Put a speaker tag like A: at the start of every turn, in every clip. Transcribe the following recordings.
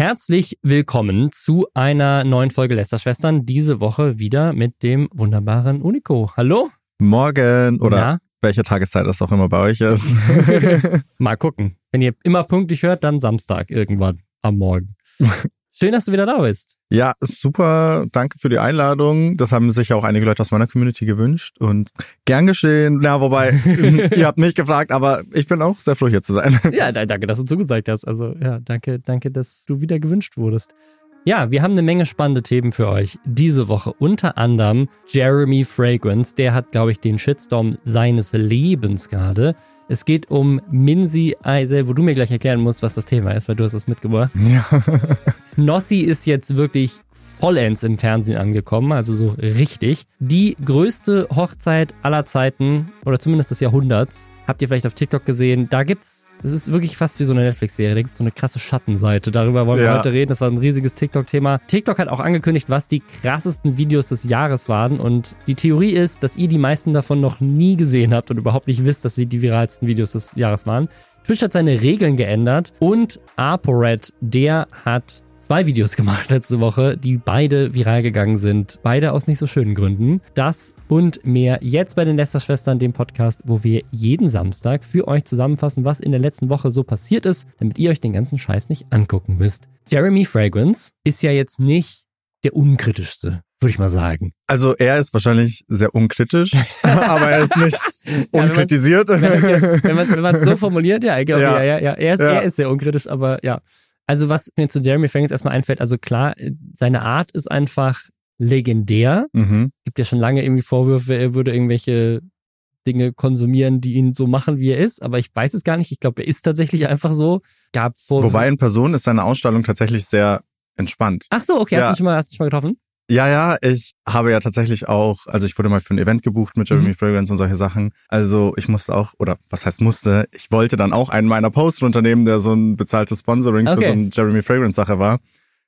A: Herzlich willkommen zu einer neuen Folge Lästerschwestern. Diese Woche wieder mit dem wunderbaren Unico. Hallo?
B: Morgen oder Na? welche Tageszeit das auch immer bei euch ist.
A: Mal gucken. Wenn ihr immer pünktlich hört, dann Samstag irgendwann am Morgen. Schön, dass du wieder da bist.
B: Ja, super. Danke für die Einladung. Das haben sich auch einige Leute aus meiner Community gewünscht und gern geschehen. Ja, wobei, ihr habt mich gefragt, aber ich bin auch sehr froh, hier zu sein.
A: Ja, danke, dass du zugesagt hast. Also, ja, danke, danke, dass du wieder gewünscht wurdest. Ja, wir haben eine Menge spannende Themen für euch diese Woche. Unter anderem Jeremy Fragrance. Der hat, glaube ich, den Shitstorm seines Lebens gerade. Es geht um Minzy Eisel, wo du mir gleich erklären musst, was das Thema ist, weil du hast das mitgebracht. Ja. Nossi ist jetzt wirklich vollends im Fernsehen angekommen, also so richtig. Die größte Hochzeit aller Zeiten, oder zumindest des Jahrhunderts, habt ihr vielleicht auf TikTok gesehen. Da gibt's es ist wirklich fast wie so eine Netflix-Serie. Da gibt es so eine krasse Schattenseite. Darüber wollen ja. wir heute reden. Das war ein riesiges TikTok-Thema. TikTok hat auch angekündigt, was die krassesten Videos des Jahres waren. Und die Theorie ist, dass ihr die meisten davon noch nie gesehen habt und überhaupt nicht wisst, dass sie die viralsten Videos des Jahres waren. Twitch hat seine Regeln geändert und ApoRed, der hat zwei Videos gemacht letzte Woche, die beide viral gegangen sind. Beide aus nicht so schönen Gründen. Das und mehr jetzt bei den Lester-Schwestern, dem Podcast, wo wir jeden Samstag für euch zusammenfassen, was in der letzten Woche so passiert ist, damit ihr euch den ganzen Scheiß nicht angucken müsst. Jeremy Fragrance ist ja jetzt nicht der unkritischste, würde ich mal sagen.
B: Also er ist wahrscheinlich sehr unkritisch, aber er ist nicht unkritisiert.
A: Ja, wenn man es wenn man, so formuliert, ja, glaube, ja. ja, ja, Er, ist, ja. er ist sehr unkritisch, aber ja. Also was mir zu Jeremy Fragrance erstmal einfällt, also klar, seine Art ist einfach legendär. Mhm. Gibt ja schon lange irgendwie Vorwürfe, er würde irgendwelche Dinge konsumieren, die ihn so machen, wie er ist. Aber ich weiß es gar nicht. Ich glaube, er ist tatsächlich einfach so. Gab
B: Vorwürfe. Wobei in Person ist seine Ausstellung tatsächlich sehr entspannt.
A: Ach so, okay. Ja. Hast, du schon mal, hast du schon mal getroffen?
B: Ja, ja, ich habe ja tatsächlich auch, also ich wurde mal für ein Event gebucht mit Jeremy mhm. Fragrance und solche Sachen. Also ich musste auch, oder was heißt musste, ich wollte dann auch einen meiner Posts runternehmen, der so ein bezahltes Sponsoring okay. für so ein Jeremy Fragrance Sache war.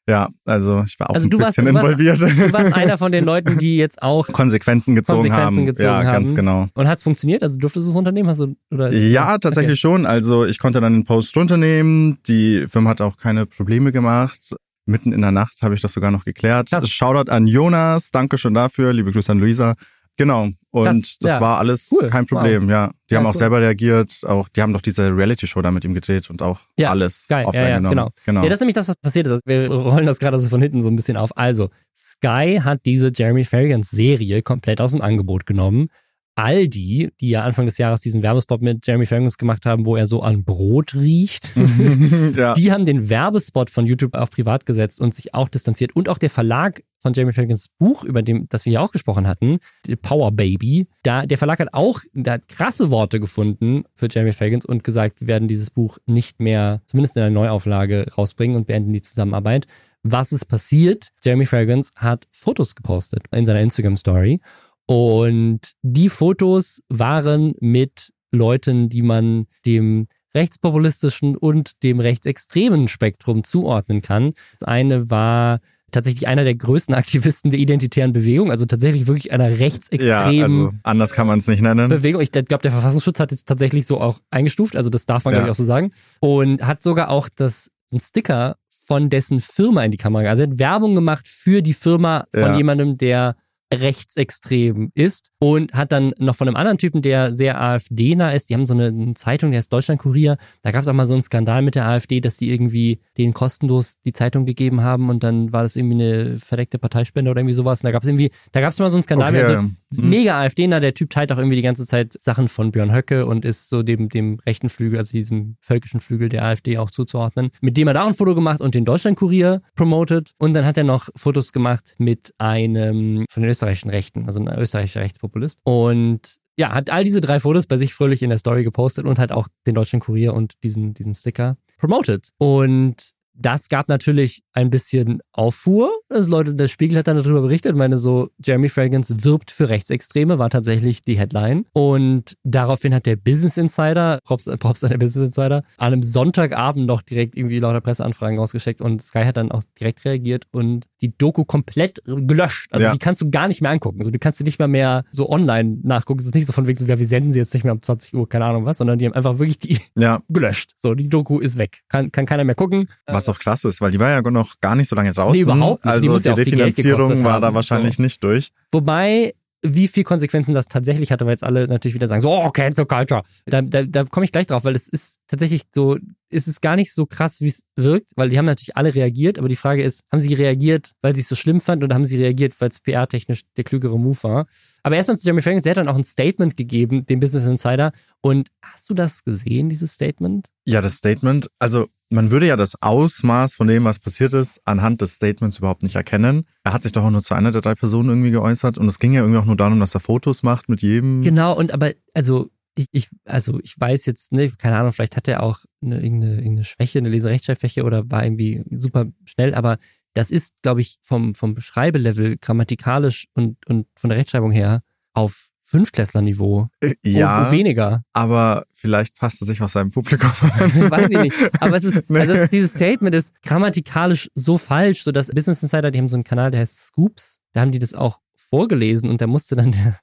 B: Ja, also ich war auch also ein bisschen warst, involviert.
A: Du warst, du warst einer von den Leuten, die jetzt auch
B: Konsequenzen gezogen Konsequenzen haben. Gezogen ja, haben. ganz genau.
A: Und hat es funktioniert? Also durftest du es unternehmen? Hast du,
B: oder ja, tatsächlich okay. schon. Also ich konnte dann den Post runternehmen. Die Firma hat auch keine Probleme gemacht. Mitten in der Nacht habe ich das sogar noch geklärt. Krass. Shoutout an Jonas, danke schon dafür, liebe Grüße an Luisa. Genau. Und das, das ja. war alles cool. kein Problem, wow. ja. Die ja, haben auch cool. selber reagiert, auch, die haben doch diese Reality-Show da mit ihm gedreht und auch ja, alles geil. offline ja, genommen.
A: Genau. genau. Ja, das ist nämlich das, was passiert ist. Wir rollen das gerade so von hinten so ein bisschen auf. Also, Sky hat diese Jeremy Fragrance Serie komplett aus dem Angebot genommen. Aldi, die ja Anfang des Jahres diesen Werbespot mit Jeremy Fragrance gemacht haben, wo er so an Brot riecht, ja. die haben den Werbespot von YouTube auf privat gesetzt und sich auch distanziert. Und auch der Verlag von Jeremy Fragrance Buch, über dem, das wir ja auch gesprochen hatten, Power Baby, da, der Verlag hat auch da hat krasse Worte gefunden für Jeremy Fragrance und gesagt, wir werden dieses Buch nicht mehr, zumindest in einer Neuauflage, rausbringen und beenden die Zusammenarbeit. Was ist passiert? Jeremy Fragrance hat Fotos gepostet in seiner Instagram Story und die Fotos waren mit Leuten, die man dem rechtspopulistischen und dem rechtsextremen Spektrum zuordnen kann. Das eine war tatsächlich einer der größten Aktivisten der identitären Bewegung, also tatsächlich wirklich einer rechtsextremen ja, also
B: anders kann man es nicht nennen.
A: Bewegung. Ich glaube, der Verfassungsschutz hat es tatsächlich so auch eingestuft, also das darf man ja. glaube ich auch so sagen und hat sogar auch das ein Sticker von dessen Firma in die Kamera. Also er hat Werbung gemacht für die Firma von ja. jemandem, der rechtsextrem ist und hat dann noch von einem anderen Typen, der sehr AfD-nah ist, die haben so eine Zeitung, der ist Deutschlandkurier, da gab es auch mal so einen Skandal mit der AfD, dass die irgendwie denen kostenlos die Zeitung gegeben haben und dann war das irgendwie eine verdeckte Parteispende oder irgendwie sowas und da gab es irgendwie, da gab es mal so einen Skandal, okay. also mhm. mega AfD-nah, der Typ teilt auch irgendwie die ganze Zeit Sachen von Björn Höcke und ist so dem, dem rechten Flügel, also diesem völkischen Flügel der AfD auch zuzuordnen. Mit dem hat er auch ein Foto gemacht und den Deutschlandkurier promotet und dann hat er noch Fotos gemacht mit einem von den österreichischen Rechten, also ein österreichischer Rechtspopulist. Und ja, hat all diese drei Fotos bei sich fröhlich in der Story gepostet und hat auch den deutschen Kurier und diesen, diesen Sticker promoted. Und das gab natürlich ein bisschen Auffuhr. Also Leute, der Spiegel hat dann darüber berichtet, meine so, Jeremy Fragrance wirbt für Rechtsextreme, war tatsächlich die Headline. Und daraufhin hat der Business Insider, Props, Props an der Business Insider, an einem Sonntagabend noch direkt irgendwie lauter Presseanfragen rausgeschickt und Sky hat dann auch direkt reagiert und die Doku komplett gelöscht. Also ja. die kannst du gar nicht mehr angucken. Also du kannst sie nicht mal mehr so online nachgucken. Es ist nicht so von wegen so, ja, wir senden sie jetzt nicht mehr um 20 Uhr, keine Ahnung was, sondern die haben einfach wirklich die ja. gelöscht. So, die Doku ist weg. Kann, kann keiner mehr gucken.
B: Was was auch krass ist, weil die war ja noch gar nicht so lange draußen. Nee,
A: überhaupt nicht.
B: Also die, die Refinanzierung war da wahrscheinlich so. nicht durch.
A: Wobei wie viel Konsequenzen das tatsächlich hatte, weil jetzt alle natürlich wieder sagen, so, oh, Cancel Culture. Da, da, da komme ich gleich drauf, weil es ist tatsächlich so, ist es gar nicht so krass, wie es wirkt, weil die haben natürlich alle reagiert, aber die Frage ist, haben sie reagiert, weil sie es so schlimm fanden oder haben sie reagiert, weil es PR-technisch der klügere Move war? Aber erstmal zu Jeremy Fragrance, der hat dann auch ein Statement gegeben, dem Business Insider. Und hast du das gesehen, dieses Statement?
B: Ja, das Statement, also man würde ja das Ausmaß von dem, was passiert ist, anhand des Statements überhaupt nicht erkennen. Er hat sich doch auch nur zu einer der drei Personen irgendwie geäußert und es ging ja irgendwie auch nur darum, dass er Fotos macht mit jedem.
A: Genau, und aber, also ich, ich, also ich weiß jetzt, ne, keine Ahnung, vielleicht hat er auch eine, irgendeine, irgendeine Schwäche, eine Leserechtschreibschwäche oder war irgendwie super schnell, aber das ist, glaube ich, vom, vom Schreibelevel grammatikalisch und, und von der Rechtschreibung her auf Fünftklässlerniveau.
B: Äh, ja. weniger. Aber vielleicht passt er sich aus seinem Publikum
A: an. Weiß ich nicht. Aber es ist, also dieses Statement ist grammatikalisch so falsch, so dass Business Insider, die haben so einen Kanal, der heißt Scoops, da haben die das auch vorgelesen und da musste dann der,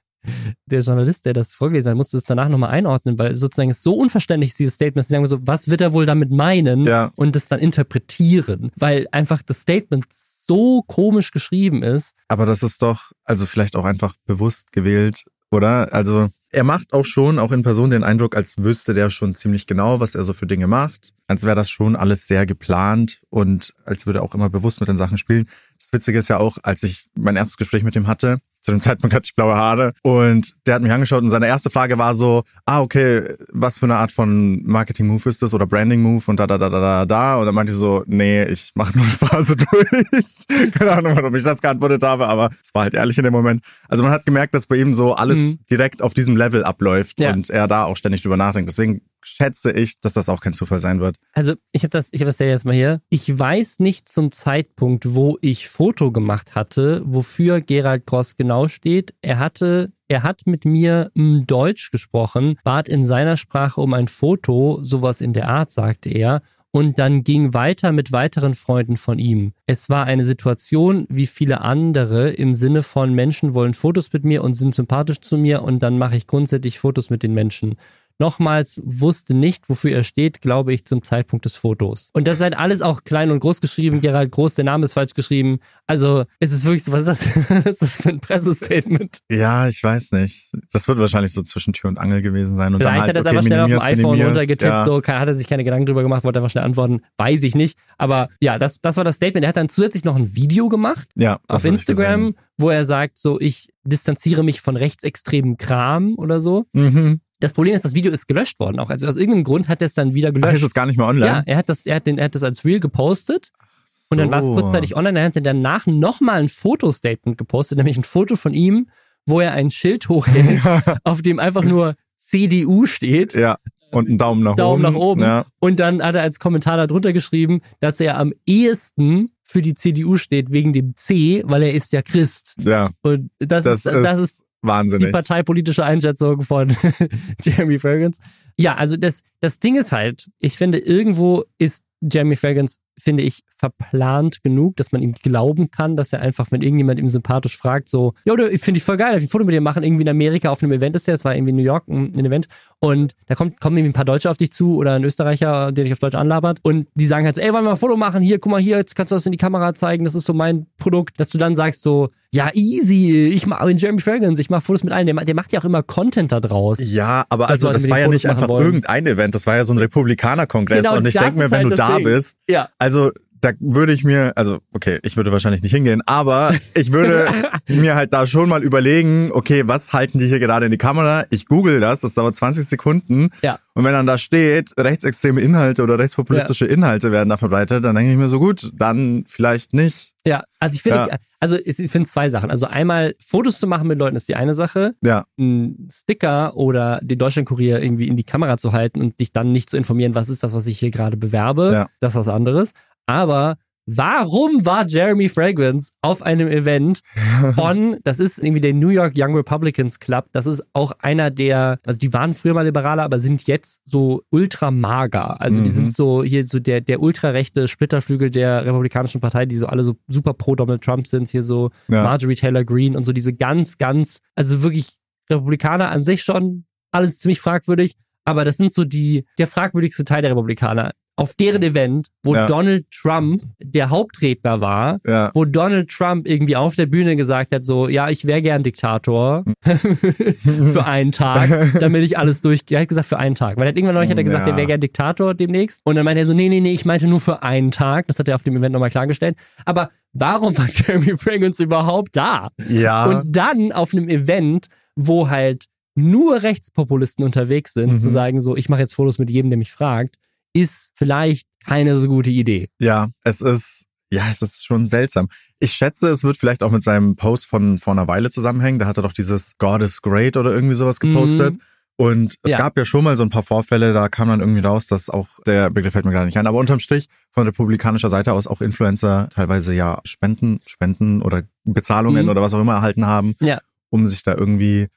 A: der Journalist, der das vorgelesen hat, musste es danach nochmal einordnen, weil sozusagen es so unverständlich ist, dieses Statement, sie sagen so, was wird er wohl damit meinen
B: ja.
A: und das dann interpretieren, weil einfach das Statement so komisch geschrieben ist.
B: Aber das ist doch, also vielleicht auch einfach bewusst gewählt, oder? Also er macht auch schon, auch in Person, den Eindruck, als wüsste der schon ziemlich genau, was er so für Dinge macht. Als wäre das schon alles sehr geplant und als würde er auch immer bewusst mit den Sachen spielen. Das Witzige ist ja auch, als ich mein erstes Gespräch mit ihm hatte, zu dem Zeitpunkt hatte ich blaue Haare und der hat mich angeschaut und seine erste Frage war so, ah, okay, was für eine Art von Marketing-Move ist das oder Branding-Move und da, da, da, da, da, da. Und dann meinte ich so, nee, ich mache nur eine Phase durch. Keine Ahnung, warum ich das geantwortet habe, aber es war halt ehrlich in dem Moment. Also man hat gemerkt, dass bei ihm so alles mhm. direkt auf diesem Level abläuft ja. und er da auch ständig drüber nachdenkt. Deswegen schätze ich, dass das auch kein Zufall sein wird.
A: Also ich habe das, ich habe das ja jetzt mal hier. Ich weiß nicht zum Zeitpunkt, wo ich Foto gemacht hatte, wofür Gerald Gross genau steht. Er hatte er hat mit mir Deutsch gesprochen, bat in seiner Sprache um ein Foto, sowas in der Art, sagte er, und dann ging weiter mit weiteren Freunden von ihm. Es war eine Situation wie viele andere im Sinne von Menschen wollen Fotos mit mir und sind sympathisch zu mir und dann mache ich grundsätzlich Fotos mit den Menschen nochmals wusste nicht, wofür er steht, glaube ich, zum Zeitpunkt des Fotos. Und das ist halt alles auch klein und groß geschrieben. Gerald Groß, der Name ist falsch geschrieben. Also es ist wirklich so, was ist das, was ist das für ein Pressestatement?
B: Ja, ich weiß nicht. Das wird wahrscheinlich so zwischen Tür und Angel gewesen sein. Und
A: Vielleicht dann halt, hat er es okay, einfach schnell auf dem iPhone runtergetippt, ja. so hat er sich keine Gedanken drüber gemacht, wollte einfach schnell antworten. Weiß ich nicht. Aber ja, das, das war das Statement. Er hat dann zusätzlich noch ein Video gemacht
B: ja,
A: auf Instagram, wo er sagt, so ich distanziere mich von rechtsextremen Kram oder so.
B: Mhm.
A: Das Problem ist, das Video ist gelöscht worden auch. Also aus irgendeinem Grund hat er es dann wieder gelöscht. Ach,
B: ist es gar nicht mehr online?
A: Ja, er hat das, er hat, den, er hat das als Reel gepostet. So. Und dann war es kurzzeitig online. Er hat dann danach nochmal ein Fotostatement gepostet, nämlich ein Foto von ihm, wo er ein Schild hochhält, auf dem einfach nur CDU steht.
B: Ja. Und einen Daumen nach
A: Daumen
B: oben.
A: nach oben.
B: Ja.
A: Und dann hat er als Kommentar darunter geschrieben, dass er am ehesten für die CDU steht wegen dem C, weil er ist ja Christ.
B: Ja.
A: Und das, das ist, das ist
B: Wahnsinnig.
A: Die parteipolitische Einschätzung von Jeremy Fragrance. Ja, also das, das Ding ist halt, ich finde, irgendwo ist Jeremy Fragrance, finde ich, verplant genug, dass man ihm glauben kann, dass er einfach, wenn irgendjemand ihm sympathisch fragt, so, jo, finde ich voll geil, ich ein Foto mit dir machen, irgendwie in Amerika auf einem Event ist der, es war irgendwie in New York ein, ein Event und da kommt, kommen irgendwie ein paar Deutsche auf dich zu oder ein Österreicher, der dich auf Deutsch anlabert und die sagen halt so, ey, wollen wir ein Foto machen, hier, guck mal hier, jetzt kannst du das in die Kamera zeigen, das ist so mein Produkt, dass du dann sagst so, ja, easy, ich mache in Jeremy Fragrance, ich mache Fotos mit allen, der, der, macht ja auch immer Content da draus.
B: Ja, aber also das war ja nicht einfach irgendein Event, das war ja so ein Republikaner-Kongress genau, und ich denke mir, wenn halt du da Ding. bist,
A: ja.
B: also da würde ich mir, also okay, ich würde wahrscheinlich nicht hingehen, aber ich würde mir halt da schon mal überlegen, okay, was halten die hier gerade in die Kamera? Ich google das, das dauert 20 Sekunden.
A: Ja.
B: Und wenn dann da steht, rechtsextreme Inhalte oder rechtspopulistische ja. Inhalte werden da verbreitet, dann denke ich mir so gut, dann vielleicht nicht.
A: Ja, also ich finde, ja. also ich finde zwei Sachen. Also einmal Fotos zu machen mit Leuten ist die eine Sache.
B: Ja.
A: Ein Sticker oder den Deutschlandkurier irgendwie in die Kamera zu halten und dich dann nicht zu informieren, was ist das, was ich hier gerade bewerbe,
B: ja.
A: das ist was anderes. Aber warum war Jeremy Fragrance auf einem Event von, das ist irgendwie der New York Young Republicans Club, das ist auch einer der, also die waren früher mal Liberaler, aber sind jetzt so ultra mager. Also mhm. die sind so hier so der, der ultrarechte Splitterflügel der Republikanischen Partei, die so alle so super pro Donald Trump sind, hier so ja. Marjorie Taylor Greene und so diese ganz, ganz, also wirklich Republikaner an sich schon alles ziemlich fragwürdig, aber das sind so die, der fragwürdigste Teil der Republikaner auf deren Event, wo ja. Donald Trump der Hauptredner war, ja. wo Donald Trump irgendwie auf der Bühne gesagt hat, so, ja, ich wäre gern Diktator für einen Tag, damit ich alles durch. Er hat gesagt, für einen Tag. Weil er hat irgendwann neulich hat er gesagt, ja. er wäre gern Diktator demnächst. Und dann meinte er so, nee, nee, nee, ich meinte nur für einen Tag. Das hat er auf dem Event nochmal klargestellt. Aber warum war Jeremy Fragrance überhaupt da?
B: Ja.
A: Und dann auf einem Event, wo halt nur Rechtspopulisten unterwegs sind, mhm. zu sagen, so, ich mache jetzt Fotos mit jedem, der mich fragt, ist vielleicht keine so gute Idee.
B: Ja, es ist, ja, es ist schon seltsam. Ich schätze, es wird vielleicht auch mit seinem Post von vor einer Weile zusammenhängen. Da hat er doch dieses God is great oder irgendwie sowas gepostet. Mhm. Und es ja. gab ja schon mal so ein paar Vorfälle, da kam dann irgendwie raus, dass auch, der Begriff fällt mir gar nicht ein, aber unterm Strich von republikanischer Seite aus auch Influencer teilweise ja Spenden, Spenden oder Bezahlungen mhm. oder was auch immer erhalten haben,
A: ja.
B: um sich da irgendwie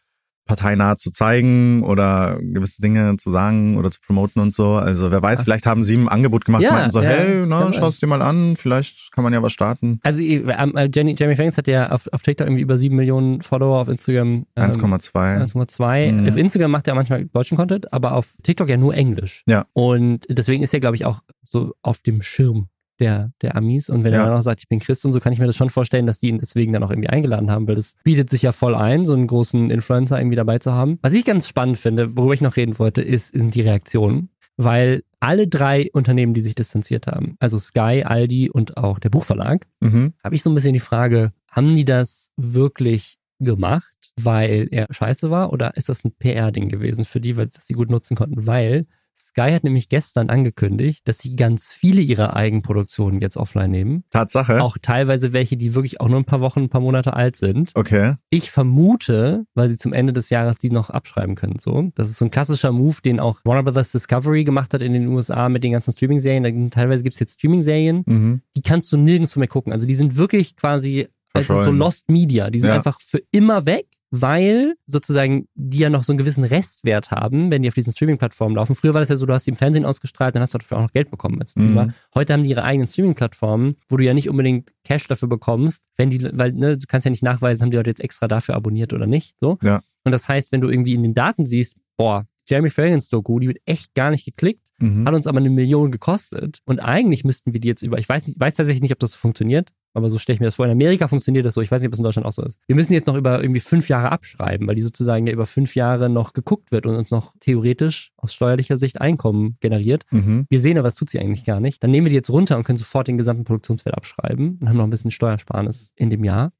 B: parteinah zu zeigen oder gewisse Dinge zu sagen oder zu promoten und so. Also wer weiß, vielleicht haben sie ein Angebot gemacht, ja, meinten so, ja, hey, na, schau es dir mal an, vielleicht kann man ja was starten.
A: Also ähm, äh, Jenny, Jamie Franks hat ja auf, auf TikTok irgendwie über sieben Millionen Follower, auf Instagram
B: ähm, 1,2.
A: 1,2. Mhm. Auf Instagram macht er manchmal deutschen Content, aber auf TikTok ja nur Englisch.
B: Ja.
A: Und deswegen ist er, glaube ich, auch so auf dem Schirm der, der Amis. Und wenn ja. er dann auch sagt, ich bin Christ und so, kann ich mir das schon vorstellen, dass die ihn deswegen dann auch irgendwie eingeladen haben, weil das bietet sich ja voll ein, so einen großen Influencer irgendwie dabei zu haben. Was ich ganz spannend finde, worüber ich noch reden wollte, ist, sind die Reaktionen. Weil alle drei Unternehmen, die sich distanziert haben, also Sky, Aldi und auch der Buchverlag, mhm. habe ich so ein bisschen die Frage, haben die das wirklich gemacht, weil er scheiße war oder ist das ein PR-Ding gewesen für die, weil sie gut nutzen konnten? Weil Sky hat nämlich gestern angekündigt, dass sie ganz viele ihrer Eigenproduktionen jetzt offline nehmen.
B: Tatsache.
A: Auch teilweise welche, die wirklich auch nur ein paar Wochen, ein paar Monate alt sind.
B: Okay.
A: Ich vermute, weil sie zum Ende des Jahres die noch abschreiben können. So, das ist so ein klassischer Move, den auch Warner Brothers Discovery gemacht hat in den USA mit den ganzen Streaming-Serien. Teilweise gibt es jetzt Streaming-Serien, mhm. die kannst du nirgendwo mehr gucken. Also die sind wirklich quasi also so Lost Media. Die sind ja. einfach für immer weg weil sozusagen die ja noch so einen gewissen Restwert haben, wenn die auf diesen Streaming-Plattformen laufen. Früher war das ja so, du hast die im Fernsehen ausgestrahlt, dann hast du dafür auch noch Geld bekommen als Mhm. Heute haben die ihre eigenen Streaming-Plattformen, wo du ja nicht unbedingt Cash dafür bekommst, wenn die, weil ne, du kannst ja nicht nachweisen, haben die Leute jetzt extra dafür abonniert oder nicht. So.
B: Ja.
A: Und das heißt, wenn du irgendwie in den Daten siehst, boah, Jeremy Fragrance Doku, die wird echt gar nicht geklickt, mhm. hat uns aber eine Million gekostet. Und eigentlich müssten wir die jetzt über, ich weiß, nicht, weiß tatsächlich nicht, ob das so funktioniert, aber so stelle ich mir das vor. In Amerika funktioniert das so. Ich weiß nicht, ob es in Deutschland auch so ist. Wir müssen jetzt noch über irgendwie fünf Jahre abschreiben, weil die sozusagen ja über fünf Jahre noch geguckt wird und uns noch theoretisch aus steuerlicher Sicht Einkommen generiert. Mhm. Wir sehen aber, das tut sie eigentlich gar nicht. Dann nehmen wir die jetzt runter und können sofort den gesamten Produktionswert abschreiben und haben noch ein bisschen Steuersparnis in dem Jahr.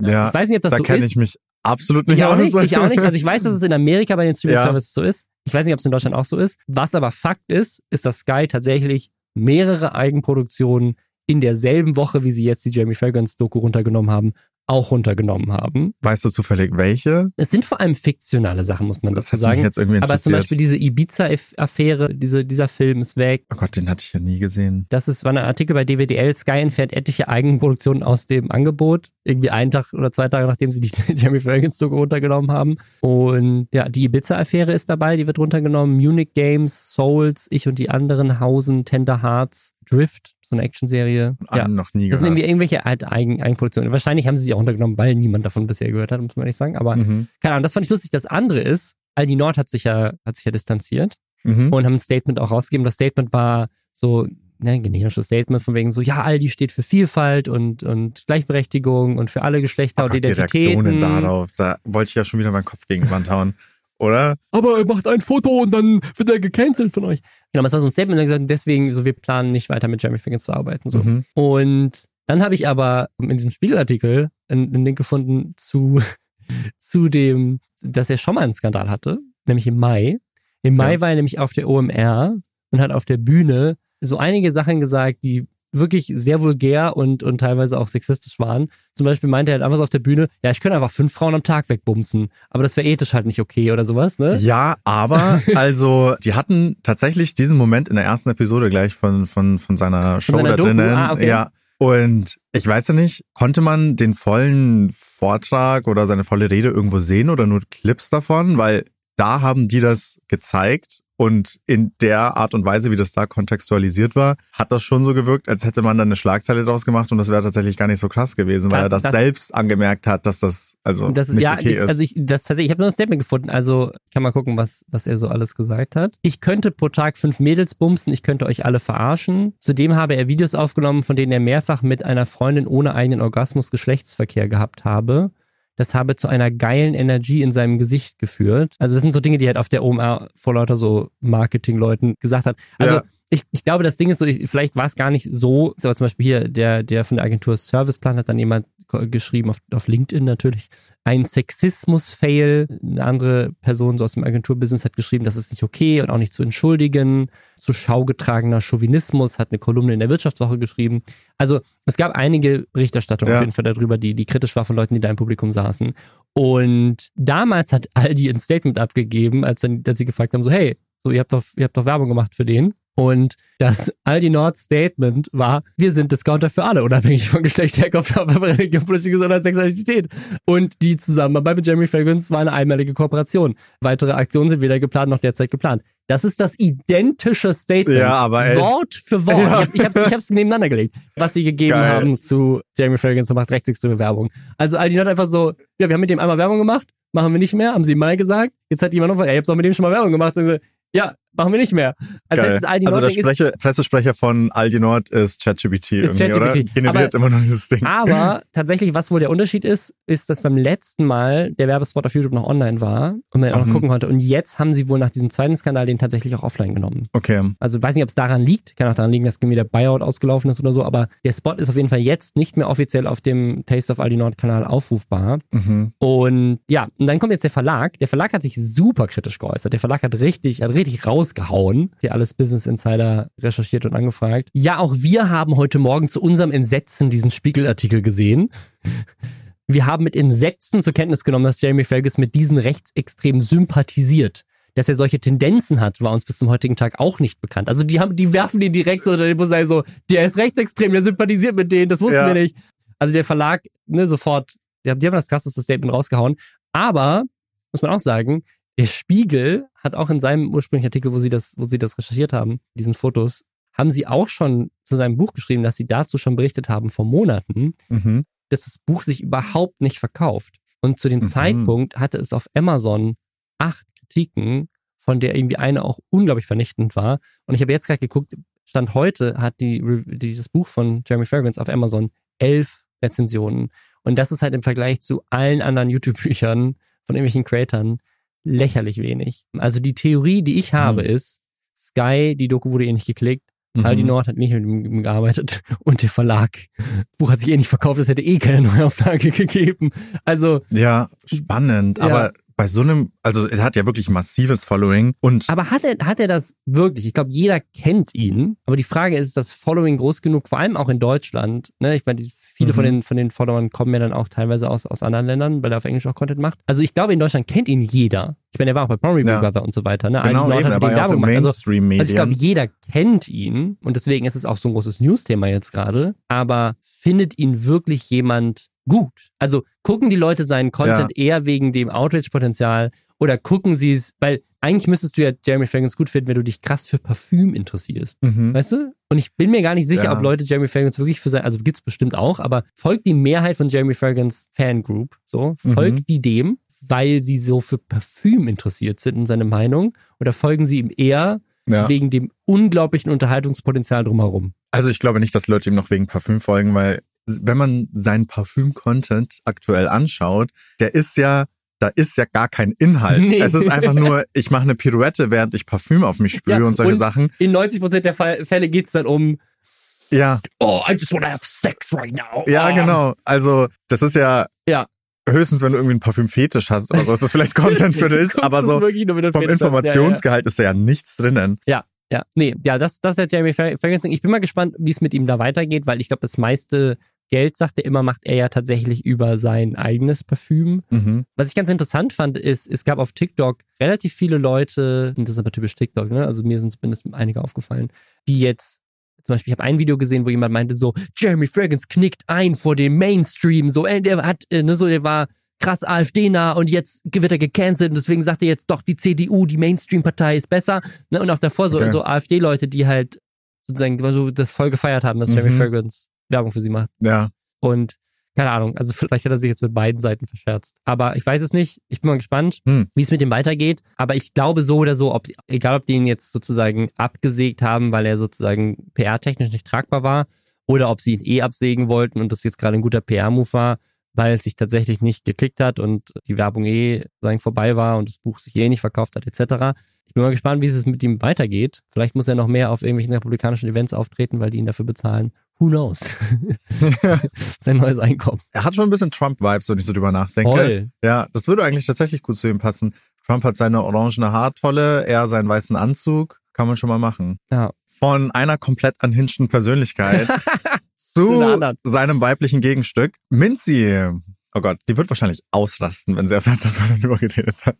B: Ja, ich weiß nicht, ob das da so kenne ich mich absolut nicht
A: ich
B: auch.
A: Nicht, ich auch nicht. Also ich weiß, dass es in Amerika bei den Streaming-Services ja. so ist. Ich weiß nicht, ob es in Deutschland auch so ist. Was aber Fakt ist, ist, dass Sky tatsächlich mehrere Eigenproduktionen in derselben Woche, wie sie jetzt die Jamie Fragrance Doku runtergenommen haben, auch runtergenommen haben.
B: Weißt du zufällig welche?
A: Es sind vor allem fiktionale Sachen, muss man das dazu sagen.
B: Jetzt irgendwie
A: Aber zum Beispiel diese Ibiza-Affäre, diese, dieser Film ist weg.
B: Oh Gott, den hatte ich ja nie gesehen.
A: Das ist, war ein Artikel bei DWDL. Sky entfernt etliche Eigenproduktionen aus dem Angebot. Irgendwie einen Tag oder zwei Tage, nachdem sie die Jeremy Fragrance Doku runtergenommen haben. Und ja, die Ibiza-Affäre ist dabei, die wird runtergenommen. Munich Games, Souls, Ich und die anderen, Hausen, Tender Hearts, Drift, so eine Actionserie.
B: Ja, noch nie
A: gehört. Das sind irgendwie irgendwelche halt Eigen, Eigenproduktionen. Wahrscheinlich haben sie sie auch untergenommen, weil niemand davon bisher gehört hat, muss man ehrlich sagen. Aber mhm. keine Ahnung, das fand ich lustig. Das andere ist, Aldi Nord hat sich ja, hat sich ja distanziert mhm. und haben ein Statement auch rausgegeben. Das Statement war so, ne, generisches Statement von wegen so, ja, Aldi steht für Vielfalt und, und Gleichberechtigung und für alle Geschlechter oh Gott, und Identitäten. Die Reaktionen
B: darauf, da wollte ich ja schon wieder meinen Kopf gegen Wand hauen oder?
A: Aber er macht ein Foto und dann wird er gecancelt von euch. Genau, das war so ein Statement und gesagt, deswegen, so, wir planen nicht weiter mit Jeremy Figgins zu arbeiten. So. Mhm. Und dann habe ich aber in diesem Spiegelartikel einen, einen Link gefunden zu, zu dem, dass er schon mal einen Skandal hatte, nämlich im Mai. Im Mai ja. war er nämlich auf der OMR und hat auf der Bühne so einige Sachen gesagt, die wirklich sehr vulgär und, und teilweise auch sexistisch waren. Zum Beispiel meinte er halt einfach so auf der Bühne, ja, ich könnte einfach fünf Frauen am Tag wegbumsen, aber das wäre ethisch halt nicht okay oder sowas, ne?
B: Ja, aber also die hatten tatsächlich diesen Moment in der ersten Episode gleich von, von, von seiner Show von seiner da drinnen. Ah, okay. Ja. Und ich weiß ja nicht, konnte man den vollen Vortrag oder seine volle Rede irgendwo sehen oder nur Clips davon? Weil da haben die das gezeigt Und in der Art und Weise, wie das da kontextualisiert war, hat das schon so gewirkt, als hätte man dann eine Schlagzeile draus gemacht und das wäre tatsächlich gar nicht so krass gewesen, weil das, er das, das, selbst angemerkt hat, dass das also das, nicht ja, okay
A: ich,
B: ist.
A: Also ich, das tatsächlich, ich habe nur ein Statement gefunden, also kann mal gucken, was, was er so alles gesagt hat. Ich könnte pro Tag fünf Mädels bumsen, ich könnte euch alle verarschen. Zudem habe er Videos aufgenommen, von denen er mehrfach mit einer Freundin ohne eigenen Orgasmus Geschlechtsverkehr gehabt habe das habe zu einer geilen Energie in seinem Gesicht geführt. Also das sind so Dinge, die halt auf der OMR vor lauter so Marketingleuten gesagt hat. Also ja. ich, ich glaube, das Ding ist so, ich, vielleicht war es gar nicht so, aber zum Beispiel hier, der, der von der Agentur Serviceplan hat dann jemand geschrieben, auf, auf LinkedIn natürlich, ein Sexismus-Fail. Eine andere Person so aus dem Agenturbusiness hat geschrieben, das ist nicht okay und auch nicht zu entschuldigen. Zu Schau getragener Chauvinismus hat eine Kolumne in der Wirtschaftswoche geschrieben. Also es gab einige Berichterstattungen ja. auf jeden Fall darüber, die, die kritisch war von Leuten, die da im Publikum saßen. Und damals hat Aldi ein Statement abgegeben, als dann, dass sie gefragt haben, so hey, so ihr habt doch, ihr habt doch Werbung gemacht für den. Und das Aldi Nord Statement war, wir sind Discounter für alle, unabhängig von Geschlecht, Herkunft, Religion, politische Gesundheit, Sexualität. Und die Zusammenarbeit mit Jeremy Fragrance war eine einmalige Kooperation. Weitere Aktionen sind weder geplant noch derzeit geplant. Das ist das identische Statement.
B: Ja, aber
A: echt. Wort für Wort. Ja. Ich, habe ich hab's, nebeneinander gelegt, was sie gegeben Geil. haben zu Jeremy Fragrance und macht rechtsextreme Werbung. Also Aldi Nord einfach so, ja, wir haben mit dem einmal Werbung gemacht, machen wir nicht mehr, haben sie mal gesagt. Jetzt hat jemand noch, ey, ihr habt doch mit dem schon mal Werbung gemacht. So, ja, machen wir nicht mehr.
B: Also, heißt, Aldi also der Sprecher, Pressesprecher von Aldi Nord ist ChatGPT irgendwie, Chat oder?
A: Generiert aber, immer noch dieses Ding. Aber tatsächlich, was wohl der Unterschied ist, ist, dass beim letzten Mal der Werbespot auf YouTube noch online war und man mhm. auch noch mhm. gucken konnte. Und jetzt haben sie wohl nach diesem zweiten Skandal den tatsächlich auch offline genommen.
B: Okay.
A: Also weiß nicht, ob es daran liegt. Kann auch daran liegen, dass irgendwie der Buyout ausgelaufen ist oder so. Aber der Spot ist auf jeden Fall jetzt nicht mehr offiziell auf dem Taste of Aldi Nord Kanal aufrufbar. Mhm. Und ja, und dann kommt jetzt der Verlag. Der Verlag hat sich super kritisch geäußert. Der Verlag hat richtig, hat richtig rausgehauen hier alles Business Insider recherchiert und angefragt. Ja, auch wir haben heute Morgen zu unserem Entsetzen diesen Spiegelartikel gesehen. Wir haben mit Entsetzen zur Kenntnis genommen, dass Jamie Fergus mit diesen Rechtsextremen sympathisiert. Dass er solche Tendenzen hat, war uns bis zum heutigen Tag auch nicht bekannt. Also die haben, die werfen den direkt so unter den Bus so, der ist rechtsextrem, der sympathisiert mit denen, das wussten ja. wir nicht. Also der Verlag, ne, sofort, die haben, die haben das krasseste Statement rausgehauen. Aber, muss man auch sagen, der Spiegel hat auch in seinem ursprünglichen Artikel, wo sie das, wo sie das recherchiert haben, diesen Fotos, haben sie auch schon zu seinem Buch geschrieben, dass sie dazu schon berichtet haben vor Monaten, mhm. dass das Buch sich überhaupt nicht verkauft. Und zu dem mhm. Zeitpunkt hatte es auf Amazon acht Kritiken, von der irgendwie eine auch unglaublich vernichtend war. Und ich habe jetzt gerade geguckt, Stand heute hat die, dieses Buch von Jeremy Fragrance auf Amazon elf Rezensionen. Und das ist halt im Vergleich zu allen anderen YouTube-Büchern von irgendwelchen Creatern lächerlich wenig. Also die Theorie, die ich habe, mhm. ist, Sky, die Doku wurde eh nicht geklickt, mhm. Aldi Nord hat nicht mit ihm gearbeitet und der Verlag. Das Buch hat sich eh nicht verkauft, es hätte eh keine Neuauflage gegeben. Also.
B: Ja, spannend. Ja. Aber bei so einem, also er hat ja wirklich massives Following und.
A: Aber hat er, hat er das wirklich? Ich glaube, jeder kennt ihn. Aber die Frage ist, ist das Following groß genug, vor allem auch in Deutschland? Ne? Ich meine, viele mhm. von den, von den Followern kommen ja dann auch teilweise aus, aus anderen Ländern, weil er auf Englisch auch Content macht. Also ich glaube, in Deutschland kennt ihn jeder. Ich meine, er war auch bei Promi ja. Brother und so weiter. Ne?
B: Genau, Leute eben, hat den Werbung gemacht. Also, also
A: ich glaube, jeder kennt ihn und deswegen ist es auch so ein großes News-Thema jetzt gerade. Aber findet ihn wirklich jemand gut? Also gucken die Leute seinen Content ja. eher wegen dem Outrage-Potenzial oder gucken sie es, weil eigentlich müsstest du ja Jeremy Fragrance gut finden, wenn du dich krass für Parfüm interessierst. Mhm. Weißt du? Und ich bin mir gar nicht sicher, ja. ob Leute Jeremy Fragrance wirklich für sein, also gibt's bestimmt auch, aber folgt die Mehrheit von Jeremy Fragrance Fangroup, so, folgt mhm. die dem, weil sie so für Parfüm interessiert sind in seiner Meinung, oder folgen sie ihm eher ja. wegen dem unglaublichen Unterhaltungspotenzial drumherum?
B: Also ich glaube nicht, dass Leute ihm noch wegen Parfüm folgen, weil wenn man seinen Parfüm-Content aktuell anschaut, der ist ja da ist ja gar kein Inhalt. Nee. Es ist einfach nur, ich mache eine Pirouette, während ich Parfüm auf mich sprühe ja, und solche und Sachen.
A: In 90 Prozent der Fälle geht es dann um,
B: ja.
A: Oh, I just wanna have sex right now.
B: Ja, oh. genau. Also, das ist ja,
A: ja.
B: höchstens, wenn du irgendwie einen Parfüm-Fetisch hast oder so, ist das vielleicht Content für dich. aber so vom Informationsgehalt ja, ja. ist da ja nichts drinnen.
A: Ja, ja. Nee, ja, das, das ist der Jeremy Ferguson. Ich bin mal gespannt, wie es mit ihm da weitergeht, weil ich glaube, das meiste Geld, sagt er immer, macht er ja tatsächlich über sein eigenes Parfüm. Mhm. Was ich ganz interessant fand, ist, es gab auf TikTok relativ viele Leute, und das ist aber typisch TikTok, ne? Also mir sind zumindest einige aufgefallen, die jetzt zum Beispiel, ich habe ein Video gesehen, wo jemand meinte so, Jeremy Fragrance knickt ein vor dem Mainstream, so, äh, der hat, äh, ne, so, der war krass AfD-nah und jetzt wird er gecancelt und deswegen sagt er jetzt doch, die CDU, die Mainstream-Partei ist besser. Ne? Und auch davor so, okay. so AfD-Leute, die halt sozusagen so das voll gefeiert haben, dass mhm. Jeremy Fragrance Werbung für sie macht.
B: Ja.
A: Und keine Ahnung, also vielleicht hat er sich jetzt mit beiden Seiten verscherzt. Aber ich weiß es nicht. Ich bin mal gespannt, hm. wie es mit dem weitergeht. Aber ich glaube so oder so, ob, egal ob die ihn jetzt sozusagen abgesägt haben, weil er sozusagen PR-technisch nicht tragbar war, oder ob sie ihn eh absägen wollten und das jetzt gerade ein guter PR-Move war, weil es sich tatsächlich nicht geklickt hat und die Werbung eh sozusagen vorbei war und das Buch sich eh nicht verkauft hat, etc. Ich bin mal gespannt, wie es mit ihm weitergeht. Vielleicht muss er noch mehr auf irgendwelchen republikanischen Events auftreten, weil die ihn dafür bezahlen. Who knows? Sein neues Einkommen.
B: Er hat schon ein bisschen Trump-Vibes, wenn ich so drüber nachdenke. Voll. Ja, das würde eigentlich tatsächlich gut zu ihm passen. Trump hat seine orangene Haartolle, er seinen weißen Anzug. Kann man schon mal machen.
A: Ja.
B: Von einer komplett anhinschten Persönlichkeit zu seinem weiblichen Gegenstück. Minzy. Oh Gott, die wird wahrscheinlich ausrasten, wenn sie erfährt, dass man darüber geredet hat.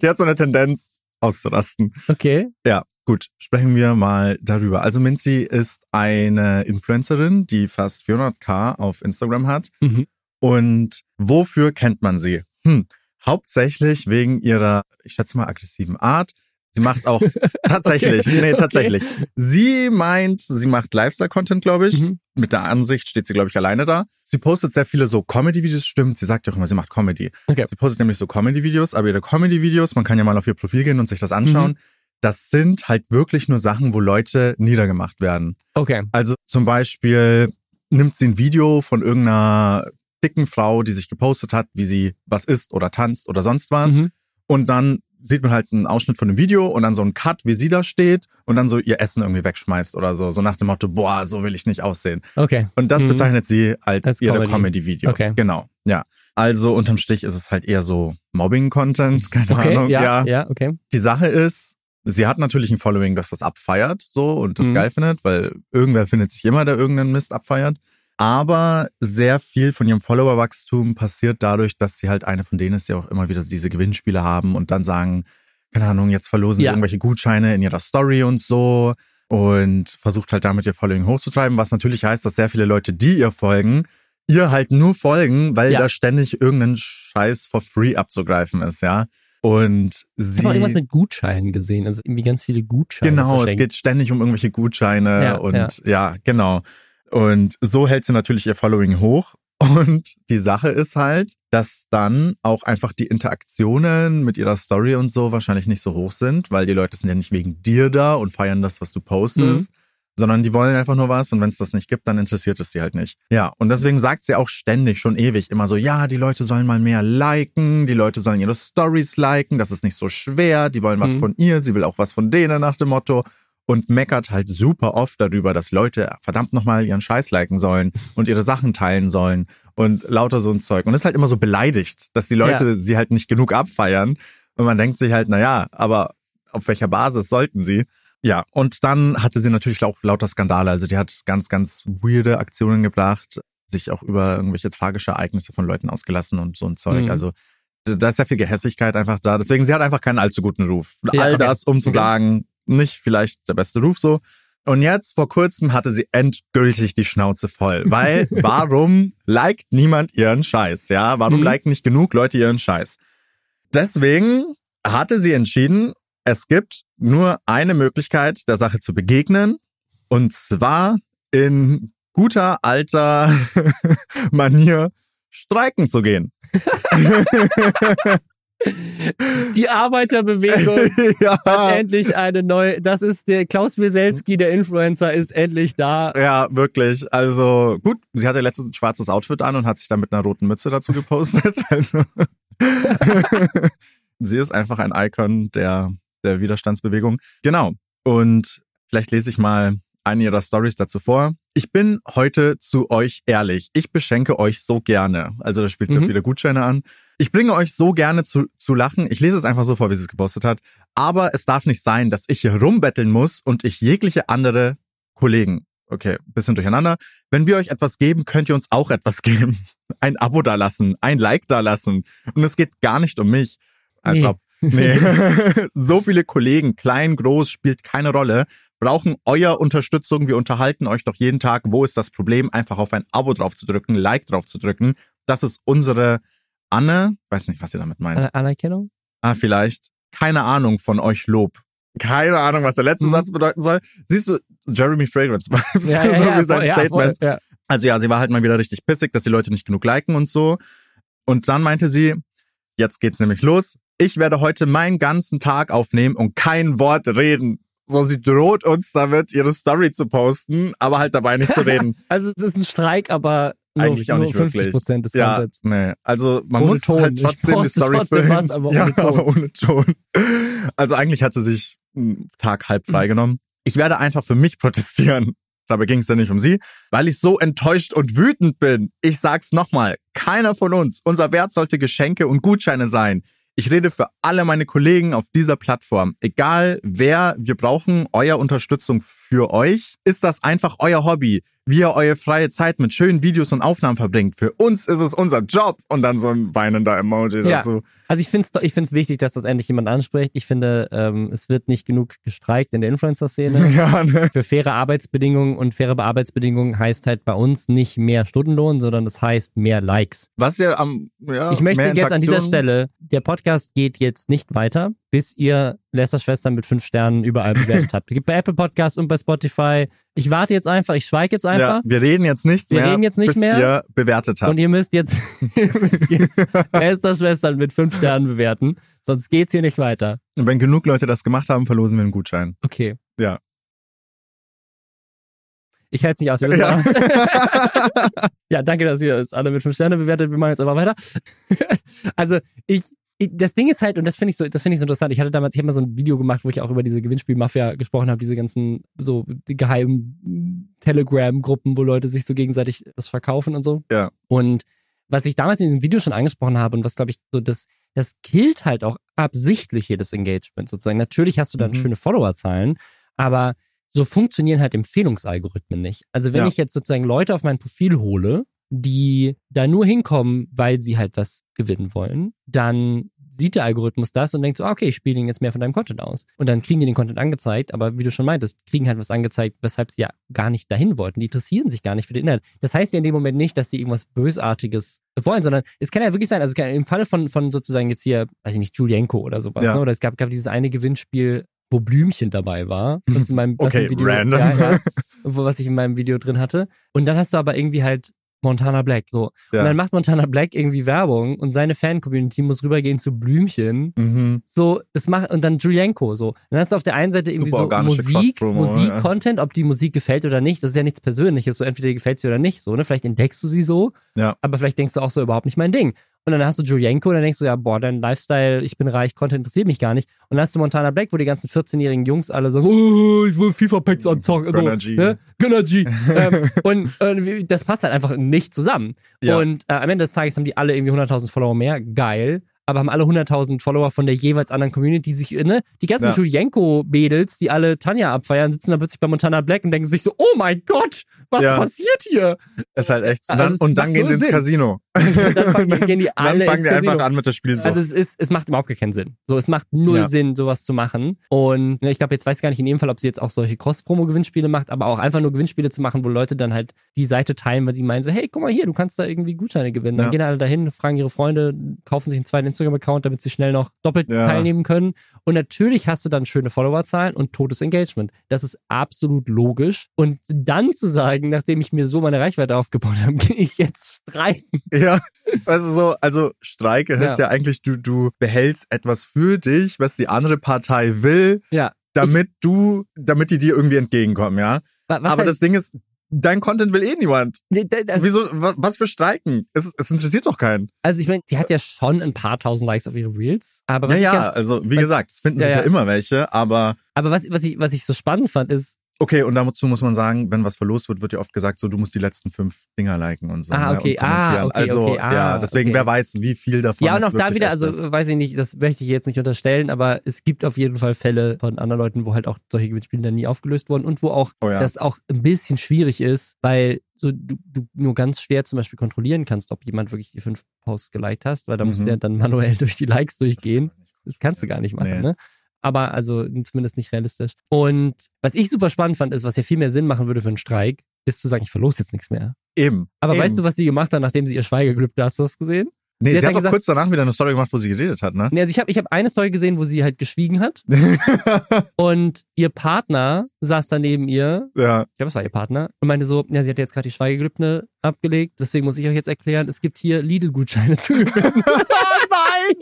B: Die hat so eine Tendenz, auszurasten.
A: Okay.
B: Ja, Gut, sprechen wir mal darüber. Also Minzy ist eine Influencerin, die fast 400k auf Instagram hat. Mhm. Und wofür kennt man sie? Hm, hauptsächlich wegen ihrer, ich schätze mal, aggressiven Art. Sie macht auch tatsächlich, okay. nee, tatsächlich. Okay. Sie meint, sie macht Lifestyle-Content, glaube ich. Mhm. Mit der Ansicht steht sie, glaube ich, alleine da. Sie postet sehr viele so Comedy-Videos, stimmt. Sie sagt ja auch immer, sie macht Comedy. Okay. Sie postet nämlich so Comedy-Videos, aber ihre Comedy-Videos, man kann ja mal auf ihr Profil gehen und sich das anschauen. Mhm das sind halt wirklich nur Sachen, wo Leute niedergemacht werden.
A: Okay.
B: Also zum Beispiel nimmt sie ein Video von irgendeiner dicken Frau, die sich gepostet hat, wie sie was isst oder tanzt oder sonst was. Mhm. Und dann sieht man halt einen Ausschnitt von dem Video und dann so einen Cut, wie sie da steht und dann so ihr Essen irgendwie wegschmeißt oder so. So nach dem Motto, boah, so will ich nicht aussehen.
A: Okay.
B: Und das mhm. bezeichnet sie als, als ihre Comedy-Videos. Okay. Genau, ja. Also unterm Strich ist es halt eher so Mobbing-Content, keine okay, Ahnung.
A: Ja, ja, ja, okay.
B: Die Sache ist, sie hat natürlich ein Following, das das abfeiert so und das mhm. geil findet, weil irgendwer findet sich immer, der irgendeinen Mist abfeiert. Aber sehr viel von ihrem Followerwachstum passiert dadurch, dass sie halt eine von denen ist, die auch immer wieder diese Gewinnspiele haben und dann sagen, keine Ahnung, jetzt verlosen ja. sie irgendwelche Gutscheine in ihrer Story und so und versucht halt damit ihr Following hochzutreiben, was natürlich heißt, dass sehr viele Leute, die ihr folgen, ihr halt nur folgen, weil ja. da ständig irgendein Scheiß for free abzugreifen ist, ja. Und sie. Ich habe
A: irgendwas mit Gutscheinen gesehen, also irgendwie ganz viele Gutscheine.
B: Genau, verschenkt. es geht ständig um irgendwelche Gutscheine ja, und ja. ja, genau. Und so hält sie natürlich ihr Following hoch. Und die Sache ist halt, dass dann auch einfach die Interaktionen mit ihrer Story und so wahrscheinlich nicht so hoch sind, weil die Leute sind ja nicht wegen dir da und feiern das, was du postest, mhm sondern die wollen einfach nur was und wenn es das nicht gibt, dann interessiert es sie halt nicht. Ja, und deswegen sagt sie auch ständig, schon ewig, immer so, ja, die Leute sollen mal mehr liken, die Leute sollen ihre Stories liken, das ist nicht so schwer, die wollen was mhm. von ihr, sie will auch was von denen nach dem Motto und meckert halt super oft darüber, dass Leute verdammt nochmal ihren Scheiß liken sollen und ihre Sachen teilen sollen und lauter so ein Zeug und ist halt immer so beleidigt, dass die Leute ja. sie halt nicht genug abfeiern und man denkt sich halt, na ja, aber auf welcher Basis sollten sie? Ja, und dann hatte sie natürlich auch lauter Skandale. Also die hat ganz, ganz weirde Aktionen gebracht, sich auch über irgendwelche tragische Ereignisse von Leuten ausgelassen und so ein Zeug. Mhm. Also da ist sehr viel Gehässigkeit einfach da. Deswegen, sie hat einfach keinen allzu guten Ruf. Ja, All okay. das, um zu okay. sagen, nicht vielleicht der beste Ruf so. Und jetzt vor kurzem hatte sie endgültig die Schnauze voll. Weil warum liked niemand ihren Scheiß? Ja, warum mhm. liken nicht genug Leute ihren Scheiß? Deswegen hatte sie entschieden, es gibt nur eine Möglichkeit, der Sache zu begegnen. Und zwar in guter alter Manier streiken zu gehen.
A: Die Arbeiterbewegung ja. hat endlich eine neue. Das ist der Klaus Wieselski, der Influencer, ist endlich da.
B: Ja, wirklich. Also gut, sie hatte letztens ein schwarzes Outfit an und hat sich dann mit einer roten Mütze dazu gepostet. Also, sie ist einfach ein Icon der der Widerstandsbewegung. Genau. Und vielleicht lese ich mal eine ihrer Stories dazu vor. Ich bin heute zu euch ehrlich. Ich beschenke euch so gerne. Also da spielt mhm. ja viele Gutscheine an. Ich bringe euch so gerne zu, zu lachen. Ich lese es einfach so vor, wie sie es gepostet hat. Aber es darf nicht sein, dass ich hier rumbetteln muss und ich jegliche andere Kollegen. Okay, bisschen durcheinander. Wenn wir euch etwas geben, könnt ihr uns auch etwas geben. Ein Abo da lassen, ein Like da lassen. Und es geht gar nicht um mich. Als nee. ob Nee. so viele Kollegen, klein, groß, spielt keine Rolle, brauchen euer Unterstützung. Wir unterhalten euch doch jeden Tag. Wo ist das Problem? Einfach auf ein Abo drauf zu drücken, Like drauf zu drücken. Das ist unsere Anne, weiß nicht, was ihr damit meint.
A: Anerkennung?
B: Ah, vielleicht. Keine Ahnung von euch Lob. Keine Ahnung, was der letzte mhm. Satz bedeuten soll. Siehst du, Jeremy Fragrance Vibes,
A: ja, ja,
B: so
A: ja,
B: wie sein
A: voll,
B: Statement.
A: Voll,
B: also ja, sie war halt mal wieder richtig pissig, dass die Leute nicht genug liken und so. Und dann meinte sie, jetzt geht's nämlich los. Ich werde heute meinen ganzen Tag aufnehmen und kein Wort reden. So, sie droht uns damit, ihre Story zu posten, aber halt dabei nicht zu reden.
A: also es ist ein Streik, aber nur,
B: Eigentlich auch nicht
A: 50
B: wirklich.
A: Prozent des
B: Ja,
A: Contents.
B: nee. Also man
A: Ohne
B: muss
A: Ton.
B: halt trotzdem die Story
A: trotzdem
B: filmen.
A: was, aber
B: ja,
A: ohne Ton.
B: aber ohne Ton. Also eigentlich hat sie sich einen Tag halb freigenommen. Ich werde einfach für mich protestieren. Dabei ging es ja nicht um sie, weil ich so enttäuscht und wütend bin. Ich sag's nochmal, keiner von uns, unser Wert sollte Geschenke und Gutscheine sein. Ich rede für alle meine Kollegen auf dieser Plattform. Egal wer, wir brauchen euer Unterstützung für euch. Ist das einfach euer Hobby? Wie ihr eure freie Zeit mit schönen Videos und Aufnahmen verbringt. Für uns ist es unser Job. Und dann so ein weinender Emoji
A: Ja.
B: dazu.
A: Also ich finde es ich find's wichtig, dass das endlich jemand anspricht. Ich finde, ähm, es wird nicht genug gestreikt in der Influencer-Szene.
B: Ja, ne?
A: Für faire Arbeitsbedingungen und faire Arbeitsbedingungen heißt halt bei uns nicht mehr Stundenlohn, sondern das heißt mehr Likes.
B: Was ja am, ja,
A: ich möchte jetzt an dieser Stelle, der Podcast geht jetzt nicht weiter, bis ihr Lester Schwestern mit fünf Sternen überall bewertet habt. Gibt bei Apple Podcast und bei Spotify. Ich warte jetzt einfach, ich schweige jetzt einfach.
B: Ja, wir reden jetzt nicht
A: Wir
B: mehr,
A: reden jetzt nicht
B: bis
A: mehr.
B: ihr bewertet habt.
A: Und ihr müsst jetzt, ihr müsst jetzt Lester Schwestern mit fünf Sternen bewerten, sonst geht's hier nicht weiter.
B: Und wenn genug Leute das gemacht haben, verlosen wir einen Gutschein.
A: Okay.
B: Ja.
A: Ich halte es nicht aus. Wir
B: Ja.
A: ja, danke, dass ihr es alle mit fünf Sternen bewertet. Wir machen jetzt aber weiter. also ich, das Ding ist halt, und das finde ich so, das finde ich so interessant. Ich hatte damals, ich habe mal so ein Video gemacht, wo ich auch über diese Gewinnspiel-Mafia gesprochen habe, diese ganzen so geheimen Telegram-Gruppen, wo Leute sich so gegenseitig das verkaufen und so.
B: Ja.
A: Und was ich damals in diesem Video schon angesprochen habe und was, glaube ich, so das, das killt halt auch absichtlich jedes Engagement sozusagen. Natürlich hast du dann
B: Mhm.
A: schöne Followerzahlen, aber so funktionieren halt Empfehlungsalgorithmen nicht. Also wenn
B: Ja.
A: ich jetzt sozusagen Leute auf mein Profil hole, die da nur hinkommen, weil sie halt was gewinnen wollen, dann sieht der Algorithmus das und denkt so, ah, okay, ich spiele ihnen jetzt mehr von deinem Content aus. Und dann kriegen die den Content angezeigt, aber wie du schon meintest, kriegen halt was angezeigt, weshalb sie ja gar nicht dahin wollten. Die interessieren sich gar nicht für den Inhalt. Das heißt ja in dem Moment nicht, dass sie irgendwas Bösartiges wollen, sondern es kann ja wirklich sein, also kann, im Falle von, von sozusagen jetzt hier, weiß ich nicht, Julienko oder sowas,
B: Ja.
A: ne? oder es gab, gab dieses eine Gewinnspiel, wo Blümchen dabei war, was in meinem was
B: Okay,
A: Video. Ja, ja, was ich in meinem Video drin hatte. Und dann hast du aber irgendwie halt Montana Black, so.
B: Ja.
A: Und dann macht Montana Black irgendwie Werbung und seine Fan-Community muss rübergehen zu Blümchen.
B: Mhm.
A: So, das macht, und dann Julienko, so. Dann hast du auf der einen Seite irgendwie
B: Super
A: so Musik, Musik-Content, ob die Musik gefällt oder nicht. Das ist ja nichts Persönliches, so entweder gefällt sie oder nicht, so, ne? Vielleicht entdeckst du sie so,
B: Ja.
A: aber vielleicht denkst du auch so überhaupt nicht mein Ding. Und dann hast du Julienko und dann denkst du, ja, boah, dein Lifestyle, ich bin reich, Content interessiert mich gar nicht. Und dann hast du Montana Black, wo die ganzen 14-jährigen Jungs alle so, oh, ich will FIFA-Packs anzocken. So,
B: Gunnar G.
A: Ne? Ähm, und äh, das passt halt einfach nicht zusammen.
B: Ja.
A: Und äh, am Ende des Tages haben die alle irgendwie 100.000 Follower mehr. Geil. Aber haben alle 100.000 Follower von der jeweils anderen Community, die sich, ne? Die ganzen
B: Ja.
A: Julienko-Mädels, die alle Tanja abfeiern, sitzen dann plötzlich bei Montana Black und denken sich so, oh mein Gott, was
B: Ja.
A: passiert hier?
B: Ist halt echt. Und
A: Also
B: dann, und dann gehen sie ins. Casino.
A: Und dann fangen, gehen die alle
B: dann fangen die einfach an mit der Spielsucht.
A: Also es ist, es macht überhaupt keinen Sinn. So, es macht null
B: Ja.
A: Sinn, sowas zu machen. Und ne, ich glaube, jetzt weiß ich gar nicht in dem Fall, ob sie jetzt auch solche Cross-Promo-Gewinnspiele macht, aber auch einfach nur Gewinnspiele zu machen, wo Leute dann halt die Seite teilen, weil sie meinen so, hey, guck mal hier, du kannst da irgendwie Gutscheine gewinnen. Dann gehen alle dahin, fragen ihre Freunde, kaufen sich einen zweiten Instagram-Account, damit sie schnell noch doppelt
B: Ja.
A: teilnehmen können. Und natürlich hast du dann schöne Followerzahlen und totes Engagement. Das ist absolut logisch. Und dann zu sagen, nachdem ich mir so meine Reichweite aufgebaut habe, gehe ich jetzt streiken.
B: Ja, also so, also Streike heißt
A: Ja.
B: ja eigentlich, du, du behältst etwas für dich, was die andere Partei will,
A: Ja.
B: damit du, damit die dir irgendwie entgegenkommen, ja.
A: Wa- Was
B: Aber
A: halt-
B: das Ding ist, dein Content will eh niemand.
A: Nee, da- da-
B: Wieso, wa- was für Streiken? Es, es interessiert doch keinen.
A: Also ich meine, sie hat ja schon ein paar tausend Likes auf ihre Reels, aber was,
B: Ja,
A: ich,
B: ja,
A: ganz,
B: also wie
A: was-
B: gesagt, es finden
A: Ja,
B: sich ja,
A: ja.
B: immer welche, aber
A: aber was, was, ich, was ich so spannend fand, ist,
B: okay, und dazu muss man sagen, wenn was verlost wird, wird ja oft gesagt, so du musst die letzten fünf Dinger liken und so.
A: Ah,
B: ne,
A: okay,
B: kommentieren.
A: ah, okay,
B: also
A: okay, ah,
B: ja, deswegen,
A: okay.
B: wer weiß, wie viel davon
A: ja und auch da wieder, also
B: ist.
A: weiß ich nicht, das möchte ich jetzt nicht unterstellen, aber es gibt auf jeden Fall Fälle von anderen Leuten, wo halt auch solche Gewinnspiele dann nie aufgelöst wurden und wo auch
B: Oh ja.
A: das auch ein bisschen schwierig ist, weil so du, du nur ganz schwer zum Beispiel kontrollieren kannst, ob jemand wirklich die fünf Posts geliked hast, weil da musst du
B: Mhm.
A: ja dann manuell durch die Likes durchgehen. Das kannst du gar nicht machen,
B: Nee.
A: ne? Aber also zumindest nicht realistisch. Und was ich super spannend fand, ist, was ja viel mehr Sinn machen würde für einen Streik, ist zu sagen, ich verlose jetzt nichts mehr.
B: Eben.
A: Aber
B: eben.
A: weißt du, was sie gemacht hat, nachdem sie ihr Schweigegelübde, hast du das gesehen?
B: Nee, sie,
A: Sie
B: hat, doch kurz danach wieder eine Story gemacht, wo sie geredet hat, ne?
A: Nee, also ich habe ich hab eine Story gesehen, wo sie halt geschwiegen hat und ihr Partner saß da neben ihr,
B: ja.
A: ich glaube, es war ihr Partner, und meinte so, ja, sie hat jetzt gerade die Schweigegelübde abgelegt, deswegen muss ich euch jetzt erklären, es gibt hier Lidl-Gutscheine zu gewinnen.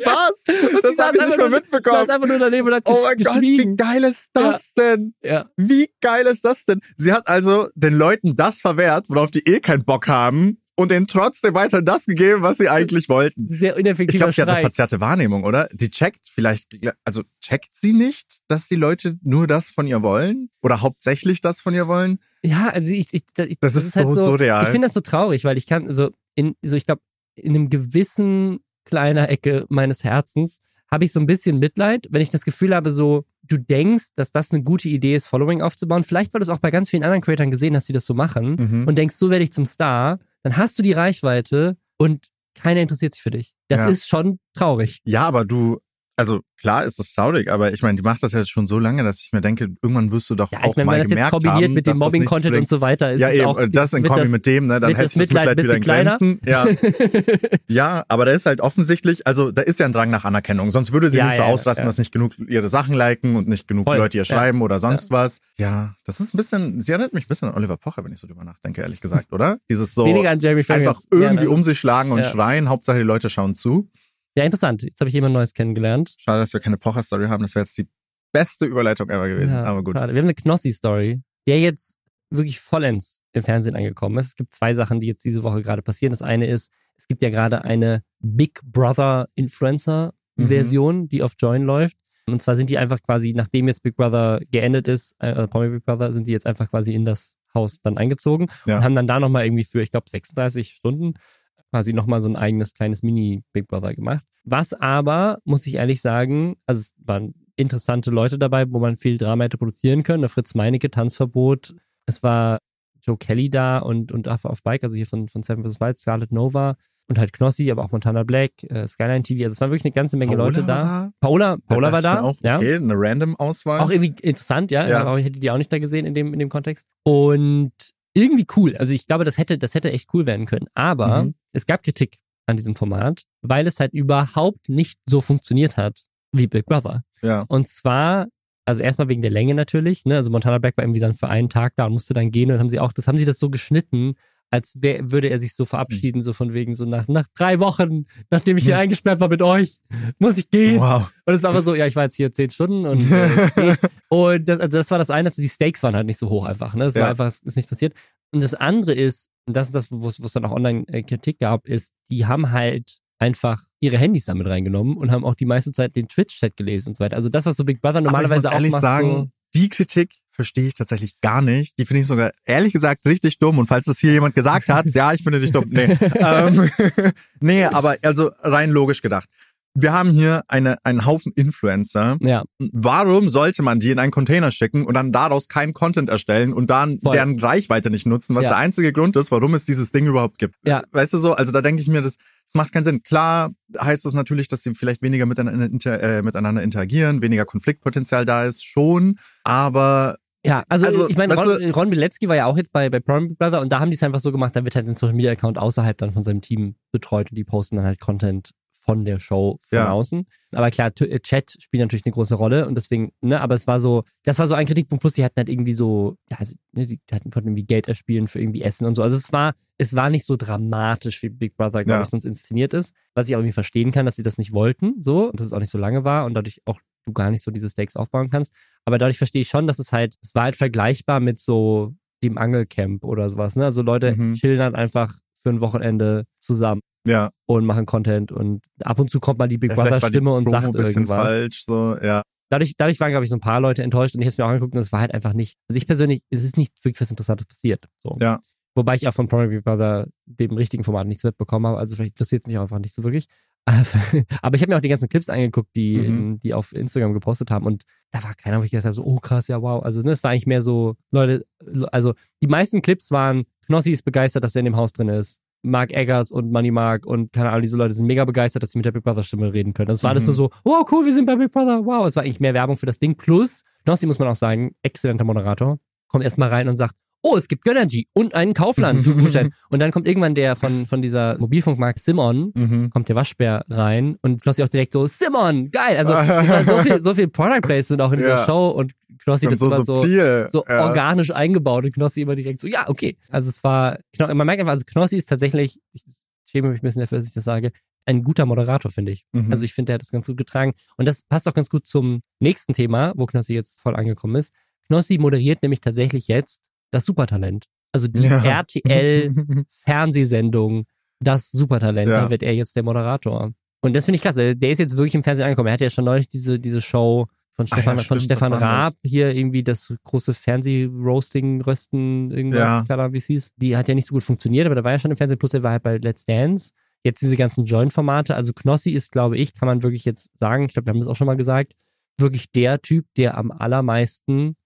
B: Was?
A: Und
B: Das habe ich nicht mal
A: nur-
B: mitbekommen.
A: saß einfach nur daneben und hat
B: Oh mein Gott, wie geil ist das denn?
A: Ja.
B: Wie geil ist das denn? Sie hat also den Leuten das verwehrt, worauf die eh keinen Bock haben und denen trotzdem weiter das gegeben, was sie eigentlich wollten.
A: Sehr
B: Ich
A: ineffektiver
B: glaube, sie hat eine verzerrte Wahrnehmung, oder? Die checkt vielleicht, also checkt sie nicht, dass die Leute nur das von ihr wollen? Oder hauptsächlich das von ihr wollen?
A: Ja, also ich, ich, ich
B: Das ist
A: halt
B: so surreal.
A: Ich finde das so traurig, weil ich kann, so in, so ich glaube, in einem gewissen kleiner Ecke meines Herzens habe ich so ein bisschen Mitleid, wenn ich das Gefühl habe, so du denkst, dass das eine gute Idee ist, Following aufzubauen. Vielleicht, weil du es auch bei ganz vielen anderen Creators gesehen hast, die das so machen
B: Mhm.
A: und denkst, so werde ich zum Star, dann hast du die Reichweite und keiner interessiert sich für dich. Das
B: Ja.
A: ist schon traurig.
B: Ja, aber du, also klar ist das traurig, aber ich meine, die macht das jetzt schon so lange, dass ich mir denke, irgendwann wirst du doch
A: Ja,
B: auch
A: ich meine,
B: mal
A: wenn das jetzt
B: gemerkt
A: kombiniert
B: haben,
A: mit dem Mobbing-Content und so weiter ist
B: ja, eben,
A: auch,
B: das
A: ist-
B: in Kombi mit dem, ne, dann
A: wird
B: hält
A: das
B: sich das Mitleid
A: Mitleid
B: wieder in. Grenzen. Ja, ja, aber da ist halt offensichtlich, also da ist ja ein Drang nach Anerkennung, sonst würde sie
A: Ja,
B: nicht so
A: ja,
B: ausrasten, dass nicht genug ihre Sachen liken und nicht genug
A: Voll,
B: Leute ihr schreiben oder sonst was. Ja, das ist ein bisschen, sie erinnert mich ein bisschen an Oliver Pocher, wenn ich so drüber nachdenke, ehrlich gesagt, oder? Dieses so
A: Weniger an Jeremy Fragrance.
B: einfach irgendwie
A: ne?
B: um sich schlagen und schreien, Hauptsache die Leute schauen zu.
A: Ja, interessant. Jetzt habe ich jemand Neues kennengelernt.
B: Schade, dass wir keine Pocher-Story haben, das wäre jetzt die beste Überleitung ever gewesen,
A: Ja,
B: aber gut.
A: Schade. Wir haben eine Knossi-Story, der jetzt wirklich vollends im Fernsehen angekommen ist. Es gibt zwei Sachen, die jetzt diese Woche gerade passieren. Das eine ist, es gibt ja gerade eine Big Brother Influencer-Version, die auf Join läuft. Und zwar sind die einfach quasi, nachdem jetzt Big Brother geendet ist, äh, Promi Big Brother, sind die jetzt einfach quasi in das Haus dann eingezogen
B: Ja.
A: und haben dann da nochmal irgendwie für, ich glaube, 36 Stunden quasi nochmal so ein eigenes kleines Mini-Big Brother gemacht. Was aber, muss ich ehrlich sagen, also es waren interessante Leute dabei, wo man viel Drama hätte produzieren können. Der Fritz Meinecke, Tanzverbot. Es war Joe Kelly da und, und Affe auf Bike, also hier von, von Seven vs. Wild, Scarlett Nova und halt Knossi, aber auch Montana Black, äh, Skyline TV. Also es waren wirklich eine ganze Menge
B: Paola
A: Leute da. Paola, Paola war da.
B: Auch,
A: ja.
B: okay, eine random Auswahl.
A: Auch irgendwie interessant, ja.
B: Ja.
A: Aber ich hätte die auch nicht da gesehen in dem, in dem Kontext. Und irgendwie cool. Also ich glaube, das hätte, das hätte echt cool werden können. Aber
B: Mhm.
A: es gab Kritik an diesem Format, weil es halt überhaupt nicht so funktioniert hat wie Big Brother.
B: ja.
A: Und zwar, also erstmal wegen der Länge natürlich, ne? Also Montana Black war irgendwie dann für einen Tag da und musste dann gehen und haben sie auch, das haben sie das so geschnitten, als wär, würde er sich so verabschieden, so von wegen so nach, nach drei Wochen, nachdem ich hier
B: Hm.
A: eingesperrt war mit euch, muss ich gehen.
B: Wow.
A: Und es war aber so, ja, ich war jetzt hier zehn Stunden und, äh, geht. und das, also das war das eine, dass die Stakes waren halt nicht so hoch einfach. Ne? Es
B: Ja.
A: war einfach, es ist nicht passiert. Und das andere ist, und das ist das, wo es dann auch online äh, Kritik gab, ist, die haben halt einfach ihre Handys damit reingenommen und haben auch die meiste Zeit den Twitch-Chat gelesen und so weiter. Also das, was so Big Brother normalerweise
B: Aber ich muss
A: auch
B: ehrlich
A: macht,
B: sagen, die Kritik verstehe ich tatsächlich gar nicht. Die finde ich sogar ehrlich gesagt richtig dumm. Und falls das hier jemand gesagt hat, ja, ich finde dich dumm. Nee, ähm, nee, aber also rein logisch gedacht. Wir haben hier eine, einen Haufen Influencer.
A: ja,
B: Warum sollte man die in einen Container schicken und dann daraus keinen Content erstellen und dann
A: Voll.
B: deren Reichweite nicht nutzen, was
A: Ja.
B: der einzige Grund ist, warum es dieses Ding überhaupt gibt?
A: Ja.
B: Weißt du so? Also da denke ich mir, das, das macht keinen Sinn. Klar heißt das natürlich, dass sie vielleicht weniger miteinander, inter, äh, miteinander interagieren, weniger Konfliktpotenzial da ist, schon. Aber
A: Ja, also,
B: Also,
A: ich meine, Ron, Ron Bilecki war ja auch jetzt bei, bei Prime Big Brother und da haben die es einfach so gemacht, da wird halt ein Social Media Account außerhalb dann von seinem Team betreut und die posten dann halt Content von der Show von
B: Ja.
A: außen. Aber klar, äh, Chat spielt natürlich eine große Rolle und deswegen, ne, aber es war so, das war so ein Kritikpunkt, plus die hatten halt irgendwie so, ja, also, ne, die hatten konnten irgendwie Geld erspielen für irgendwie Essen und so. Also es war, es war nicht so dramatisch, wie Big Brother, glaube
B: Ja.
A: ich, sonst inszeniert ist, was ich auch irgendwie verstehen kann, dass sie das nicht wollten, so, und dass es auch nicht so lange war und dadurch auch du gar nicht so diese Stakes aufbauen kannst. Aber dadurch verstehe ich schon, dass es halt, es war halt vergleichbar mit so dem Angelcamp oder sowas, ne? Also Leute
B: Mhm.
A: chillen halt einfach für ein Wochenende zusammen
B: ja,
A: und machen Content und ab und zu kommt mal die Big
B: ja,
A: Brother Stimme und
B: Promo
A: sagt irgendwas.
B: falsch, so, ja.
A: Dadurch, dadurch waren, glaube ich, so ein paar Leute enttäuscht und ich habe es mir auch angeguckt und es war halt einfach nicht, also ich persönlich, es ist nicht wirklich was Interessantes passiert. So.
B: Ja.
A: Wobei ich auch von Promi Big Brother, dem richtigen Format, nichts mitbekommen habe, also vielleicht interessiert mich auch einfach nicht so wirklich. Aber ich habe mir auch die ganzen Clips angeguckt, die,
B: Mhm.
A: die auf Instagram gepostet haben und da war keiner, wo ich gesagt habe, so, oh krass, ja wow. Also ne, es war eigentlich mehr so, Leute, also die meisten Clips waren, Knossi ist begeistert, dass er in dem Haus drin ist. Mark Eggers und Money Mark und keine Ahnung, diese Leute sind mega begeistert, dass sie mit der Big Brother Stimme reden können. Das war alles
B: Mhm.
A: nur so, wow, cool, wir sind bei Big Brother, wow. Es war eigentlich mehr Werbung für das Ding. Plus, Knossi muss man auch sagen, exzellenter Moderator, kommt erstmal rein und sagt, oh, es gibt Gönnergy und einen Kaufland. und dann kommt irgendwann der von, von dieser Mobilfunkmarke Simon, mhm. kommt der Waschbär rein und Knossi auch direkt so, Simon, geil. Also so viel, so viel Product Placement auch in dieser ja. Show und Knossi das so immer so, so ja. organisch eingebaut und Knossi immer direkt so, ja, okay. Also es war, man merkt einfach, also Knossi ist tatsächlich, ich schäme mich ein bisschen dafür, dass ich das sage, ein guter Moderator, finde ich. Mhm. Also ich finde, der hat das ganz gut getragen. Und das passt auch ganz gut zum nächsten Thema, wo Knossi jetzt voll angekommen ist. Knossi moderiert nämlich tatsächlich jetzt das Supertalent. Also die ja. RTL-Fernsehsendung, das Supertalent, ja. da wird er jetzt der Moderator. Und das finde ich krass. Der ist jetzt wirklich im Fernsehen angekommen. Er hatte ja schon neulich diese, diese Show von Stefan, ja, von Stefan Raab hier irgendwie das große Fernseh-Roasting, Rösten, irgendwas, ja. keine Ahnung, wie es hieß. Die hat ja nicht so gut funktioniert, aber da war ja schon im Fernsehen, plus er war halt bei Let's Dance. Jetzt diese ganzen Joint-Formate. Also Knossi ist, glaube ich, kann man wirklich jetzt sagen, ich glaube, wir haben das auch schon mal gesagt, wirklich der Typ, der am allermeisten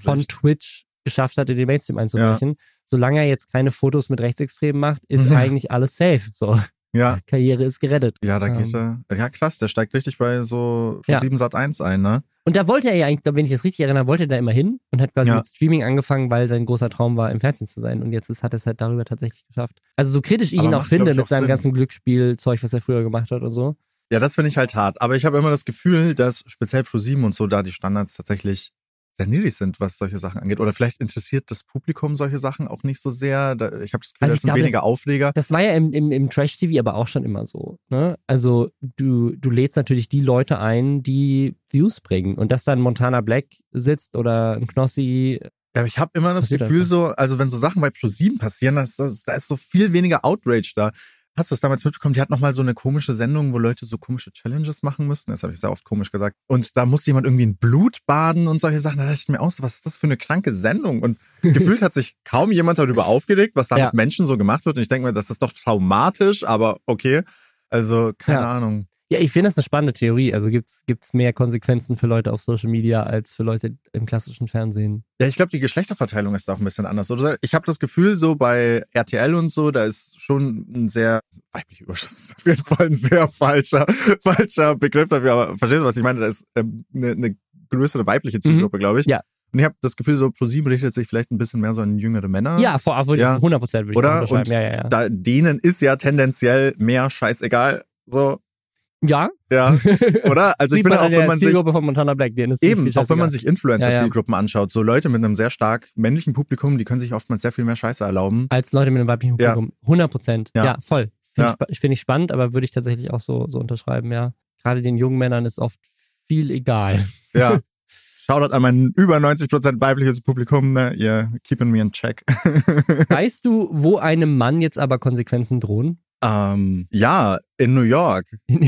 A: von Twitch geschafft hat, in den Mainstream einzubrechen. Ja. Solange er jetzt keine Fotos mit Rechtsextremen macht, ist eigentlich alles safe. So. Ja. Karriere ist gerettet.
B: Ja, da geht ähm. er. Ja, krass, der steigt richtig bei so ja. 7 Sat 1 ein, ne?
A: Und da wollte er ja eigentlich, wenn ich das richtig erinnere, wollte er da immer hin und hat quasi ja. mit Streaming angefangen, weil sein großer Traum war, im Fernsehen zu sein. Und jetzt ist, hat er es halt darüber tatsächlich geschafft. Also so kritisch ich Aber ihn auch finde mit seinem Sinn. ganzen Glücksspielzeug, was er früher gemacht hat und so.
B: Ja, das finde ich halt hart. Aber ich habe immer das Gefühl, dass speziell Pro 7 und so da die Standards tatsächlich sehr niedrig sind, was solche Sachen angeht. Oder vielleicht interessiert das Publikum solche Sachen auch nicht so sehr. ich habe das Gefühl, also das sind glaube, weniger Aufleger.
A: Das war ja im, im, im Trash-TV aber auch schon immer so. Ne? Also du, du lädst natürlich die Leute ein, die Views bringen. Und dass dann Montana Black sitzt oder ein Knossi.
B: Ja, aber ich habe immer das Gefühl so, also wenn so Sachen bei Pro 7 passieren, das, das, da ist so viel weniger Outrage da. Hast du das damals mitbekommen? Die hat nochmal so eine komische Sendung, wo Leute so komische Challenges machen müssten. Das habe ich sehr oft komisch gesagt. Und da musste jemand irgendwie in Blut baden und solche Sachen. Da dachte ich mir aus, was ist das für eine kranke Sendung? Und gefühlt hat sich kaum jemand darüber aufgeregt, was da ja. mit Menschen so gemacht wird. Und ich denke mir, das ist doch traumatisch, aber okay. Also, keine ja. Ahnung.
A: Ja, ich finde das eine spannende Theorie. Also gibt es mehr Konsequenzen für Leute auf Social Media als für Leute im klassischen Fernsehen?
B: Ja, ich glaube, die Geschlechterverteilung ist auch ein bisschen anders. Oder ich habe das Gefühl, so bei RTL und so, da ist schon ein sehr weiblicher Überschuss. Auf jeden Fall ein sehr falscher, falscher Begriff dafür. Aber verstehst du, was ich meine? Da ist ähm, eine, eine größere weibliche Zielgruppe, mhm. glaube ich.
A: Ja.
B: Und ich habe das Gefühl, so ProSieben richtet sich vielleicht ein bisschen mehr so an jüngere Männer.
A: Ja, vor allem ja. 100 Prozent würde ich
B: Oder?
A: Und
B: ja, ja, ja. Da, denen ist ja tendenziell mehr scheißegal. So,
A: ja.
B: Ja. Oder? Also ich finde auch, wenn man sich.
A: von Montana Black,
B: denen ist eben, auch wenn man sich Influencer-Zielgruppen ja, ja. anschaut, so Leute mit einem sehr stark männlichen Publikum, die können sich oftmals sehr viel mehr Scheiße erlauben.
A: Als Leute mit einem weiblichen Publikum. Ja. 100 Prozent. Ja. ja. voll. Finde ich, find ich spannend, aber würde ich tatsächlich auch so, so unterschreiben, ja. Gerade den jungen Männern ist oft viel egal.
B: Ja. Shoutout an mein über 90 Prozent weibliches Publikum, ne? Ihr keeping me in check.
A: weißt du, wo einem Mann jetzt aber Konsequenzen drohen?
B: Ähm, ja, in New York.
A: In,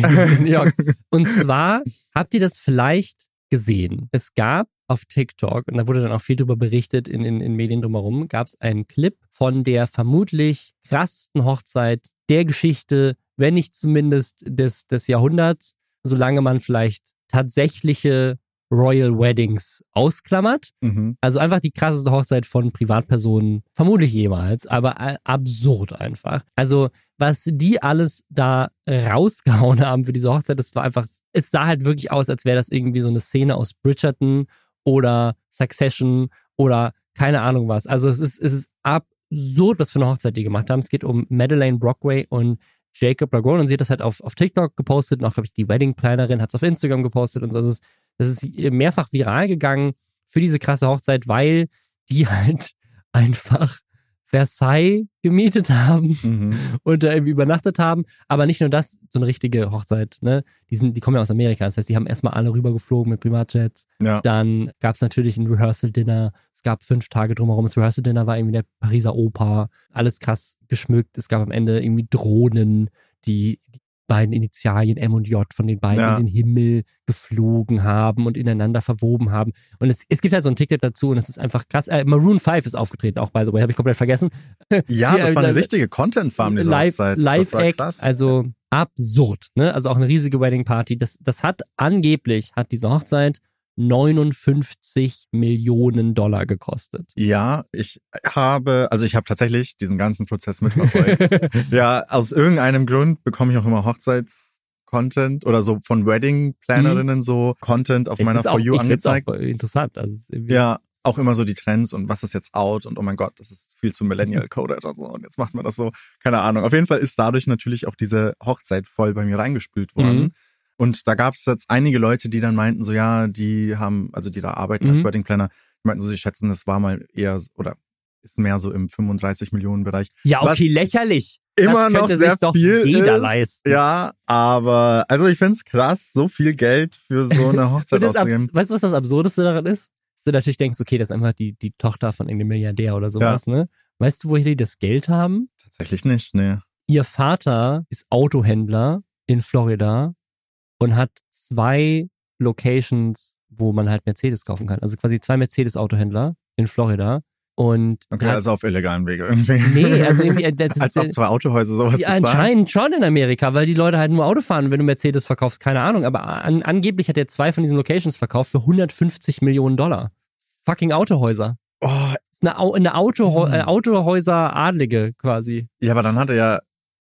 A: New York. Und zwar habt ihr das vielleicht gesehen. Es gab auf TikTok, und da wurde dann auch viel darüber berichtet in, in, in Medien drumherum, gab es einen Clip von der vermutlich krassesten Hochzeit der Geschichte, wenn nicht zumindest des, des Jahrhunderts, solange man vielleicht tatsächliche Royal Weddings ausklammert. Mhm. Also einfach die krasseste Hochzeit von Privatpersonen, vermutlich jemals, aber absurd einfach. Also was die alles da rausgehauen haben für diese Hochzeit, das war einfach, es sah halt wirklich aus, als wäre das irgendwie so eine Szene aus Bridgerton oder Succession oder keine Ahnung was. Also es ist, es ist absurd, was für eine Hochzeit die gemacht haben. Es geht um Madeleine Brockway und Jacob Lagone und sie hat das halt auf, auf TikTok gepostet und auch, glaube ich, die Wedding Plannerin hat es auf Instagram gepostet und das ist, das ist mehrfach viral gegangen für diese krasse Hochzeit, weil die halt einfach Versailles gemietet haben mhm. und da irgendwie übernachtet haben. Aber nicht nur das, so eine richtige Hochzeit. Ne? Die, sind, die kommen ja aus Amerika. Das heißt, die haben erstmal alle rübergeflogen mit Privatjets. Ja. Dann gab es natürlich ein Rehearsal-Dinner. Es gab fünf Tage drumherum. Das Rehearsal-Dinner war irgendwie der Pariser Oper. Alles krass geschmückt. Es gab am Ende irgendwie Drohnen, die, die beiden Initialien M und J von den beiden ja. in den Himmel geflogen haben und ineinander verwoben haben. Und es, es gibt halt so ein Ticket dazu und es ist einfach krass. Äh, Maroon 5 ist aufgetreten, auch by the way, habe ich komplett vergessen.
B: Ja, das war eine richtige Content-Farm
A: diese Live, Hochzeit. Live-Act, also absurd. Ne? Also auch eine riesige Wedding-Party. Das, das hat angeblich, hat diese Hochzeit 59 Millionen Dollar gekostet.
B: Ja, ich habe, also ich habe tatsächlich diesen ganzen Prozess mitverfolgt. ja, aus irgendeinem Grund bekomme ich auch immer Hochzeits- Content oder so von Wedding Plannerinnen mhm. so Content auf es meiner For You angezeigt.
A: Auch interessant. Also
B: ja, auch immer so die Trends und was ist jetzt out und oh mein Gott, das ist viel zu Millennial Coded und so und jetzt macht man das so. Keine Ahnung. Auf jeden Fall ist dadurch natürlich auch diese Hochzeit voll bei mir reingespült worden. Mhm. Und da gab es jetzt einige Leute, die dann meinten, so ja, die haben, also die da arbeiten mhm. als Wedding Planner, die meinten so, sie schätzen, das war mal eher oder ist mehr so im 35 Millionen Bereich.
A: Ja, okay, lächerlich.
B: Immer noch sehr viel
A: jeder
B: ist.
A: leisten.
B: Ja, aber also ich find's krass, so viel Geld für so eine Hochzeit auszugeben.
A: Weißt du, was das Absurdeste daran ist? Dass du natürlich denkst, okay, das ist einfach die, die Tochter von irgendeinem Milliardär oder sowas, ja. ne? Weißt du, woher die das Geld haben?
B: Tatsächlich nicht, ne.
A: Ihr Vater ist Autohändler in Florida und hat zwei Locations, wo man halt Mercedes kaufen kann. Also quasi zwei Mercedes-Autohändler in Florida. Und
B: okay, hat, also auf illegalen Wege irgendwie.
A: Nee, also irgendwie. Äh, das
B: Als ob zwei Autohäuser sowas
A: ja, Anscheinend schon in Amerika, weil die Leute halt nur Auto fahren, wenn du Mercedes verkaufst, keine Ahnung. Aber an, angeblich hat er zwei von diesen Locations verkauft für 150 Millionen Dollar. Fucking Autohäuser.
B: Oh.
A: Das ist eine, eine Auto, hm. Autohäuser-Adlige quasi.
B: Ja, aber dann hat er ja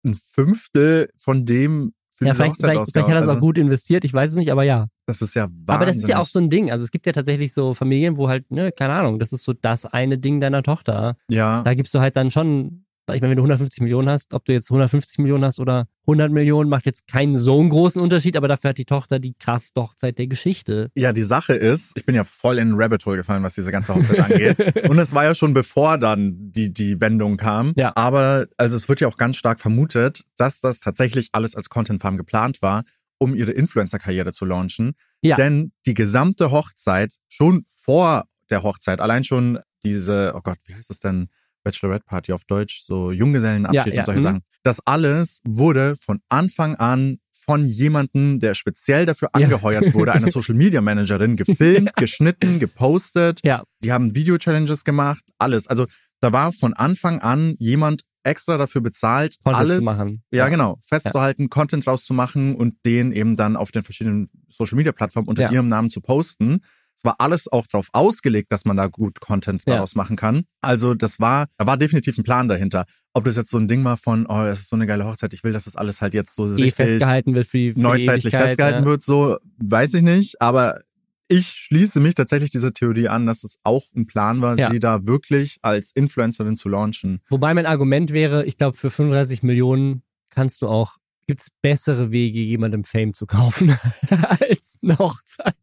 B: ein Fünftel von dem für
A: ja, vielleicht, vielleicht, vielleicht, hat er es also, auch gut investiert, ich weiß es nicht, aber ja.
B: Das ist ja wahnsinnig.
A: Aber das ist ja auch so ein Ding. Also es gibt ja tatsächlich so Familien, wo halt, ne, keine Ahnung, das ist so das eine Ding deiner Tochter.
B: Ja.
A: Da gibst du halt dann schon ich meine, wenn du 150 Millionen hast, ob du jetzt 150 Millionen hast oder 100 Millionen, macht jetzt keinen so einen großen Unterschied, aber dafür hat die Tochter die krass Hochzeit der Geschichte.
B: Ja, die Sache ist, ich bin ja voll in Rabbit Hole gefallen, was diese ganze Hochzeit angeht. Und es war ja schon bevor dann die, die Wendung kam.
A: Ja.
B: Aber, also es wird ja auch ganz stark vermutet, dass das tatsächlich alles als Content Farm geplant war, um ihre Influencer-Karriere zu launchen.
A: Ja.
B: Denn die gesamte Hochzeit, schon vor der Hochzeit, allein schon diese, oh Gott, wie heißt das denn? Bachelorette Party auf Deutsch, so Junggesellenabschied ja, ja. und solche mhm. Sachen. Das alles wurde von Anfang an von jemandem, der speziell dafür angeheuert wurde, einer Social Media Managerin, gefilmt, geschnitten, gepostet.
A: Ja.
B: Die haben Video-Challenges gemacht, alles. Also da war von Anfang an jemand extra dafür bezahlt,
A: Content
B: alles
A: zu machen.
B: Ja, genau, festzuhalten, ja. Content rauszumachen und den eben dann auf den verschiedenen Social Media Plattformen unter ja. ihrem Namen zu posten. War alles auch darauf ausgelegt, dass man da gut Content daraus ja. machen kann. Also das war, da war definitiv ein Plan dahinter. Ob das jetzt so ein Ding war von, oh, es ist so eine geile Hochzeit, ich will, dass das alles halt jetzt so
A: die richtig festgehalten wird für die, für
B: neuzeitlich festgehalten ja. wird, so weiß ich nicht. Aber ich schließe mich tatsächlich dieser Theorie an, dass es auch ein Plan war, ja. sie da wirklich als Influencerin zu launchen.
A: Wobei mein Argument wäre, ich glaube, für 35 Millionen kannst du auch, gibt es bessere Wege, jemandem Fame zu kaufen als eine Hochzeit.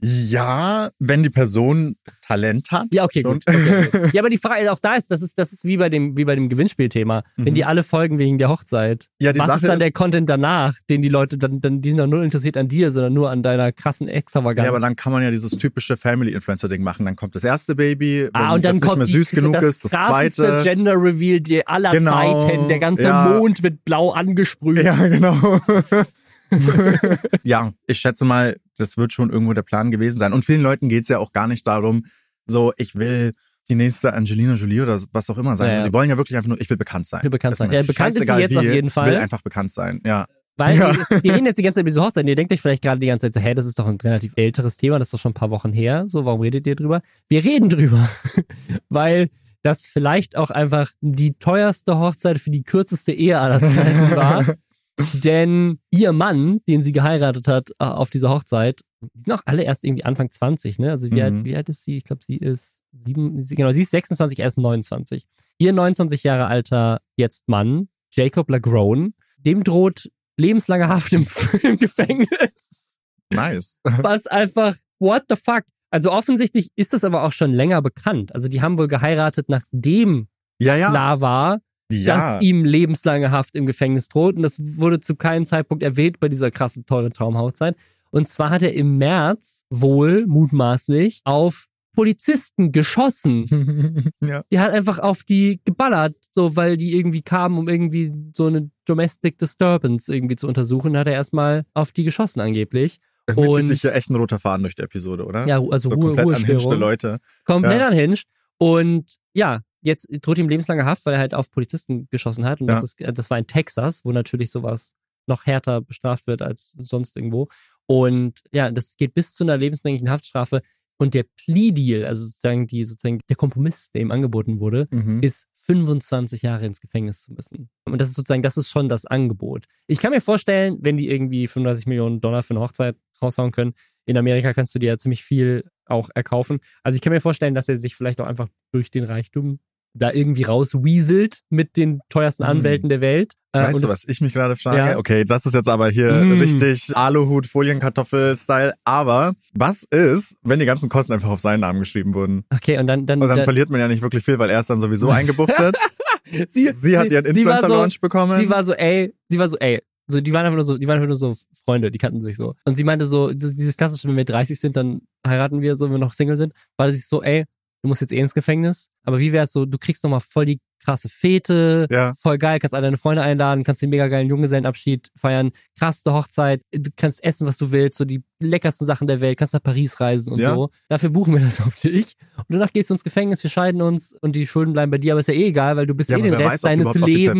B: Ja, wenn die Person Talent hat.
A: Ja, okay, gut. Okay, okay. Ja, aber die Frage auch da ist, das ist, das ist wie bei dem, wie bei dem Gewinnspielthema. Mhm. Wenn die alle folgen wegen der Hochzeit.
B: Ja,
A: was
B: Sache
A: ist dann
B: ist,
A: der Content danach, den die Leute dann, dann, die sind doch nur interessiert an dir, sondern nur an deiner krassen Extravaganz.
B: Ja, aber dann kann man ja dieses typische Family-Influencer-Ding machen. Dann kommt das erste Baby,
A: wenn ah, und dann
B: das
A: kommt
B: nicht mehr süß
A: die,
B: genug
A: das
B: ist, das zweite.
A: Gender Reveal aller
B: genau,
A: Zeiten. Der ganze
B: ja.
A: Mond wird blau angesprüht.
B: Ja, genau. ja, ich schätze mal, das wird schon irgendwo der Plan gewesen sein. Und vielen Leuten geht's ja auch gar nicht darum, so, ich will die nächste Angelina Jolie oder was auch immer sein. Ja, ja. Die wollen ja wirklich einfach nur, ich will bekannt sein. Ich
A: will bekannt sein. Ja, bekannt ist sie jetzt wie, auf jeden Fall.
B: Ich will einfach bekannt sein, ja.
A: Weil ja. wir, wir reden jetzt die ganze Zeit über diese Hochzeit. Ihr denkt euch vielleicht gerade die ganze Zeit so, hey, das ist doch ein relativ älteres Thema, das ist doch schon ein paar Wochen her. So, warum redet ihr drüber? Wir reden drüber. Weil das vielleicht auch einfach die teuerste Hochzeit für die kürzeste Ehe aller Zeiten war. Denn ihr Mann, den sie geheiratet hat äh, auf dieser Hochzeit, die sind auch alle erst irgendwie Anfang 20, ne? Also wie, mhm. alt, wie alt ist sie? Ich glaube, sie ist sieben, sie, genau, sie ist 26, er ist 29. Ihr 29 Jahre alter jetzt Mann, Jacob Lagrone, dem droht lebenslange Haft im, im Gefängnis.
B: Nice.
A: Was einfach, what the fuck? Also offensichtlich ist das aber auch schon länger bekannt. Also die haben wohl geheiratet, nachdem
B: ja, ja.
A: klar war, ja. dass ihm lebenslange Haft im Gefängnis droht. Und das wurde zu keinem Zeitpunkt erwähnt bei dieser krassen, teuren Traumhautzeit. Und zwar hat er im März wohl mutmaßlich auf Polizisten geschossen.
B: ja.
A: Die hat einfach auf die geballert, so weil die irgendwie kamen, um irgendwie so eine Domestic Disturbance irgendwie zu untersuchen. Da hat er erstmal auf die geschossen angeblich.
B: Irgendwie und zieht sich ja echt ein roter Faden durch die Episode, oder?
A: Ja, also
B: so
A: Ruhe,
B: komplett
A: Ruhestörung.
B: Leute.
A: Komplett
B: ja.
A: unhinged. Und ja, jetzt droht ihm lebenslange Haft, weil er halt auf Polizisten geschossen hat. Und
B: Ja.
A: das, ist, äh, das war in Texas, wo natürlich sowas noch härter bestraft wird als sonst irgendwo. Und ja, das geht bis zu einer lebenslänglichen Haftstrafe. Und der Plea-Deal, also sozusagen die, sozusagen der Kompromiss, der ihm angeboten wurde,
B: Mhm.
A: ist 25 Jahre ins Gefängnis zu müssen. Und das ist sozusagen, das ist schon das Angebot. Ich kann mir vorstellen, wenn die irgendwie 35 Millionen Dollar für eine Hochzeit raushauen können, in Amerika kannst du dir ja ziemlich viel auch erkaufen. Also ich kann mir vorstellen, dass er sich vielleicht auch einfach durch den Reichtum da irgendwie rauswieselt mit den teuersten hm. Anwälten mm. der Welt.
B: Äh, weißt du, was ich mich gerade frage? Ja. Okay, das ist jetzt aber hier mm. richtig Aluhut, Folienkartoffel-Style. Aber was ist, wenn die ganzen Kosten einfach auf seinen Namen geschrieben wurden?
A: Okay, und dann... dann
B: und dann, dann verliert man ja nicht wirklich viel, weil er ist dann sowieso eingebuchtet. sie, sie, hat ihren Influencer-Launch so, bekommen.
A: Sie war so, ey, sie war so, ey, so, die waren einfach nur so, die waren einfach nur so Freunde, die kannten sich so. Und sie meinte so, dieses klassische, wenn wir 30 sind, dann heiraten wir so, wenn wir noch Single sind, war das so, ey, du musst jetzt eh ins Gefängnis. Aber wie wär's so, du kriegst nochmal voll die krasse Fete, ja. voll geil, kannst alle deine Freunde einladen, kannst den mega geilen Junggesellenabschied feiern, krasse Hochzeit, du kannst essen, was du willst, so die leckersten Sachen der Welt, kannst nach Paris reisen und ja. so. Dafür buchen wir das auf dich. Und danach gehst du ins Gefängnis, wir scheiden uns und die Schulden bleiben bei dir, aber ist ja eh egal, weil du bist ja, eh den Rest weiß, deines Lebens.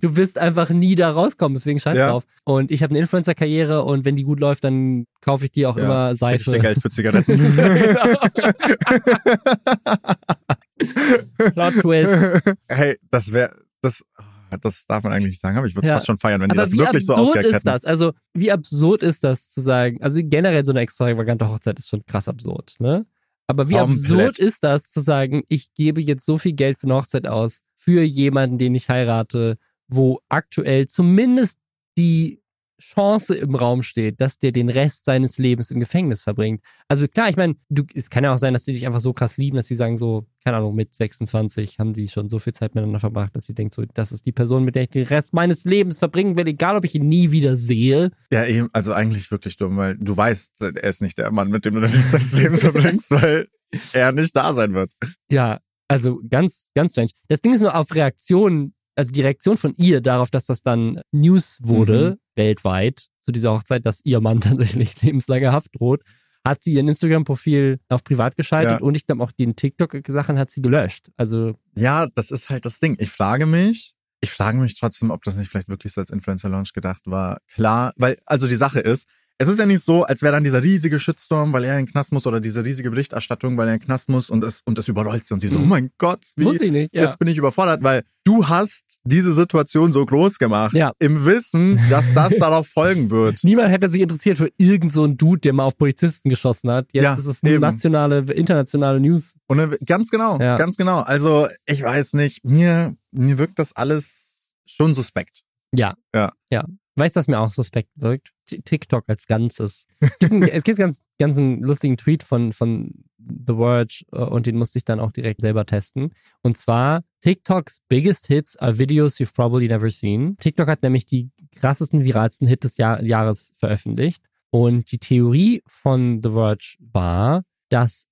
A: Du wirst einfach nie da rauskommen, deswegen scheiß ja. drauf. Und ich habe eine Influencer-Karriere und wenn die gut läuft, dann kaufe ich dir auch immer Seife.
B: Ich Geld für Zigaretten.
A: Plot Twist.
B: Hey, das wäre, das, das darf man eigentlich nicht sagen, aber ich würde es ja. fast schon feiern, wenn die das wirklich so ausgehackt
A: ist das? Also, wie absurd ist das zu sagen? Also, generell so eine extravagante Hochzeit ist schon krass absurd, ne? Aber wie Komplett. absurd ist das zu sagen, ich gebe jetzt so viel Geld für eine Hochzeit aus, für jemanden, den ich heirate, wo aktuell zumindest die Chance im Raum steht, dass der den Rest seines Lebens im Gefängnis verbringt. Also klar, ich meine, es kann ja auch sein, dass sie dich einfach so krass lieben, dass sie sagen so, keine Ahnung, mit 26 haben die schon so viel Zeit miteinander verbracht, dass sie denkt so, das ist die Person, mit der ich den Rest meines Lebens verbringen will, egal ob ich ihn nie wieder sehe.
B: Ja, eben, also eigentlich wirklich dumm, weil du weißt, er ist nicht der Mann, mit dem du den Rest deines Lebens verbringst, weil er nicht da sein wird.
A: Ja, also ganz, ganz strange. Das Ding ist nur auf Reaktionen also die Reaktion von ihr darauf, dass das dann News wurde, mhm. weltweit, zu dieser Hochzeit, dass ihr Mann tatsächlich lebenslange Haft droht, hat sie ihr Instagram-Profil auf privat geschaltet ja. und ich glaube auch den TikTok-Sachen hat sie gelöscht. Also.
B: Ja, das ist halt das Ding. Ich frage mich, ich frage mich trotzdem, ob das nicht vielleicht wirklich so als Influencer-Launch gedacht war. Klar, weil, also die Sache ist, es ist ja nicht so, als wäre dann dieser riesige Shitstorm, weil er in den Knast muss oder diese riesige Berichterstattung, weil er in den Knast muss und es, und das überrollt sie und sie so, mhm. oh mein Gott, wie,
A: muss ich nicht,
B: ja. jetzt bin ich überfordert, weil du hast diese Situation so groß gemacht,
A: ja.
B: im Wissen, dass das darauf folgen wird.
A: Niemand hätte sich interessiert für irgendeinen so Dude, der mal auf Polizisten geschossen hat. Jetzt ja, ist es eine eben. nationale, internationale News.
B: Und ganz genau, ja. ganz genau. Also ich weiß nicht, mir, mir wirkt das alles schon suspekt.
A: Ja.
B: Ja.
A: Ja. Weißt du, was mir auch suspekt wirkt? TikTok als Ganzes. es gibt ganz, ganz einen lustigen Tweet von, von The Verge äh, und den musste ich dann auch direkt selber testen. Und zwar, TikToks biggest hits are videos you've probably never seen. TikTok hat nämlich die krassesten, viralsten Hits des Jahr Jahres veröffentlicht. Und die Theorie von The Verge war, dass,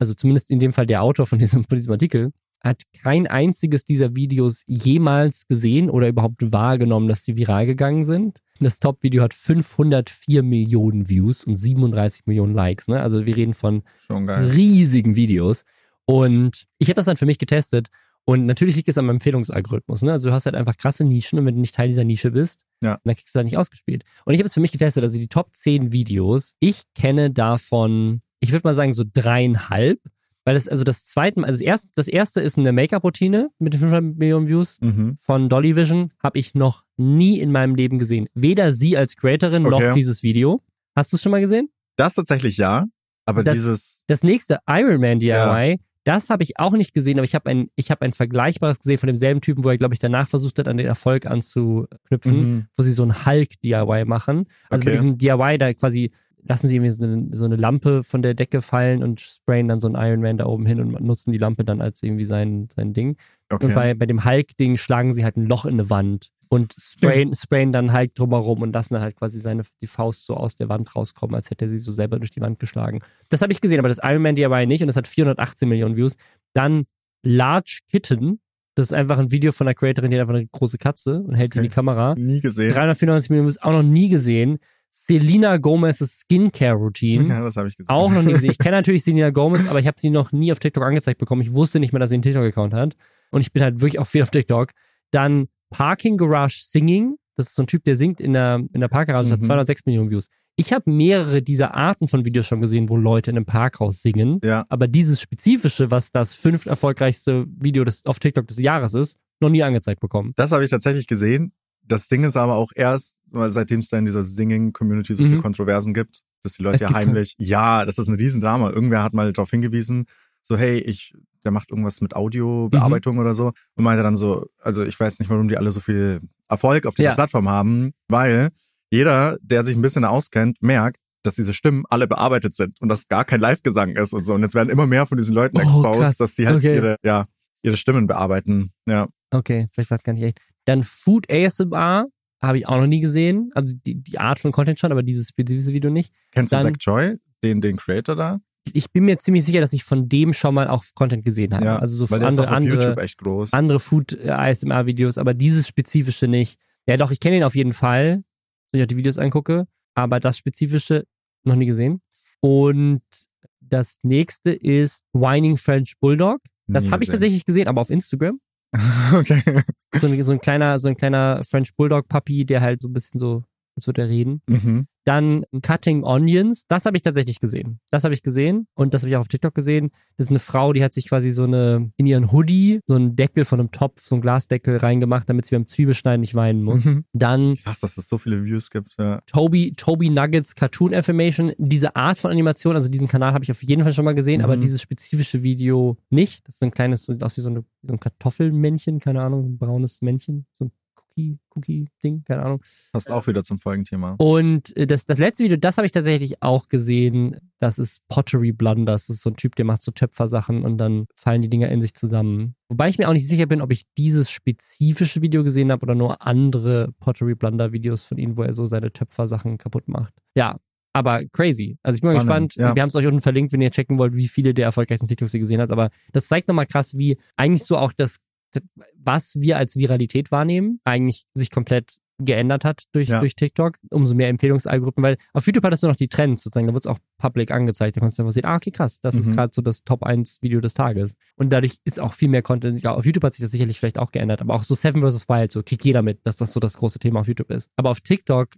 A: also zumindest in dem Fall der Autor von diesem, von diesem Artikel, hat kein einziges dieser Videos jemals gesehen oder überhaupt wahrgenommen, dass sie viral gegangen sind. Das Top-Video hat 504 Millionen Views und 37 Millionen Likes. Ne? Also wir reden von riesigen Videos. Und ich habe das dann für mich getestet. Und natürlich liegt es am Empfehlungsalgorithmus. Ne? Also du hast halt einfach krasse Nischen und wenn du nicht Teil dieser Nische bist,
B: ja.
A: dann kriegst du da nicht ausgespielt. Und ich habe es für mich getestet. Also die Top 10 Videos, ich kenne davon, ich würde mal sagen, so dreieinhalb. Weil das, also das zweite, also das erste, das erste ist eine Make-up-Routine mit 500 Millionen Views mhm. von Dolly Vision. Habe ich noch nie in meinem Leben gesehen. Weder sie als Creatorin okay. noch dieses Video. Hast du es schon mal gesehen?
B: Das tatsächlich ja. Aber
A: das,
B: dieses.
A: Das nächste Iron Man DIY, ja. das habe ich auch nicht gesehen, aber ich habe ein, ich habe ein vergleichbares gesehen von demselben Typen, wo er, glaube ich, danach versucht hat, an den Erfolg anzuknüpfen, mhm. wo sie so ein Hulk-DIY machen. Also okay. bei diesem DIY da quasi lassen sie irgendwie so eine, so eine, Lampe von der Decke fallen und sprayen dann so einen Iron Man da oben hin und nutzen die Lampe dann als irgendwie sein, sein Ding. Okay. Und bei, bei dem Hulk-Ding schlagen sie halt ein Loch in eine Wand und sprayen, sprayen dann Hulk drumherum und lassen dann halt quasi seine, die Faust so aus der Wand rauskommen, als hätte er sie so selber durch die Wand geschlagen. Das habe ich gesehen, aber das Iron Man DIY nicht und das hat 418 Millionen Views. Dann Large Kitten, das ist einfach ein Video von einer Creatorin, die hat einfach eine große Katze und hält okay. die in die Kamera.
B: Nie gesehen.
A: 394 Millionen Views, auch noch nie gesehen. Selena Gomez's Skincare Routine.
B: Ja, das habe ich gesehen.
A: Auch noch nie gesehen. Ich kenne natürlich Selena Gomez, aber ich habe sie noch nie auf TikTok angezeigt bekommen. Ich wusste nicht mehr, dass sie einen TikTok-Account hat. Und ich bin halt wirklich auch viel auf TikTok. Dann Parking Garage Singing. Das ist so ein Typ, der singt in der, in der Parkgarage, mhm. hat 206 Millionen Views. Ich habe mehrere dieser Arten von Videos schon gesehen, wo Leute in einem Parkhaus singen.
B: Ja.
A: Aber dieses spezifische, was das fünft erfolgreichste Video des, auf TikTok des Jahres ist, noch nie angezeigt bekommen.
B: Das habe ich tatsächlich gesehen. Das Ding ist aber auch erst, weil seitdem es da in dieser Singing-Community so mhm. viel Kontroversen gibt, dass die Leute ja heimlich, ja, das ist ein Riesendrama. Irgendwer hat mal darauf hingewiesen, so, hey, ich, der macht irgendwas mit Audiobearbeitung mhm. oder so und meinte dann so, also ich weiß nicht, warum die alle so viel Erfolg auf dieser ja. Plattform haben, weil jeder, der sich ein bisschen auskennt, merkt, dass diese Stimmen alle bearbeitet sind und dass gar kein Live-Gesang ist und so. Und jetzt werden immer mehr von diesen Leuten oh, exposed, dass die halt okay. ihre, ja, ihre Stimmen bearbeiten. Ja.
A: Okay, vielleicht weiß gar nicht echt. Dann Food ASMR habe ich auch noch nie gesehen. Also die, die Art von Content schon, aber dieses spezifische Video nicht.
B: Kennst Dann, du Zach Joy, den, den Creator da?
A: Ich bin mir ziemlich sicher, dass ich von dem schon mal auch Content gesehen habe. Ja, also so
B: weil andere, andere,
A: andere Food äh, ASMR Videos, aber dieses spezifische nicht. Ja, doch, ich kenne ihn auf jeden Fall, wenn ich auch die Videos angucke, aber das spezifische noch nie gesehen. Und das nächste ist Whining French Bulldog. Das habe ich tatsächlich gesehen, aber auf Instagram.
B: okay.
A: So ein, so ein, kleiner, so ein kleiner French Bulldog Puppy, der halt so ein bisschen so, als würde er reden. Mhm. Dann Cutting Onions, das habe ich tatsächlich gesehen. Das habe ich gesehen und das habe ich auch auf TikTok gesehen. Das ist eine Frau, die hat sich quasi so eine, in ihren Hoodie, so einen Deckel von einem Topf, so einen Glasdeckel reingemacht, damit sie beim Zwiebelschneiden nicht weinen muss. Mhm. Dann.
B: Krass, dass es so viele Views gibt, ja.
A: Toby, Toby Nuggets Cartoon Affirmation. Diese Art von Animation, also diesen Kanal habe ich auf jeden Fall schon mal gesehen, mhm. aber dieses spezifische Video nicht. Das ist ein kleines, sieht aus wie so, eine, so ein Kartoffelmännchen, keine Ahnung, ein braunes Männchen, so ein Cookie, Cookie-Ding, keine Ahnung.
B: Passt auch wieder zum Folgenthema.
A: Und äh, das, das letzte Video, das habe ich tatsächlich auch gesehen. Das ist Pottery Blunders. Das ist so ein Typ, der macht so Töpfersachen und dann fallen die Dinger in sich zusammen. Wobei ich mir auch nicht sicher bin, ob ich dieses spezifische Video gesehen habe oder nur andere Pottery Blunder Videos von ihm, wo er so seine Töpfersachen kaputt macht. Ja, aber crazy. Also ich bin mal gespannt. Ja. Wir haben es euch unten verlinkt, wenn ihr checken wollt, wie viele der erfolgreichsten TikToks ihr gesehen habt. Aber das zeigt nochmal krass, wie eigentlich so auch das was wir als Viralität wahrnehmen, eigentlich sich komplett geändert hat durch, ja. durch TikTok. Umso mehr Empfehlungsalgorithmen, weil auf YouTube hattest du noch die Trends sozusagen, da wird es auch public angezeigt. Da konntest du einfach sehen, ah, okay, krass, das mhm. ist gerade so das Top 1 Video des Tages. Und dadurch ist auch viel mehr Content. Ja, auf YouTube hat sich das sicherlich vielleicht auch geändert, aber auch so Seven vs. Wild, so kriegt jeder mit, dass das so das große Thema auf YouTube ist. Aber auf TikTok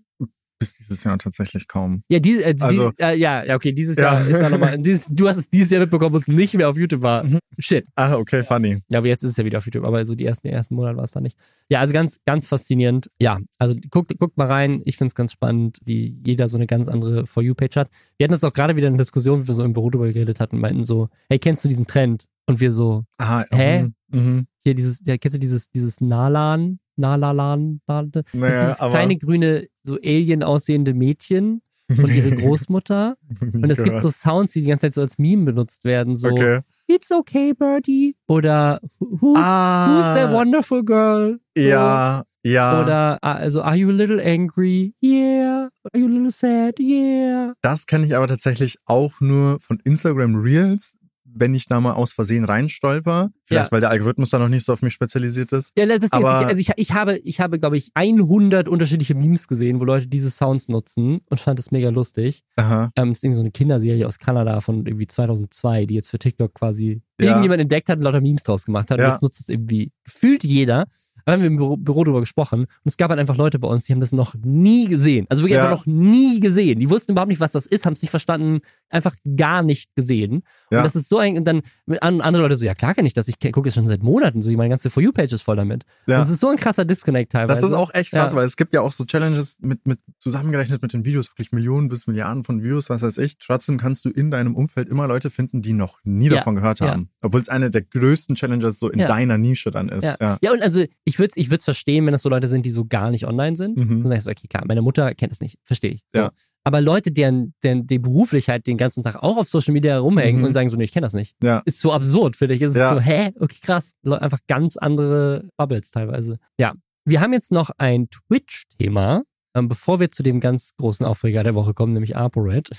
B: bis dieses Jahr tatsächlich kaum.
A: Ja, die, äh, also, die, äh, ja, ja, okay, dieses ja. Jahr ist da nochmal. du hast es dieses Jahr mitbekommen, wo es nicht mehr auf YouTube war. Mhm. Shit.
B: Ah, okay, funny.
A: Ja, aber jetzt ist es ja wieder auf YouTube, aber so die ersten, ersten Monate war es da nicht. Ja, also ganz, ganz faszinierend. Ja, also guckt, guckt mal rein. Ich finde es ganz spannend, wie jeder so eine ganz andere For You-Page hat. Wir hatten das auch gerade wieder in der Diskussion, wie wir so im Büro drüber geredet hatten, meinten so, hey, kennst du diesen Trend? Und wir so,
B: Aha,
A: hä? Mhm. Hier dieses, ja, kennst du dieses, dieses Nalan? Nalalan, naja, dieses aber kleine grüne, so Alien aussehende Mädchen und ihre Großmutter. und es gibt so Sounds, die die ganze Zeit so als Meme benutzt werden. So,
B: okay.
A: It's okay, Birdie. Oder Who's, ah, who's that wonderful girl?
B: Ja, so. ja.
A: Oder also, Are you a little angry? Yeah. Are you a little sad? Yeah.
B: Das kenne ich aber tatsächlich auch nur von Instagram Reels wenn ich da mal aus Versehen reinstolper. Vielleicht, ja. weil der Algorithmus da noch nicht so auf mich spezialisiert ist.
A: Ja, das ist aber jetzt, also ich, ich habe, ich habe, glaube ich, 100 unterschiedliche Memes gesehen, wo Leute diese Sounds nutzen und fand es mega lustig.
B: Aha.
A: Ähm, das ist irgendwie so eine Kinderserie aus Kanada von irgendwie 2002, die jetzt für TikTok quasi ja. irgendjemand entdeckt hat und lauter Memes draus gemacht hat. Ja. Und jetzt nutzt es irgendwie gefühlt jeder. Da haben wir im Büro, Büro drüber gesprochen und es gab halt einfach Leute bei uns, die haben das noch nie gesehen. Also wirklich ja. einfach noch nie gesehen. Die wussten überhaupt nicht, was das ist, haben es nicht verstanden, einfach gar nicht gesehen. Ja. Und das ist so ein, und dann andere Leute so, ja klar kenne ich das, ich gucke es schon seit Monaten, so meine ganze For You-Page ist voll damit. Ja. das ist so ein krasser Disconnect teilweise.
B: Das ist auch echt krass, weil es gibt ja auch so Challenges mit, mit, zusammengerechnet mit den Videos, wirklich Millionen bis Milliarden von Views, was weiß ich. Trotzdem kannst du in deinem Umfeld immer Leute finden, die noch nie davon gehört haben. Obwohl es eine der größten Challenges so in deiner Nische dann ist.
A: Ja, ja. und also ich würde es ich verstehen, wenn das so Leute sind, die so gar nicht online sind. Mhm. Und sagst, okay, klar, meine Mutter kennt es nicht, verstehe ich. So.
B: Ja.
A: Aber Leute, deren, deren die beruflich halt den ganzen Tag auch auf Social Media rumhängen mhm. und sagen so, nee, ich kenne das nicht.
B: Ja.
A: Ist so absurd, finde ich. Es ja. ist so, hä? Okay, krass. Einfach ganz andere Bubbles teilweise. Ja. Wir haben jetzt noch ein Twitch-Thema. Ähm, bevor wir zu dem ganz großen Aufreger der Woche kommen, nämlich ApoRed.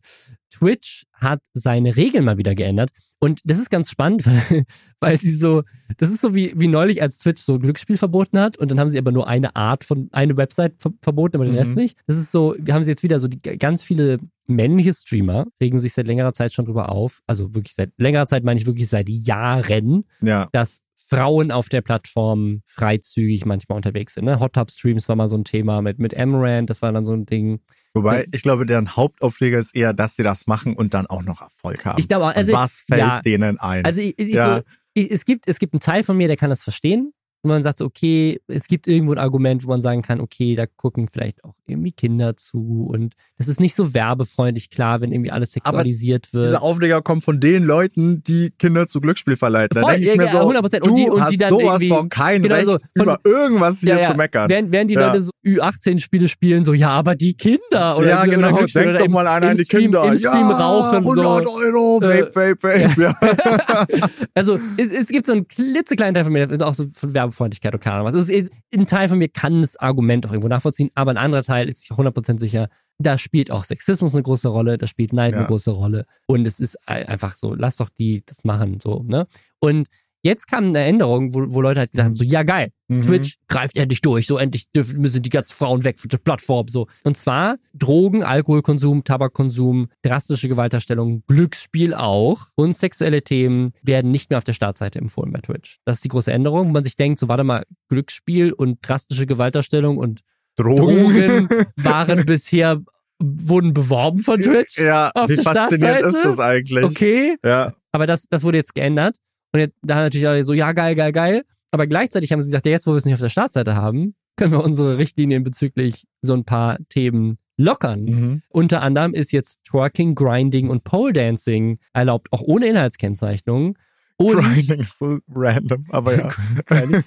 A: Twitch hat seine Regeln mal wieder geändert. Und das ist ganz spannend, weil, weil sie so, das ist so wie, wie neulich, als Twitch so Glücksspiel verboten hat und dann haben sie aber nur eine Art von, eine Website ver verboten, aber den mhm. Rest nicht. Das ist so, wir haben sie jetzt wieder so, die, ganz viele männliche Streamer regen sich seit längerer Zeit schon drüber auf. Also wirklich seit längerer Zeit meine ich wirklich seit Jahren,
B: ja.
A: dass Frauen auf der Plattform freizügig manchmal unterwegs sind. Ne? Hot Tub Streams war mal so ein Thema mit, mit Amaranth, das war dann so ein Ding.
B: Wobei, ich glaube, deren Hauptaufreger ist eher, dass sie das machen und dann auch noch Erfolg haben.
A: Ich glaube, also,
B: was fällt ja, denen ein?
A: Also ich, ich, ja. so, ich, es, gibt, es gibt einen Teil von mir, der kann das verstehen. Und man sagt so, okay, es gibt irgendwo ein Argument, wo man sagen kann, okay, da gucken vielleicht auch irgendwie Kinder zu und das ist nicht so werbefreundlich, klar, wenn irgendwie alles sexualisiert
B: Aber
A: wird.
B: Diese Aufleger kommen von den Leuten, die Kinder zu Glücksspiel verleiten. Da denke ich mir so,
A: 100%.
B: du
A: und die, und
B: hast
A: die dann
B: sowas von kein
A: genau
B: Recht,
A: so, von,
B: über irgendwas hier
A: ja, ja,
B: zu meckern.
A: Während, während die
B: Ja.
A: Leute so Ü18-Spiele spielen, so, ja, aber die Kinder oder
B: ja,
A: oder
B: genau.
A: Glücksspiel
B: Denk
A: oder
B: doch
A: im-
B: mal an die
A: Stream,
B: Kinder.
A: Im Stream
B: ja,
A: rauchen.
B: 100
A: so.
B: Euro,
A: Äh,
B: vape, vape, vape.
A: Also es, es gibt so einen klitzekleinen Teil von mir, auch so von Werbefreundlichkeit oder keine Ahnung was. Ist, ein Teil von mir kann das Argument auch irgendwo nachvollziehen, aber ein anderer Teil ist sich 100% sicher, da spielt auch Sexismus eine große Rolle, da spielt Neid
B: Ja.
A: eine große Rolle und es ist ein- einfach so, lass doch die das machen, so, ne? Und jetzt kam eine Änderung, wo, wo Leute halt gesagt haben, so, ja geil,
B: Mhm.
A: Twitch greift endlich durch, so endlich dürfen, müssen die ganzen Frauen weg von der Plattform, so. Und zwar Drogen, Alkoholkonsum, Tabakkonsum, drastische Gewalterstellung, Glücksspiel auch und sexuelle Themen werden nicht mehr auf der Startseite empfohlen bei Twitch. Das ist die große Änderung, wo man sich denkt, so warte mal, Glücksspiel und drastische Gewalterstellung und Drogen waren bisher, wurden beworben von Twitch.
B: Ja,
A: auf
B: wie faszinierend ist das eigentlich?
A: Okay,
B: Ja.
A: aber das, das wurde jetzt geändert. Und jetzt, da haben natürlich alle so, ja, geil, geil, geil. Aber gleichzeitig haben sie gesagt, ja, jetzt, wo wir es nicht auf der Startseite haben, können wir unsere Richtlinien bezüglich so ein paar Themen lockern.
B: Mhm.
A: Unter anderem ist jetzt Twerking, Grinding und Pole Dancing erlaubt, auch ohne Inhaltskennzeichnung. Und,
B: Grinding ist so random, aber ja.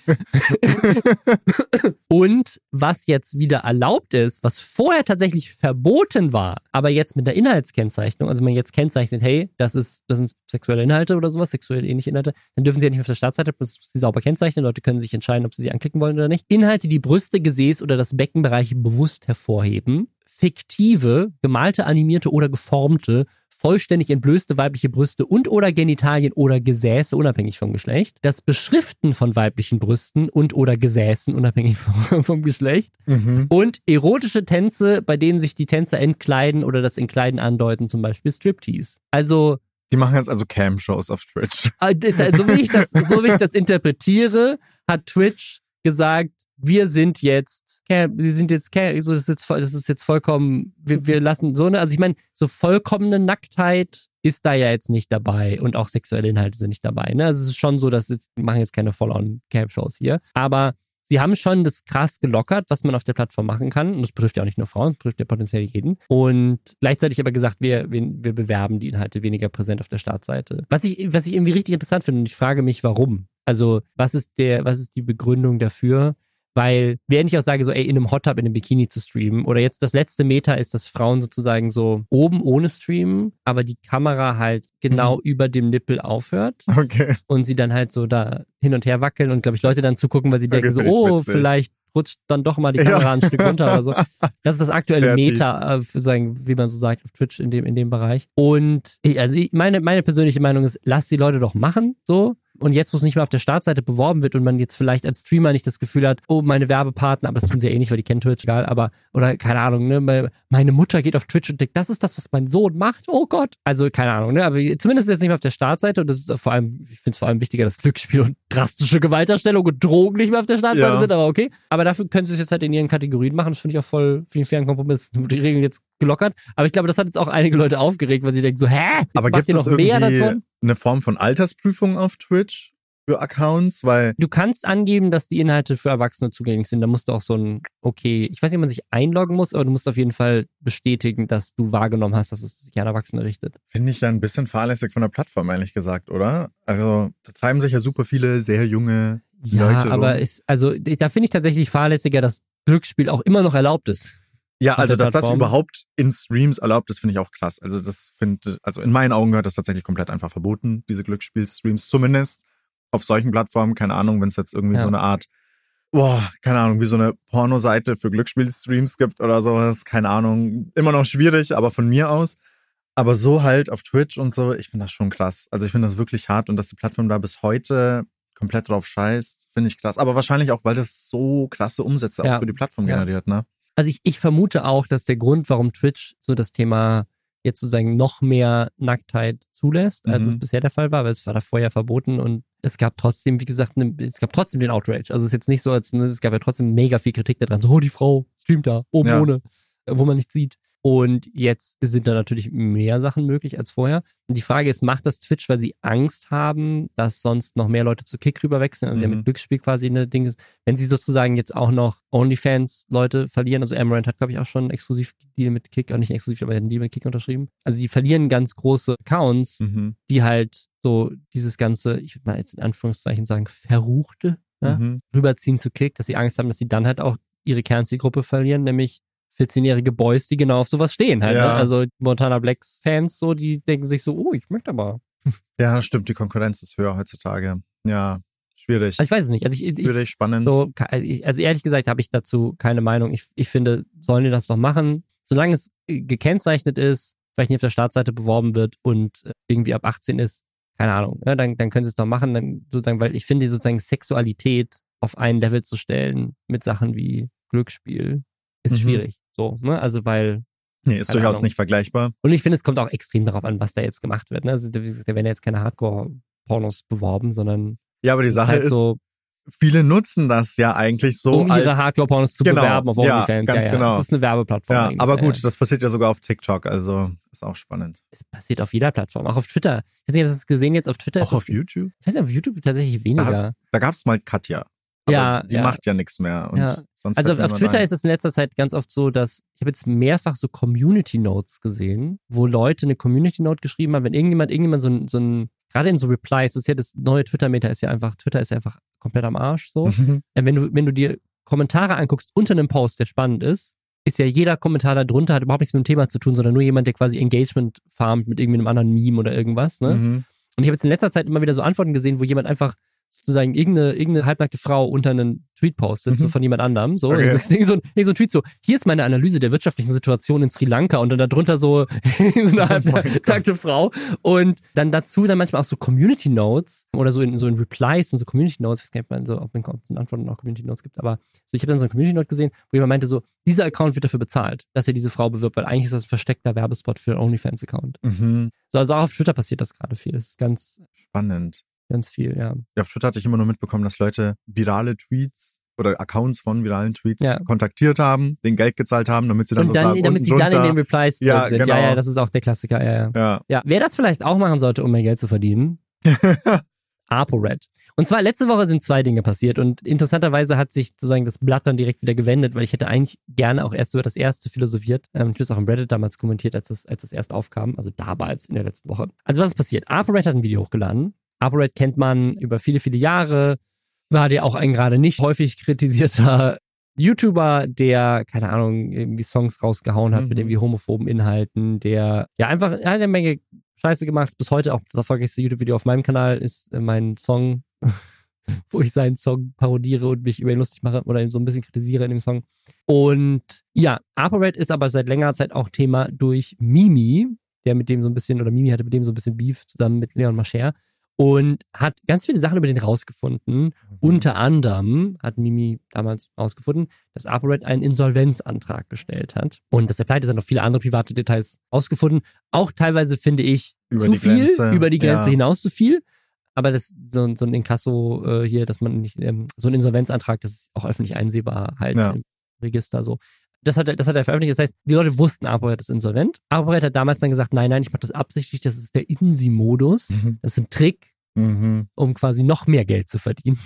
A: und was jetzt wieder erlaubt ist, was vorher tatsächlich verboten war, aber jetzt mit der Inhaltskennzeichnung, also wenn man jetzt kennzeichnet, hey, das ist, das sind sexuelle Inhalte oder sowas, sexuell ähnliche Inhalte, dann dürfen sie ja nicht auf der Startseite, bis sie sauber kennzeichnen. Leute können sich entscheiden, ob sie sie anklicken wollen oder nicht. Inhalte, die Brüste, Gesäß oder das Beckenbereich bewusst hervorheben. Fiktive, gemalte, animierte oder geformte, vollständig entblößte weibliche Brüste und oder Genitalien oder Gesäße unabhängig vom Geschlecht. Das Beschriften von weiblichen Brüsten und oder Gesäßen unabhängig vom, vom Geschlecht.
B: Mhm.
A: Und erotische Tänze, bei denen sich die Tänzer entkleiden oder das Entkleiden andeuten, zum Beispiel Striptease. Also,
B: Die machen jetzt also Cam-Shows auf Twitch.
A: d- so wie ich das, so wie ich das interpretiere, hat Twitch gesagt, wir sind jetzt, wir sind jetzt, so das ist jetzt, das ist jetzt vollkommen, wir, wir lassen so eine, also ich meine, so vollkommene Nacktheit ist da ja jetzt nicht dabei und auch sexuelle Inhalte sind nicht dabei. Ne? Also es ist schon so, dass jetzt, wir machen jetzt keine Full-on-Cam-Shows hier, aber sie haben schon das krass gelockert, was man auf der Plattform machen kann. Und das betrifft ja auch nicht nur Frauen, das betrifft ja potenziell jeden. Und gleichzeitig aber gesagt, wir, wir, wir bewerben die Inhalte weniger präsent auf der Startseite. Was ich, was ich irgendwie richtig interessant finde, und ich frage mich, warum. Also, was ist der, was ist die Begründung dafür? Weil, während ich auch sage, so, ey, in einem Hot Tub in einem Bikini zu streamen, oder jetzt das letzte Meta ist, dass Frauen sozusagen so oben ohne streamen, aber die Kamera halt genau über dem Nippel aufhört
B: Okay.
A: und sie dann halt so da hin und her wackeln und, glaube ich, Leute dann zugucken, weil sie
B: Okay,
A: denken so, oh,
B: witzig.
A: vielleicht rutscht dann doch mal die
B: Ja.
A: Kamera ein Stück runter oder so. Das ist das aktuelle
B: Kreativ.
A: Meta, äh, sagen, wie man so sagt, auf Twitch in dem, in dem Bereich. Und ich- also meine, meine persönliche Meinung ist, lass die Leute doch machen, so. Und jetzt, wo es nicht mehr auf der Startseite beworben wird und man jetzt vielleicht als Streamer nicht das Gefühl hat, oh, meine Werbepartner, aber das tun sie ja eh nicht, weil die kennen Twitch, egal, aber, oder keine Ahnung, ne, me- meine Mutter geht auf Twitch und denkt, das ist das, was mein Sohn macht, oh Gott. Also, keine Ahnung, ne, aber zumindest jetzt nicht mehr auf der Startseite und das ist vor allem, ich finde es vor allem wichtiger, dass Glücksspiel und drastische Gewalterstellung und Drogen nicht mehr auf der Startseite
B: Ja.
A: sind, aber okay. Aber dafür können sie es jetzt halt in ihren Kategorien machen, das finde ich auch voll, ich einen fairen Kompromiss. Die Regeln jetzt gelockert, aber ich glaube, das hat jetzt auch einige Leute aufgeregt, weil sie denken so, hä? Jetzt
B: Aber
A: macht
B: gibt
A: ihr
B: es
A: noch mehr davon?
B: eine Form von Altersprüfung auf Twitch für Accounts? Weil,
A: Du kannst angeben, dass die Inhalte für Erwachsene zugänglich sind. Da musst du auch so ein, okay, ich weiß nicht, ob man sich einloggen muss, aber du musst auf jeden Fall bestätigen, dass du wahrgenommen hast, dass es sich an Erwachsene richtet.
B: finde ich ja ein bisschen fahrlässig von der Plattform, ehrlich gesagt, oder? Also, da treiben sich ja super viele sehr junge
A: Ja,
B: Leute
A: aber
B: rum.
A: ist, also da finde ich tatsächlich fahrlässiger, dass Glücksspiel auch immer noch erlaubt ist.
B: Ja, also dass das überhaupt in Streams erlaubt ist, finde ich auch krass. Also das finde, also in meinen Augen gehört das tatsächlich komplett einfach verboten, diese Glücksspielstreams. Zumindest auf solchen Plattformen, keine Ahnung, wenn es jetzt irgendwie
A: Ja.
B: so eine Art, boah, keine Ahnung, wie so eine Pornoseite für Glücksspielstreams gibt oder sowas, keine Ahnung. Immer noch schwierig, aber von mir aus. Aber so halt auf Twitch und so, ich finde das schon krass. Also ich finde das wirklich hart und dass die Plattform da bis heute komplett drauf scheißt, finde ich krass. Aber wahrscheinlich auch, weil das so krasse Umsätze
A: Ja.
B: auch für die Plattform
A: Ja.
B: generiert, ne?
A: Also ich, ich vermute auch, dass der Grund, warum Twitch so das Thema jetzt sozusagen noch mehr Nacktheit zulässt, als
B: Mhm.
A: es bisher der Fall war, weil es war davor ja verboten und es gab trotzdem, wie gesagt, ne, es gab trotzdem den Outrage. Also es ist jetzt nicht so, als ne, es gab ja trotzdem mega viel Kritik daran, so, oh, die Frau streamt da, oben
B: Ja.
A: ohne, wo man nichts sieht. Und jetzt sind da natürlich mehr Sachen möglich als vorher. Und die Frage ist, macht das Twitch, weil sie Angst haben, dass sonst noch mehr Leute zu Kick rüberwechseln? Also mhm. ja mit Glücksspiel quasi eine Ding. Wenn sie sozusagen jetzt auch noch OnlyFans-Leute verlieren, also Amaranth hat, glaube ich, auch schon einen Exklusiv-Deal mit Kick, auch nicht exklusiv, aber einen Deal mit Kick unterschrieben. Also sie verlieren ganz große Accounts, mhm. die halt so dieses ganze, ich würde mal jetzt in Anführungszeichen sagen, verruchte, ja, mhm. rüberziehen zu Kick, dass sie Angst haben, dass sie dann halt auch ihre Kernzielgruppe verlieren, nämlich 14-jährige Boys, die genau auf sowas stehen halt. Ne? Ja. Ne? Also Montana Blacks Fans so, die denken sich so, oh, ich möchte aber.
B: Ja, stimmt, die Konkurrenz ist höher heutzutage. Ja, schwierig.
A: Also ich weiß es nicht. Also ich,
B: schwierig,
A: ich,
B: spannend.
A: So, also ehrlich gesagt habe ich dazu keine Meinung. Ich, ich finde, sollen die das doch machen, solange es gekennzeichnet ist, vielleicht nicht auf der Startseite beworben wird und irgendwie ab 18 ist, keine Ahnung, ja, dann, dann können sie es doch machen, dann sozusagen, weil ich finde, sozusagen Sexualität auf ein Level zu stellen mit Sachen wie Glücksspiel ist mhm. schwierig. So, ne? Also weil.
B: Nee, ist durchaus Ahnung. nicht vergleichbar.
A: Und ich finde, es kommt auch extrem darauf an, was da jetzt gemacht wird. Ne? Also da werden ja jetzt keine Hardcore-Pornos beworben, sondern.
B: Ja, aber die Sache ist, halt ist so, viele nutzen das ja eigentlich so.
A: Um ihre Hardcore-Pornos zu genau, bewerben auf OnlyFans. Ja, ganz ja, ja. genau. Das ist eine Werbeplattform.
B: Ja, aber gut, das passiert ja sogar auf TikTok, also ist auch spannend.
A: Es passiert auf jeder Plattform, auch auf Twitter. Ich weiß nicht, hast du das gesehen jetzt auf Twitter?
B: Auch auf YouTube?
A: Ich weiß nicht, auf YouTube tatsächlich weniger.
B: Da, da gab es mal Katja. Aber ja, die ja. macht ja nichts mehr.
A: ja. also auf Twitter ist es in letzter Zeit ganz oft so, dass ich habe jetzt mehrfach so Community Notes gesehen, wo Leute eine Community Note geschrieben haben, wenn irgendjemand, irgendjemand so ein, so ein gerade in so Replies, das ist ja das neue Twitter-Meta, ist ja einfach, Twitter ist ja einfach komplett am Arsch so. Mhm. Äh, wenn du, wenn du dir Kommentare anguckst unter einem Post, der spannend ist, ist ja jeder Kommentar da drunter, hat überhaupt nichts mit dem Thema zu tun, sondern nur jemand, der quasi Engagement farmt mit irgendwie einem anderen Meme oder irgendwas. Ne? Mhm. Und ich habe jetzt in letzter Zeit immer wieder so Antworten gesehen, wo jemand einfach sozusagen irgendeine, irgendeine halbnackte Frau unter einen Tweet postet, mhm. so von jemand anderem. So, okay. so, so, so, ein Tweet so, hier ist meine Analyse der wirtschaftlichen Situation in Sri Lanka und dann darunter so, so eine oh halbnackte oh Frau. Und dann dazu dann manchmal auch so Community Notes oder so in, so in Replies und so Community Notes. Ich weiß gar nicht, so, ob es in Antworten auch Community Notes gibt, aber so, ich habe dann so eine Community Note gesehen, wo jemand meinte so, dieser Account wird dafür bezahlt, dass er diese Frau bewirbt, weil eigentlich ist das ein versteckter Werbespot für einen OnlyFans-Account. Mhm. So, also auch auf Twitter passiert das gerade viel. Das ist ganz
B: spannend.
A: Ganz viel, ja.
B: Ja, auf Twitter hatte ich immer nur mitbekommen, dass Leute virale Tweets oder Accounts von viralen Tweets ja. kontaktiert haben, den Geld gezahlt haben, damit sie dann,
A: und dann
B: sozusagen
A: damit sie
B: runter.
A: dann in den Replies
B: ja,
A: sind.
B: Genau.
A: Ja, ja, das ist auch der Klassiker. Ja, ja.
B: ja.
A: ja. Wer das vielleicht auch machen sollte, um mehr Geld zu verdienen, ApoRed. Und zwar letzte Woche sind zwei Dinge passiert und interessanterweise hat sich sozusagen das Blatt dann direkt wieder gewendet, weil ich hätte eigentlich gerne auch erst über das erste philosophiert. Ähm, ich habe es auch im Reddit damals kommentiert, als das, als das erst aufkam, also damals in der letzten Woche. Also was ist passiert? ApoRed hat ein Video hochgeladen ApoRed kennt man über viele, viele Jahre. War der auch ein gerade nicht häufig kritisierter YouTuber, der, keine Ahnung, irgendwie Songs rausgehauen hat mhm. mit irgendwie homophoben Inhalten, der ja einfach eine Menge Scheiße gemacht. Bis heute auch das erfolgreichste YouTube-Video auf meinem Kanal ist äh, mein Song, wo ich seinen Song parodiere und mich über ihn lustig mache oder ihn so ein bisschen kritisiere in dem Song. Und ja, ApoRed ist aber seit längerer Zeit auch Thema durch Mimi, der mit dem so ein bisschen, oder Mimi hatte mit dem so ein bisschen Beef zusammen mit Leon Mascher und hat ganz viele Sachen über den rausgefunden. Mhm. Unter anderem hat Mimi damals rausgefunden, dass ApoRed einen Insolvenzantrag gestellt hat und dass er pleite ist, hat noch viele andere private Details rausgefunden. Auch teilweise finde ich über zu viel, Grenze. über die Grenze ja. hinaus zu viel. Aber das so, so ein Inkasso äh, hier, dass man nicht, ähm, so ein Insolvenzantrag, das ist auch öffentlich einsehbar halt ja. im Register so. Das hat, er, das hat er veröffentlicht. Das heißt, die Leute wussten, ApoRed ist insolvent. ApoRed hat damals dann gesagt, nein, nein, ich mache das absichtlich, das ist der INSI-Modus. Mhm. Das ist ein Trick, mhm. um quasi noch mehr Geld zu verdienen.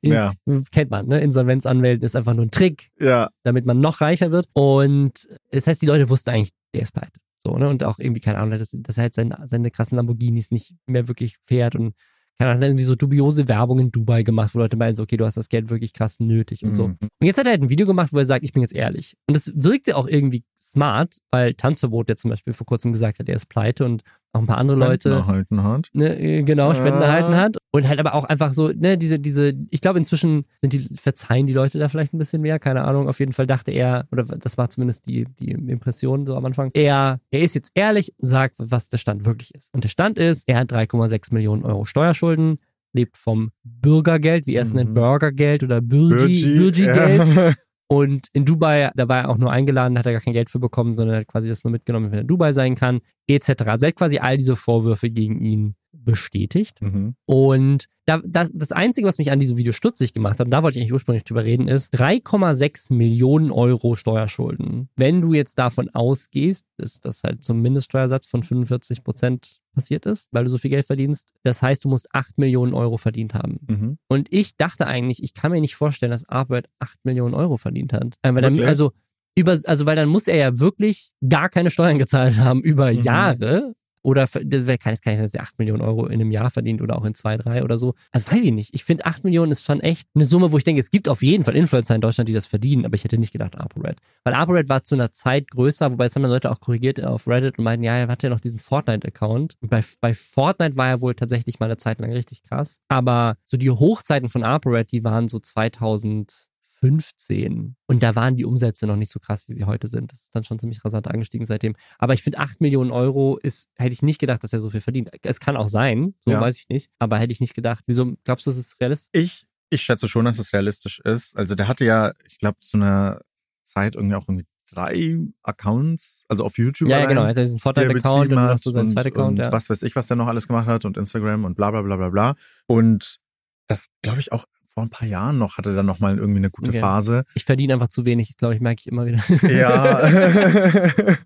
A: In, ja. Kennt man, ne? Insolvenzanwälten ist einfach nur ein Trick,
B: ja.
A: damit man noch reicher wird. Und das heißt, die Leute wussten eigentlich, der ist pleite. So, ne? Und auch irgendwie, keine Ahnung, dass, dass er halt seine, seine krassen Lamborghinis nicht mehr wirklich fährt und keine Ahnung, irgendwie so dubiose Werbung in Dubai gemacht, wo Leute meinen, so, okay, du hast das Geld wirklich krass nötig und mhm. so. Und jetzt hat er halt ein Video gemacht, wo er sagt, ich bin jetzt ehrlich. Und das wirkte auch irgendwie smart, weil Tanzverbot, der zum Beispiel vor kurzem gesagt hat, er ist pleite und auch ein paar andere Leute.
B: Spenden erhalten hat.
A: Ne, äh, genau, Spenden äh. erhalten hat. Und halt aber auch einfach so, ne, diese, diese, ich glaube, inzwischen sind die, verzeihen die Leute da vielleicht ein bisschen mehr, keine Ahnung. Auf jeden Fall dachte er, oder das war zumindest die, die Impression so am Anfang, er, er ist jetzt ehrlich, sagt, was der Stand wirklich ist. Und der Stand ist, er hat 3,6 Millionen Euro Steuerschulden, lebt vom Bürgergeld, wie er es mhm. nennt, Bürgergeld oder Bürgi-Geld. Und in Dubai, da war er auch nur eingeladen, hat er gar kein Geld für bekommen, sondern hat quasi das nur mitgenommen, wenn er in Dubai sein kann, etc. Also er hat quasi all diese Vorwürfe gegen ihn bestätigt. Mhm. Und da, das, das Einzige, was mich an diesem Video stutzig gemacht hat, und da wollte ich eigentlich ursprünglich drüber reden, ist 3,6 Millionen Euro Steuerschulden. Wenn du jetzt davon ausgehst, dass das halt zum Mindeststeuersatz von 45 Prozent passiert ist, weil du so viel Geld verdienst, das heißt, du musst 8 Millionen Euro verdient haben. Mhm. Und ich dachte eigentlich, ich kann mir nicht vorstellen, dass Arbeit 8 Millionen Euro verdient hat. Weil dann, also, über, also weil dann muss er ja wirklich gar keine Steuern gezahlt haben über mhm. Jahre oder das kann, kann ich jetzt 8 Millionen Euro in einem Jahr verdient oder auch in zwei, drei oder so. Also weiß ich nicht. Ich finde 8 Millionen ist schon echt eine Summe, wo ich denke, es gibt auf jeden Fall Influencer in Deutschland, die das verdienen, aber ich hätte nicht gedacht ApoRed. Weil ApoRed war zu einer Zeit größer, wobei es haben dann Leute auch korrigiert auf Reddit und meinten, ja, er hatte ja noch diesen Fortnite-Account. Bei, bei Fortnite war er wohl tatsächlich mal eine Zeit lang richtig krass. Aber so die Hochzeiten von ApoRed, die waren so 2000 15. Und da waren die Umsätze noch nicht so krass, wie sie heute sind. Das ist dann schon ziemlich rasant angestiegen seitdem. Aber ich finde, 8 Millionen Euro ist, hätte ich nicht gedacht, dass er so viel verdient. Es kann auch sein, so ja. weiß ich nicht. Aber hätte ich nicht gedacht. Wieso glaubst du, es ist realistisch?
B: Ich, ich schätze schon, dass es realistisch ist. Also der hatte ja, ich glaube, zu einer Zeit irgendwie auch irgendwie drei Accounts, also auf YouTube.
A: Ja, ja genau, er hat diesen Vorteil-Account und noch so seinen zweiten Account.
B: Und
A: ja.
B: was weiß ich, was der noch alles gemacht hat und Instagram und bla bla bla bla bla. Und das, glaube ich, auch vor ein paar Jahren noch, hatte dann nochmal irgendwie eine gute okay. Phase.
A: Ich verdiene einfach zu wenig, glaube ich, merke ich immer wieder.
B: Ja.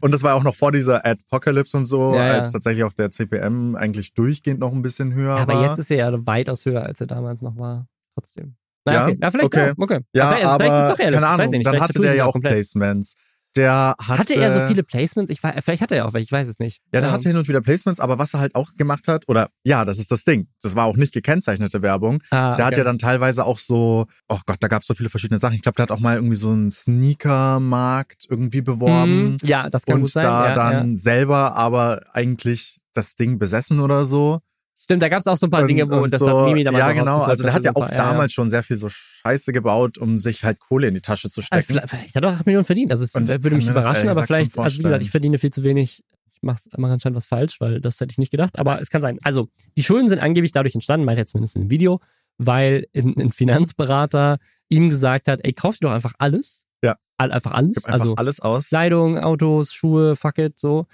B: und das war auch noch vor dieser Adpocalypse und so, ja, als tatsächlich auch der CPM eigentlich durchgehend noch ein bisschen höher
A: aber
B: war.
A: Aber jetzt ist er ja weitaus höher, als er damals noch war. Trotzdem. Na, okay. ja, vielleicht
B: okay.
A: Ja, okay.
B: Ja, aber, aber vielleicht ist es doch ehrlich. Keine Ahnung, dann hatte der ja auch. Placements. Der hatte,
A: hatte er so viele Placements? Ich, vielleicht hatte er auch welche, ich weiß es nicht.
B: Ja, der um, hatte hin und wieder Placements, aber was er halt auch gemacht hat, oder ja, das ist das Ding. Das war auch nicht gekennzeichnete Werbung. Ah, der okay. hat ja dann teilweise auch so, oh Gott, da gab es so viele verschiedene Sachen. Ich glaube, der hat auch mal irgendwie so einen Sneakermarkt irgendwie beworben.
A: Mm, ja, das kann
B: und
A: gut sein. Und
B: da
A: ja,
B: dann
A: ja.
B: selber aber eigentlich das Ding besessen oder so.
A: Stimmt, da gab es auch so ein paar und, Dinge, wo das so, hat Mimi damals
B: Ja, genau. Also der hat ja auch damals ja. schon sehr viel so Scheiße gebaut, um sich halt Kohle in die Tasche zu stecken.
A: Also, vielleicht hat er auch 8 Millionen verdient. Also es und würde mich überraschen, aber vielleicht, also wie gesagt, ich verdiene viel zu wenig. Ich mache mach anscheinend was falsch, weil das hätte ich nicht gedacht. Aber es kann sein. Also die Schulden sind angeblich dadurch entstanden, meint er zumindest im Video, weil ein, Finanzberater ihm gesagt hat, ey, kauf dir doch einfach alles.
B: Ja.
A: Einfach alles.
B: Gib einfach also alles aus.
A: Kleidung, Autos, Schuhe, fuck it, so.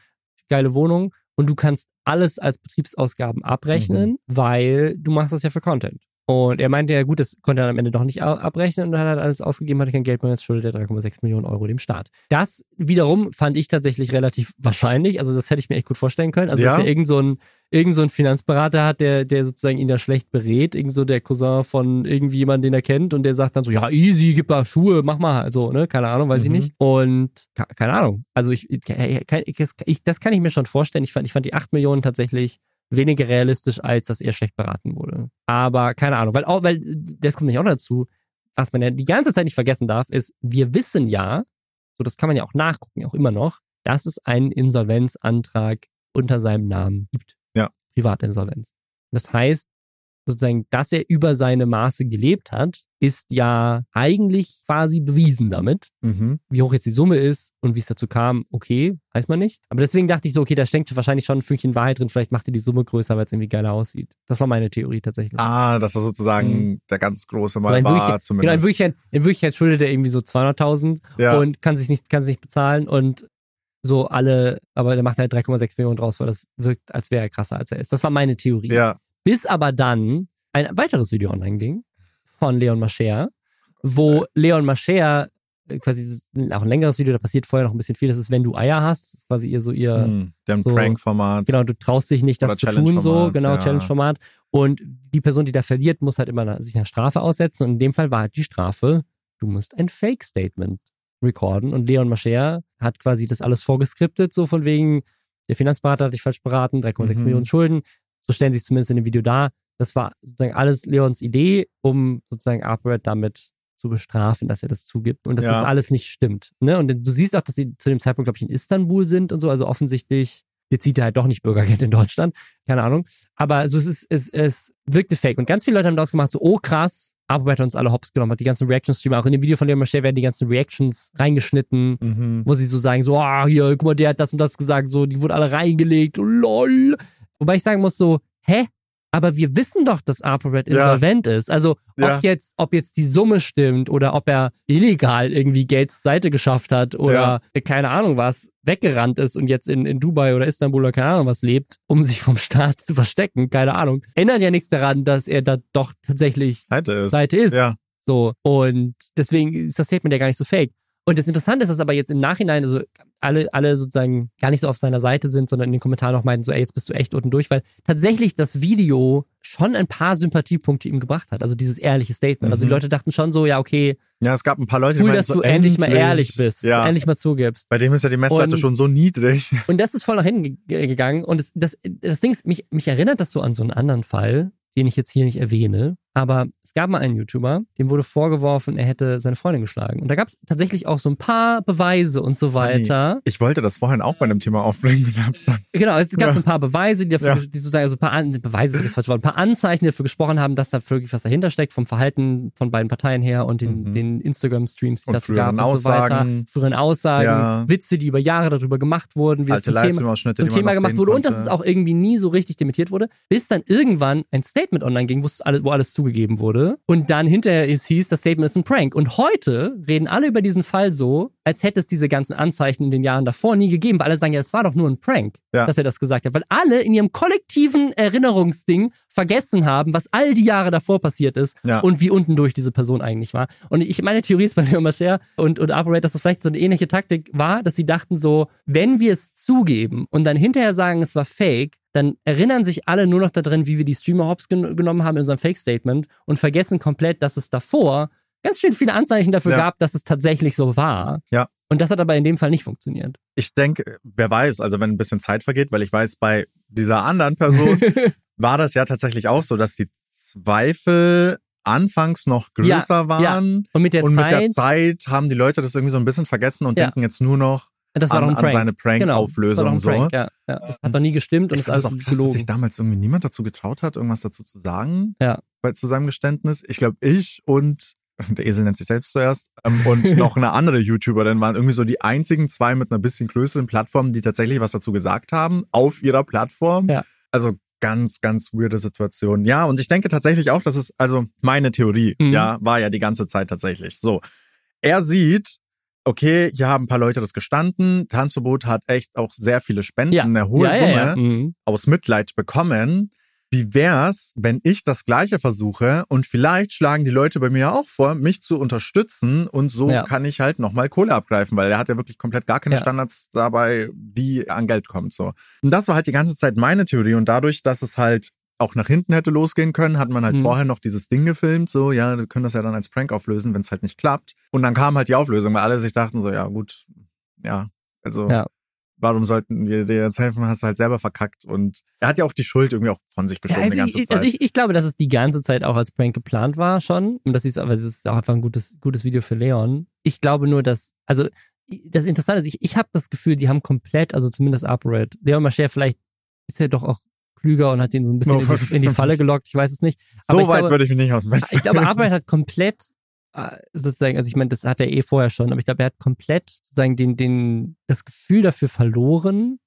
A: Geile Wohnung und du kannst alles als Betriebsausgaben abrechnen, mhm. weil du machst das ja für Content. Und er meinte ja, gut, das konnte er am Ende doch nicht abrechnen und dann hat er alles ausgegeben, hatte kein Geld mehr, jetzt schuldet er 3,6 Millionen Euro dem Staat. Das wiederum fand ich tatsächlich relativ wahrscheinlich, also das hätte ich mir echt gut vorstellen können. Also, ja. dass er irgend so ein, irgend so ein Finanzberater hat, der, der sozusagen ihn da schlecht berät, irgend so der Cousin von irgendwie jemandem, den er kennt und der sagt dann so, ja, easy, gib mal Schuhe, mach mal, also, ne, keine Ahnung, weiß mhm. ich nicht. Und, keine Ahnung, also ich, ich, ich, das kann ich mir schon vorstellen. Ich fand, ich fand die 8 Millionen tatsächlich weniger realistisch, als dass er schlecht beraten wurde. Aber keine Ahnung, weil auch, weil das kommt nicht auch dazu, was man ja die ganze Zeit nicht vergessen darf, ist, wir wissen ja, so das kann man ja auch nachgucken, auch immer noch, dass es einen Insolvenzantrag unter seinem Namen gibt.
B: Ja.
A: Privatinsolvenz. Das heißt, sozusagen, dass er über seine Maße gelebt hat, ist ja eigentlich quasi bewiesen damit. Mhm. Wie hoch jetzt die Summe ist und wie es dazu kam, okay, weiß man nicht. Aber deswegen dachte ich so, okay, da steckt wahrscheinlich schon ein Fünkchen Wahrheit drin, vielleicht macht er die Summe größer, weil es irgendwie geiler aussieht. Das war meine Theorie tatsächlich.
B: Ah, dass er sozusagen mhm. der ganz große Mal war,
A: Wirklichkeit, zumindest. Genau, in Wirklichkeit, in Wirklichkeit schuldet er irgendwie so 200.000 ja. und kann sich nicht, kann sich nicht bezahlen und so alle, aber der macht halt 3,6 Millionen draus, weil das wirkt, als wäre er krasser, als er ist. Das war meine Theorie.
B: Ja.
A: Bis aber dann ein weiteres Video online ging von Leon Mascher, wo Leon Mascher äh, quasi auch ein längeres Video, da passiert vorher noch ein bisschen viel. Das ist, wenn du Eier hast, ist quasi ihr so ihr.
B: Deren
A: so,
B: Prank-Format.
A: Genau, du traust dich nicht, das zu tun, so, genau, ja. Challenge-Format. Und die Person, die da verliert, muss halt immer sich eine Strafe aussetzen. Und in dem Fall war halt die Strafe, du musst ein Fake-Statement recorden. Und Leon Mascher hat quasi das alles vorgeskriptet, so von wegen, der Finanzberater hat dich falsch beraten, 3,6 mhm. Millionen Schulden. So stellen sie es zumindest in dem Video dar. Das war sozusagen alles Leons Idee, um sozusagen ApoRed damit zu bestrafen, dass er das zugibt und dass ja. das alles nicht stimmt. Ne? Und du siehst auch, dass sie zu dem Zeitpunkt, glaube ich, in Istanbul sind und so, also offensichtlich Jetzt sieht er halt doch nicht Bürgergeld in Deutschland. Keine Ahnung. Aber also es, ist, es, es wirkte fake. Und ganz viele Leute haben daraus gemacht, so, oh krass, Abo hat uns alle hops genommen, hat die ganzen Reaction-Streamer, auch in dem Video von Leon Mascher werden die ganzen Reactions reingeschnitten, mhm. wo sie so sagen, so, ah, oh, hier, guck mal, der hat das und das gesagt, so, die wurden alle reingelegt, oh, lol. Wobei ich sagen muss, so, hä? aber wir wissen doch, dass ApoRed insolvent ja. ist. Also ob ja. jetzt, ob jetzt die Summe stimmt oder ob er illegal irgendwie Geld zur Seite geschafft hat oder ja. keine Ahnung was, weggerannt ist und jetzt in, in Dubai oder Istanbul oder keine Ahnung was lebt, um sich vom Staat zu verstecken, keine Ahnung. Ändert ja nichts daran, dass er da doch tatsächlich
B: Seite ist.
A: Seite ist. Ja. So. Und deswegen ist das Statement ja gar nicht so fake. Und das Interessante ist, dass aber jetzt im Nachhinein, also alle, alle sozusagen gar nicht so auf seiner Seite sind, sondern in den Kommentaren auch meinten, so, ey, jetzt bist du echt unten durch, weil tatsächlich das Video schon ein paar Sympathiepunkte ihm gebracht hat. Also dieses ehrliche Statement. Mhm. Also die mhm. Leute dachten schon so, ja, okay.
B: Ja, es gab ein paar Leute,
A: die cool, dass so, du endlich, mal ehrlich bist, ja. endlich mal zugibst.
B: Bei dem ist ja die Messlatte schon so niedrig.
A: Und das ist voll nach hinten gegangen. Und das, das, das Ding ist, mich, mich erinnert das so an so einen anderen Fall, den ich jetzt hier nicht erwähne. Aber es gab mal einen YouTuber, dem wurde vorgeworfen, er hätte seine Freundin geschlagen. Und da gab es tatsächlich auch so ein paar Beweise und so weiter.
B: Ich wollte das vorhin auch bei einem Thema aufbringen und hab's dann.
A: Genau, es gab ja. so ein paar Beweise, die dafür, ja. die sozusagen, also ein paar An Beweise, das falsch war, ein paar Anzeichen, die dafür gesprochen haben, dass da wirklich was dahinter steckt, vom Verhalten von beiden Parteien her und den, mhm. den Instagram-Streams, die es dazu gab und
B: Aussagen. so weiter.
A: Früheren Aussagen, ja. Witze, die über Jahre darüber gemacht wurden, wie
B: Alte
A: es zum Thema, zum Thema gemacht wurde konnte. und dass es auch irgendwie nie so richtig dementiert wurde, bis dann irgendwann ein Statement online ging, wo alles, wo alles zugegeben wurde und dann hinterher es hieß, das Statement ist ein Prank. Und heute reden alle über diesen Fall so, als hätte es diese ganzen Anzeichen in den Jahren davor nie gegeben, weil alle sagen, ja, es war doch nur ein Prank, ja. dass er das gesagt hat. Weil alle in ihrem kollektiven Erinnerungsding vergessen haben, was all die Jahre davor passiert ist ja. und wie unten durch diese Person eigentlich war. Und ich, meine Theorie ist bei Leo Mascher und, und Operate, dass das vielleicht so eine ähnliche Taktik war, dass sie dachten so, wenn wir es zugeben und dann hinterher sagen, es war fake, dann erinnern sich alle nur noch daran, wie wir die Streamer Hops gen genommen haben in unserem Fake-Statement und vergessen komplett, dass es davor ganz schön viele Anzeichen dafür ja. gab, dass es tatsächlich so war.
B: Ja.
A: Und das hat aber in dem Fall nicht funktioniert.
B: Ich denke, wer weiß, also wenn ein bisschen Zeit vergeht, weil ich weiß, bei dieser anderen Person war das ja tatsächlich auch so, dass die Zweifel anfangs noch größer ja, waren.
A: Ja. Und, mit der,
B: und mit der Zeit haben die Leute das irgendwie so ein bisschen vergessen und denken jetzt nur noch,
A: das war
B: an,
A: ein Prank.
B: an seine Prank-Auflösung genau,
A: Prank, so. Ja, ja. Das hat doch nie gestimmt und
B: ich
A: ist alles
B: auch krass, gelogen. dass sich damals irgendwie niemand dazu getraut hat, irgendwas dazu zu sagen.
A: Ja.
B: Bei, zu seinem Geständnis. Ich glaube, ich und der Esel nennt sich selbst zuerst, ähm, und noch eine andere YouTuberin waren irgendwie so die einzigen zwei mit einer bisschen größeren Plattform, die tatsächlich was dazu gesagt haben auf ihrer Plattform.
A: Ja.
B: Also ganz, ganz weirde Situation. Ja, und ich denke tatsächlich auch, dass es, also meine Theorie, mhm. ja, war ja die ganze Zeit tatsächlich so. Er sieht, okay, hier haben ein paar Leute das gestanden. Tanzverbot hat echt auch sehr viele Spenden, ja. eine hohe ja, Summe ja, mhm. aus Mitleid bekommen. Wie wär's, wenn ich das Gleiche versuche und vielleicht schlagen die Leute bei mir auch vor, mich zu unterstützen und so kann ich halt nochmal Kohle abgreifen, weil er hat ja wirklich komplett gar keine Standards dabei, wie er an Geld kommt, so. Und das war halt die ganze Zeit meine Theorie und dadurch, dass es halt auch nach hinten hätte losgehen können, hat man halt mhm. vorher noch dieses Ding gefilmt, so, ja, wir können das ja dann als Prank auflösen, wenn es halt nicht klappt. Und dann kam halt die Auflösung, weil alle sich dachten so, ja, gut, ja, also ja. warum sollten wir dir jetzt helfen? Hast du halt selber verkackt. Und er hat ja auch die Schuld irgendwie auch von sich geschoben ja, also die ganze
A: ich,
B: Zeit.
A: Also ich, ich glaube, dass es die ganze Zeit auch als Prank geplant war schon. Und das ist, aber es ist auch einfach ein gutes, gutes Video für Leon. Ich glaube nur, dass, also das Interessante ist, ich, ich habe das Gefühl, die haben komplett, also zumindest ApoRed, Leon Mascher vielleicht ist er doch auch klüger und hat den so ein bisschen oh, in, die, in, die, Falle gelockt. Ich weiß es nicht.
B: Aber so weit glaube, würde ich mich nicht aus dem
A: Ich glaube, Arbeit hat komplett äh, sozusagen, also ich meine, das hat er eh vorher schon, aber ich glaube, er hat komplett sozusagen den, den, das Gefühl dafür verloren,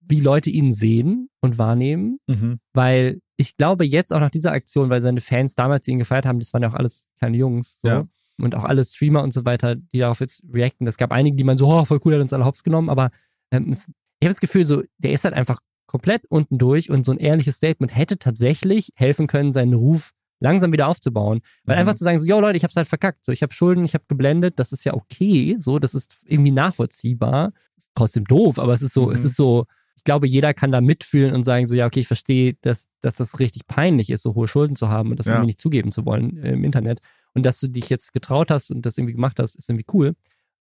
A: wie Leute ihn sehen und wahrnehmen, mhm. weil ich glaube jetzt auch nach dieser Aktion, weil seine Fans damals ihn gefeiert haben, das waren ja auch alles kleine Jungs, so. Ja. Und auch alle Streamer und so weiter, die darauf jetzt reacten. Es gab einige, die man so, oh, voll cool, hat uns alle hops genommen, aber ähm, ich habe das Gefühl, so, der ist halt einfach komplett unten durch und so ein ehrliches Statement hätte tatsächlich helfen können, seinen Ruf langsam wieder aufzubauen. Weil mhm. einfach zu sagen, so, yo Leute, ich hab's halt verkackt. So, ich habe Schulden, ich habe geblendet, das ist ja okay, so, das ist irgendwie nachvollziehbar. Ist trotzdem doof, aber es ist so, mhm. es ist so, ich glaube, jeder kann da mitfühlen und sagen so, ja, okay, ich verstehe, dass, dass das richtig peinlich ist, so hohe Schulden zu haben und das ja. irgendwie nicht zugeben zu wollen äh, im Internet. Und dass du dich jetzt getraut hast und das irgendwie gemacht hast, ist irgendwie cool.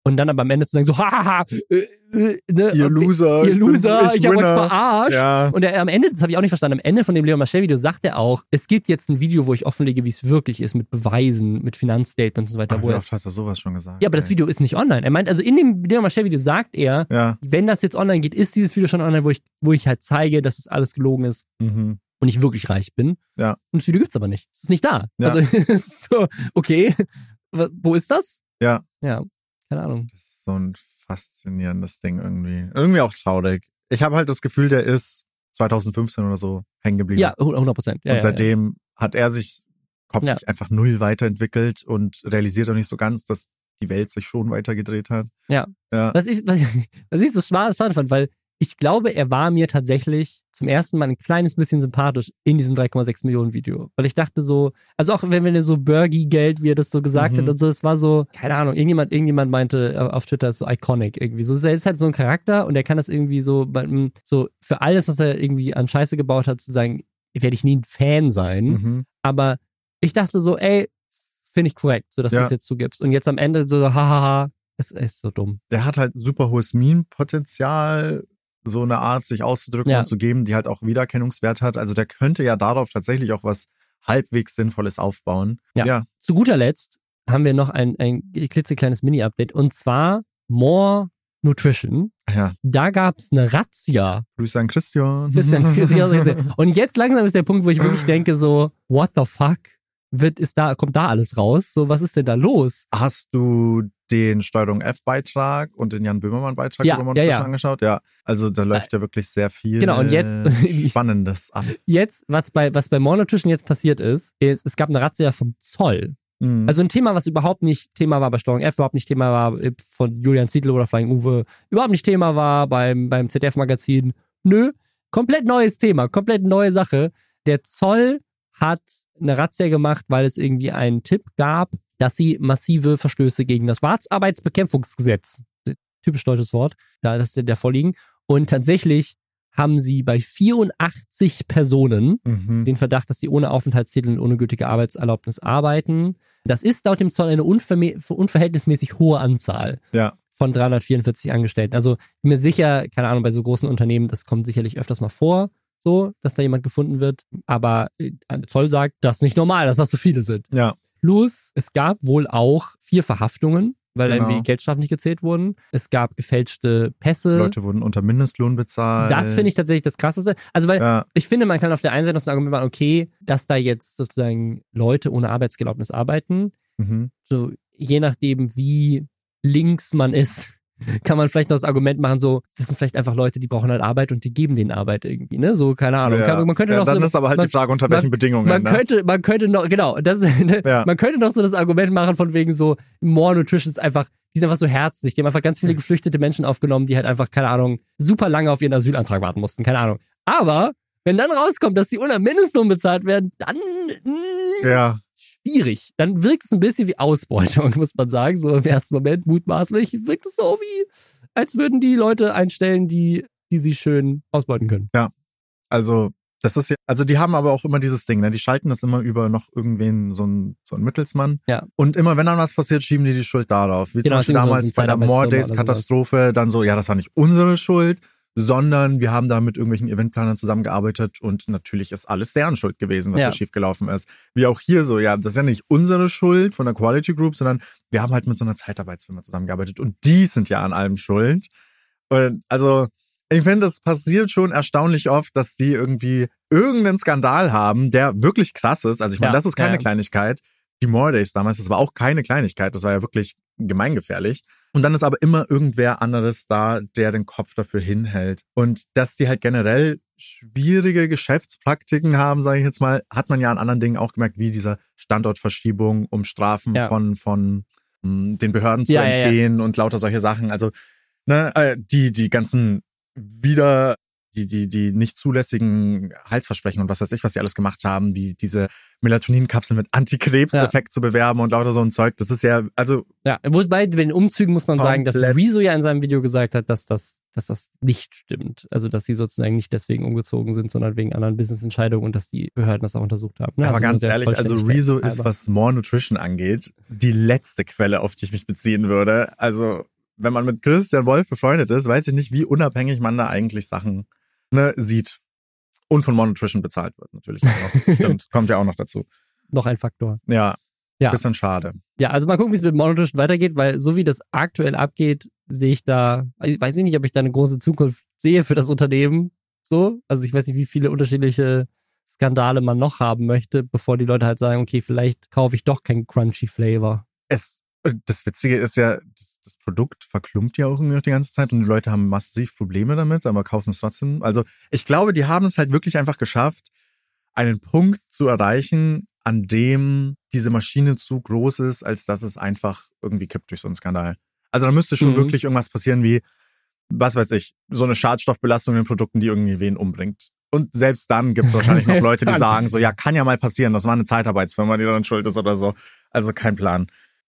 A: Und dann aber am Ende zu sagen, so, hahaha, äh,
B: äh, ne, ihr Loser,
A: ihr Loser, ich, ich habe euch verarscht. Ja. Und er, am Ende, das habe ich auch nicht verstanden, am Ende von dem Leon Marchel-Video sagt er auch, es gibt jetzt ein Video, wo ich offenlege, wie es wirklich ist, mit Beweisen, mit Finanzstatements und so weiter.
B: Ach, wie oft hat er sowas schon gesagt?
A: Ja, aber ey. das Video ist nicht online. Er meint, also in dem Leon Marchel-Video sagt er, ja. wenn das jetzt online geht, ist dieses Video schon online, wo ich, wo ich halt zeige, dass es alles gelogen ist. Mhm und ich wirklich reich bin.
B: Ja.
A: Und das Video gibt's aber nicht. Es ist nicht da. Ja. Also so, okay, wo ist das?
B: Ja.
A: Ja, keine Ahnung.
B: Das so ein faszinierendes Ding irgendwie. Irgendwie auch traurig. Ich habe halt das Gefühl, der ist 2015 oder so hängen geblieben.
A: Ja, 100 Prozent. Ja,
B: und
A: ja,
B: seitdem ja. hat er sich kopflich
A: Ja.
B: einfach null weiterentwickelt und realisiert auch nicht so ganz, dass die Welt sich schon weitergedreht hat.
A: Ja.
B: Ja.
A: Was ich, was, was ich so schade schade fand, weil ich glaube, er war mir tatsächlich zum ersten Mal ein kleines bisschen sympathisch in diesem 3,6 Millionen Video. Weil ich dachte so, also auch wenn, wenn er so Burgi-Geld, wie er das so gesagt
B: Mhm.
A: hat und so, es war so, keine Ahnung, irgendjemand, irgendjemand meinte äh, auf Twitter, ist so iconic irgendwie. So, er ist halt so ein Charakter und er kann das irgendwie so, so für alles, was er irgendwie an Scheiße gebaut hat, zu sagen, werde ich nie ein Fan sein.
B: Mhm.
A: Aber ich dachte so, ey, finde ich korrekt, so dass du
B: Ja.
A: es jetzt zugibst. Und jetzt am Ende so, hahaha, es ist so dumm.
B: Der hat halt super hohes Meme-Potenzial, so eine Art, sich auszudrücken
A: Ja.
B: und zu geben, die halt auch Wiedererkennungswert hat. Also der könnte ja darauf tatsächlich auch was halbwegs Sinnvolles aufbauen.
A: Ja.
B: ja.
A: Zu guter Letzt haben wir noch ein, ein klitzekleines Mini-Update und zwar More Nutrition.
B: ja.
A: Da gab es eine Razzia.
B: Grüße an Christian.
A: Christian, Christian, und jetzt langsam ist der Punkt, wo ich wirklich denke so, what the fuck? Wird, ist da, kommt da alles raus? So, was ist denn da los?
B: Hast du den Steuerung F-Beitrag und den Jan Böhmermann-Beitrag
A: Ja,
B: über
A: ja, ja.
B: angeschaut? Ja, also da läuft ja wirklich sehr viel
A: Genau, und jetzt-
B: Spannendes ab.
A: Jetzt, was bei, was bei Nutrition jetzt passiert ist, ist, es gab eine Razzia vom Zoll.
B: Mhm.
A: Also ein Thema, was überhaupt nicht Thema war bei Steuerung F, überhaupt nicht Thema war von Julian Ziedler oder Flying Uwe, überhaupt nicht Thema war beim, beim ZDF-Magazin. Nö, komplett neues Thema, komplett neue Sache. Der Zoll hat eine Razzia gemacht, weil es irgendwie einen Tipp gab, dass sie massive Verstöße gegen das Schwarzarbeitsbekämpfungsgesetz, typisch deutsches Wort, da das ist der vorliegen. Und tatsächlich haben sie bei 84 Personen
B: Mhm.
A: den Verdacht, dass sie ohne Aufenthaltstitel und ohne gültige Arbeitserlaubnis arbeiten. Das ist laut dem Zoll eine unverhältnismäßig hohe Anzahl
B: Ja.
A: von 344 Angestellten. Also bin mir sicher, keine Ahnung, bei so großen Unternehmen, das kommt sicherlich öfters mal vor, so, dass da jemand gefunden wird. Aber äh, Zoll sagt, das ist nicht normal, dass das so viele sind.
B: Ja.
A: Plus, es gab wohl auch vier Verhaftungen, weil
B: Genau.
A: irgendwie Geldstrafen nicht gezählt wurden. Es gab gefälschte Pässe.
B: Leute wurden unter Mindestlohn bezahlt.
A: das finde ich tatsächlich das Krasseste. Also, weil
B: Ja,
A: ich finde, man kann auf der einen Seite das Argument machen, okay, dass da jetzt sozusagen Leute ohne Arbeitserlaubnis arbeiten,
B: mhm.
A: so je nachdem, wie links man ist, kann man vielleicht noch das Argument machen, so, das sind vielleicht einfach Leute, die brauchen halt Arbeit und die geben denen Arbeit irgendwie, ne? So, keine Ahnung.
B: ja.
A: Kann, man könnte
B: ja,
A: noch
B: dann
A: so,
B: ist aber halt
A: man,
B: die Frage, unter
A: man-
B: welchen Bedingungen.
A: man
B: ne?
A: könnte, man könnte noch, genau, das,
B: Ja.
A: man könnte noch so das Argument machen von wegen so, More Nutrition ist einfach, die sind einfach so herzlich, die haben einfach ganz viele geflüchtete Menschen aufgenommen, die halt einfach, keine Ahnung, super lange auf ihren Asylantrag warten mussten, keine Ahnung. Aber, wenn dann rauskommt, dass sie unter Mindestlohn bezahlt werden, dann, mh,
B: ja,
A: schwierig. Dann wirkt es ein bisschen wie Ausbeutung, muss man sagen. So im ersten Moment mutmaßlich wirkt es so wie, als würden die Leute einstellen, die, die sie schön ausbeuten können.
B: also das ist ja, also die haben aber auch immer dieses Ding, ne? Die schalten das immer über noch irgendwen, so ein, so ein Mittelsmann.
A: Ja.
B: Und immer wenn dann was passiert, schieben die die Schuld darauf. Wie
A: Genau,
B: zum Beispiel
A: so
B: damals
A: eine
B: bei der
A: Zeitarbeitsfirma
B: More
A: oder
B: Days
A: sowas.
B: Katastrophe, dann so, ja, das war nicht unsere Schuld, sondern wir haben da mit irgendwelchen Eventplanern zusammengearbeitet und natürlich ist alles deren Schuld gewesen, was
A: Ja.
B: da schiefgelaufen ist. Wie auch hier so, ja, das ist ja nicht unsere Schuld von der Quality Group, sondern wir haben halt mit so einer Zeitarbeitsfirma zusammengearbeitet und die sind ja an allem schuld. Und also, ich finde, das passiert schon erstaunlich oft, dass die irgendwie irgendeinen Skandal haben, der wirklich krass ist. Also ich meine,
A: Ja,
B: das ist keine
A: ja.
B: Kleinigkeit. Die More Days damals, das war auch keine Kleinigkeit, das war ja wirklich gemeingefährlich. Und dann ist aber immer irgendwer anderes da, der den Kopf dafür hinhält. Und dass die halt generell schwierige Geschäftspraktiken haben, sage ich jetzt mal, hat man ja an anderen Dingen auch gemerkt, wie dieser Standortverschiebung, um Strafen
A: Ja.
B: von, von mh, den Behörden zu
A: Ja, ja, ja.
B: entgehen und lauter solche Sachen. Also ne, äh, die, die ganzen wieder, die, die, die nicht zulässigen Halsversprechen und was weiß ich, was die alles gemacht haben, wie diese Melatoninkapseln mit Antikrebseffekt zu bewerben und lauter so ein Zeug. Das ist ja, also
A: Ja, wobei bei den Umzügen muss man sagen, dass. Rezo ja in seinem Video gesagt hat, dass das, dass das nicht stimmt. Also, dass sie sozusagen nicht deswegen umgezogen sind, sondern wegen anderen Business-Entscheidungen und dass die Behörden das auch untersucht haben. Ne?
B: aber
A: Also
B: ganz ehrlich, also Rezo ist, was More Nutrition angeht, die letzte Quelle, auf die ich mich beziehen würde. Also, wenn man mit Christian Wolf befreundet ist, weiß ich nicht, wie unabhängig man da eigentlich Sachen ne, sieht. Und von More Nutrition bezahlt wird, natürlich. Stimmt, kommt ja auch noch dazu.
A: noch ein Faktor.
B: Ja,
A: Ja.
B: bisschen schade.
A: Ja, also mal gucken, wie es mit Monotrition weitergeht, weil so wie das aktuell abgeht, sehe ich da, ich weiß nicht, ob ich da eine große Zukunft sehe für das Unternehmen. So, also ich weiß nicht, wie viele unterschiedliche Skandale man noch haben möchte, bevor die Leute halt sagen, okay, vielleicht kaufe ich doch keinen Crunchy Flavor.
B: es, das Witzige ist ja, das, das Produkt verklumpt ja auch irgendwie noch die ganze Zeit und die Leute haben massiv Probleme damit, aber kaufen es trotzdem. Also ich glaube, die haben es halt wirklich einfach geschafft, einen Punkt zu erreichen, an dem diese Maschine zu groß ist, als dass es einfach irgendwie kippt durch so einen Skandal. Also da müsste schon mhm. wirklich irgendwas passieren wie, was weiß ich, so eine Schadstoffbelastung in Produkten, die irgendwie wen umbringt. Und selbst dann gibt es wahrscheinlich noch Leute, die sagen so, ja, kann ja mal passieren, das war eine Zeitarbeitsfirma, die daran schuld ist oder so. Also kein Plan.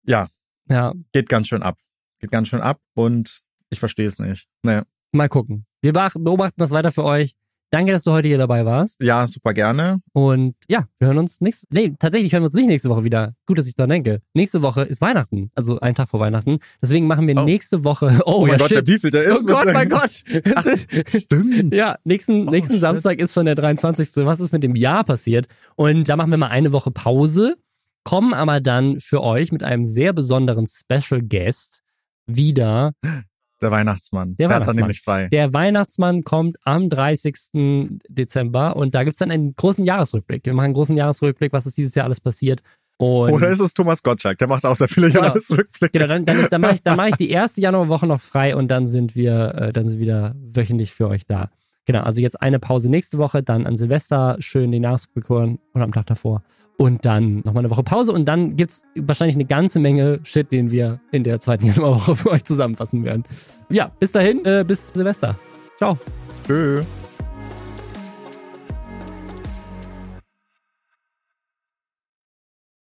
B: Ja, ja. geht ganz schön ab. Geht ganz schön ab und ich verstehe es nicht. Nee.
A: Mal gucken. Wir beobachten das weiter für euch. Danke, dass du heute hier dabei warst.
B: Ja, super gerne.
A: Und ja, wir hören uns nächste, nee, tatsächlich hören wir uns nicht nächste Woche wieder. Gut, dass ich daran denke. Nächste Woche ist Weihnachten, also ein Tag vor Weihnachten. Deswegen machen wir oh. nächste Woche,
B: oh, oh ja, mein Gott, shit. der Wievielte ist.
A: Oh Gott, mein Gott.
B: Ach, stimmt.
A: Ja, nächsten, oh, nächsten Samstag ist schon der 23. Was ist mit dem Jahr passiert? Und da machen wir mal eine Woche Pause, kommen aber dann für euch mit einem sehr besonderen Special Guest wieder
B: der Weihnachtsmann.
A: Der,
B: der
A: Weihnachtsmann. nämlich frei. Der Weihnachtsmann kommt am 30. Dezember und da gibt es dann einen großen Jahresrückblick. Wir machen einen großen Jahresrückblick, was ist dieses Jahr alles passiert. Und
B: Oder ist es Thomas Gottschalk? Der macht auch sehr viele genau. Jahresrückblicke.
A: Genau, dann, dann, dann mache ich, mach ich die erste Januarwoche noch frei und dann sind wir äh, dann sind wir wieder wöchentlich für euch da. Genau, also jetzt eine Pause nächste Woche, dann an Silvester schön den Jahresrückblick hören oder am Tag davor und dann nochmal eine Woche Pause und dann gibt es wahrscheinlich eine ganze Menge Shit, den wir in der zweiten Januarwoche für euch zusammenfassen werden. Ja, bis dahin, äh, bis Silvester. Ciao.
B: Tschö.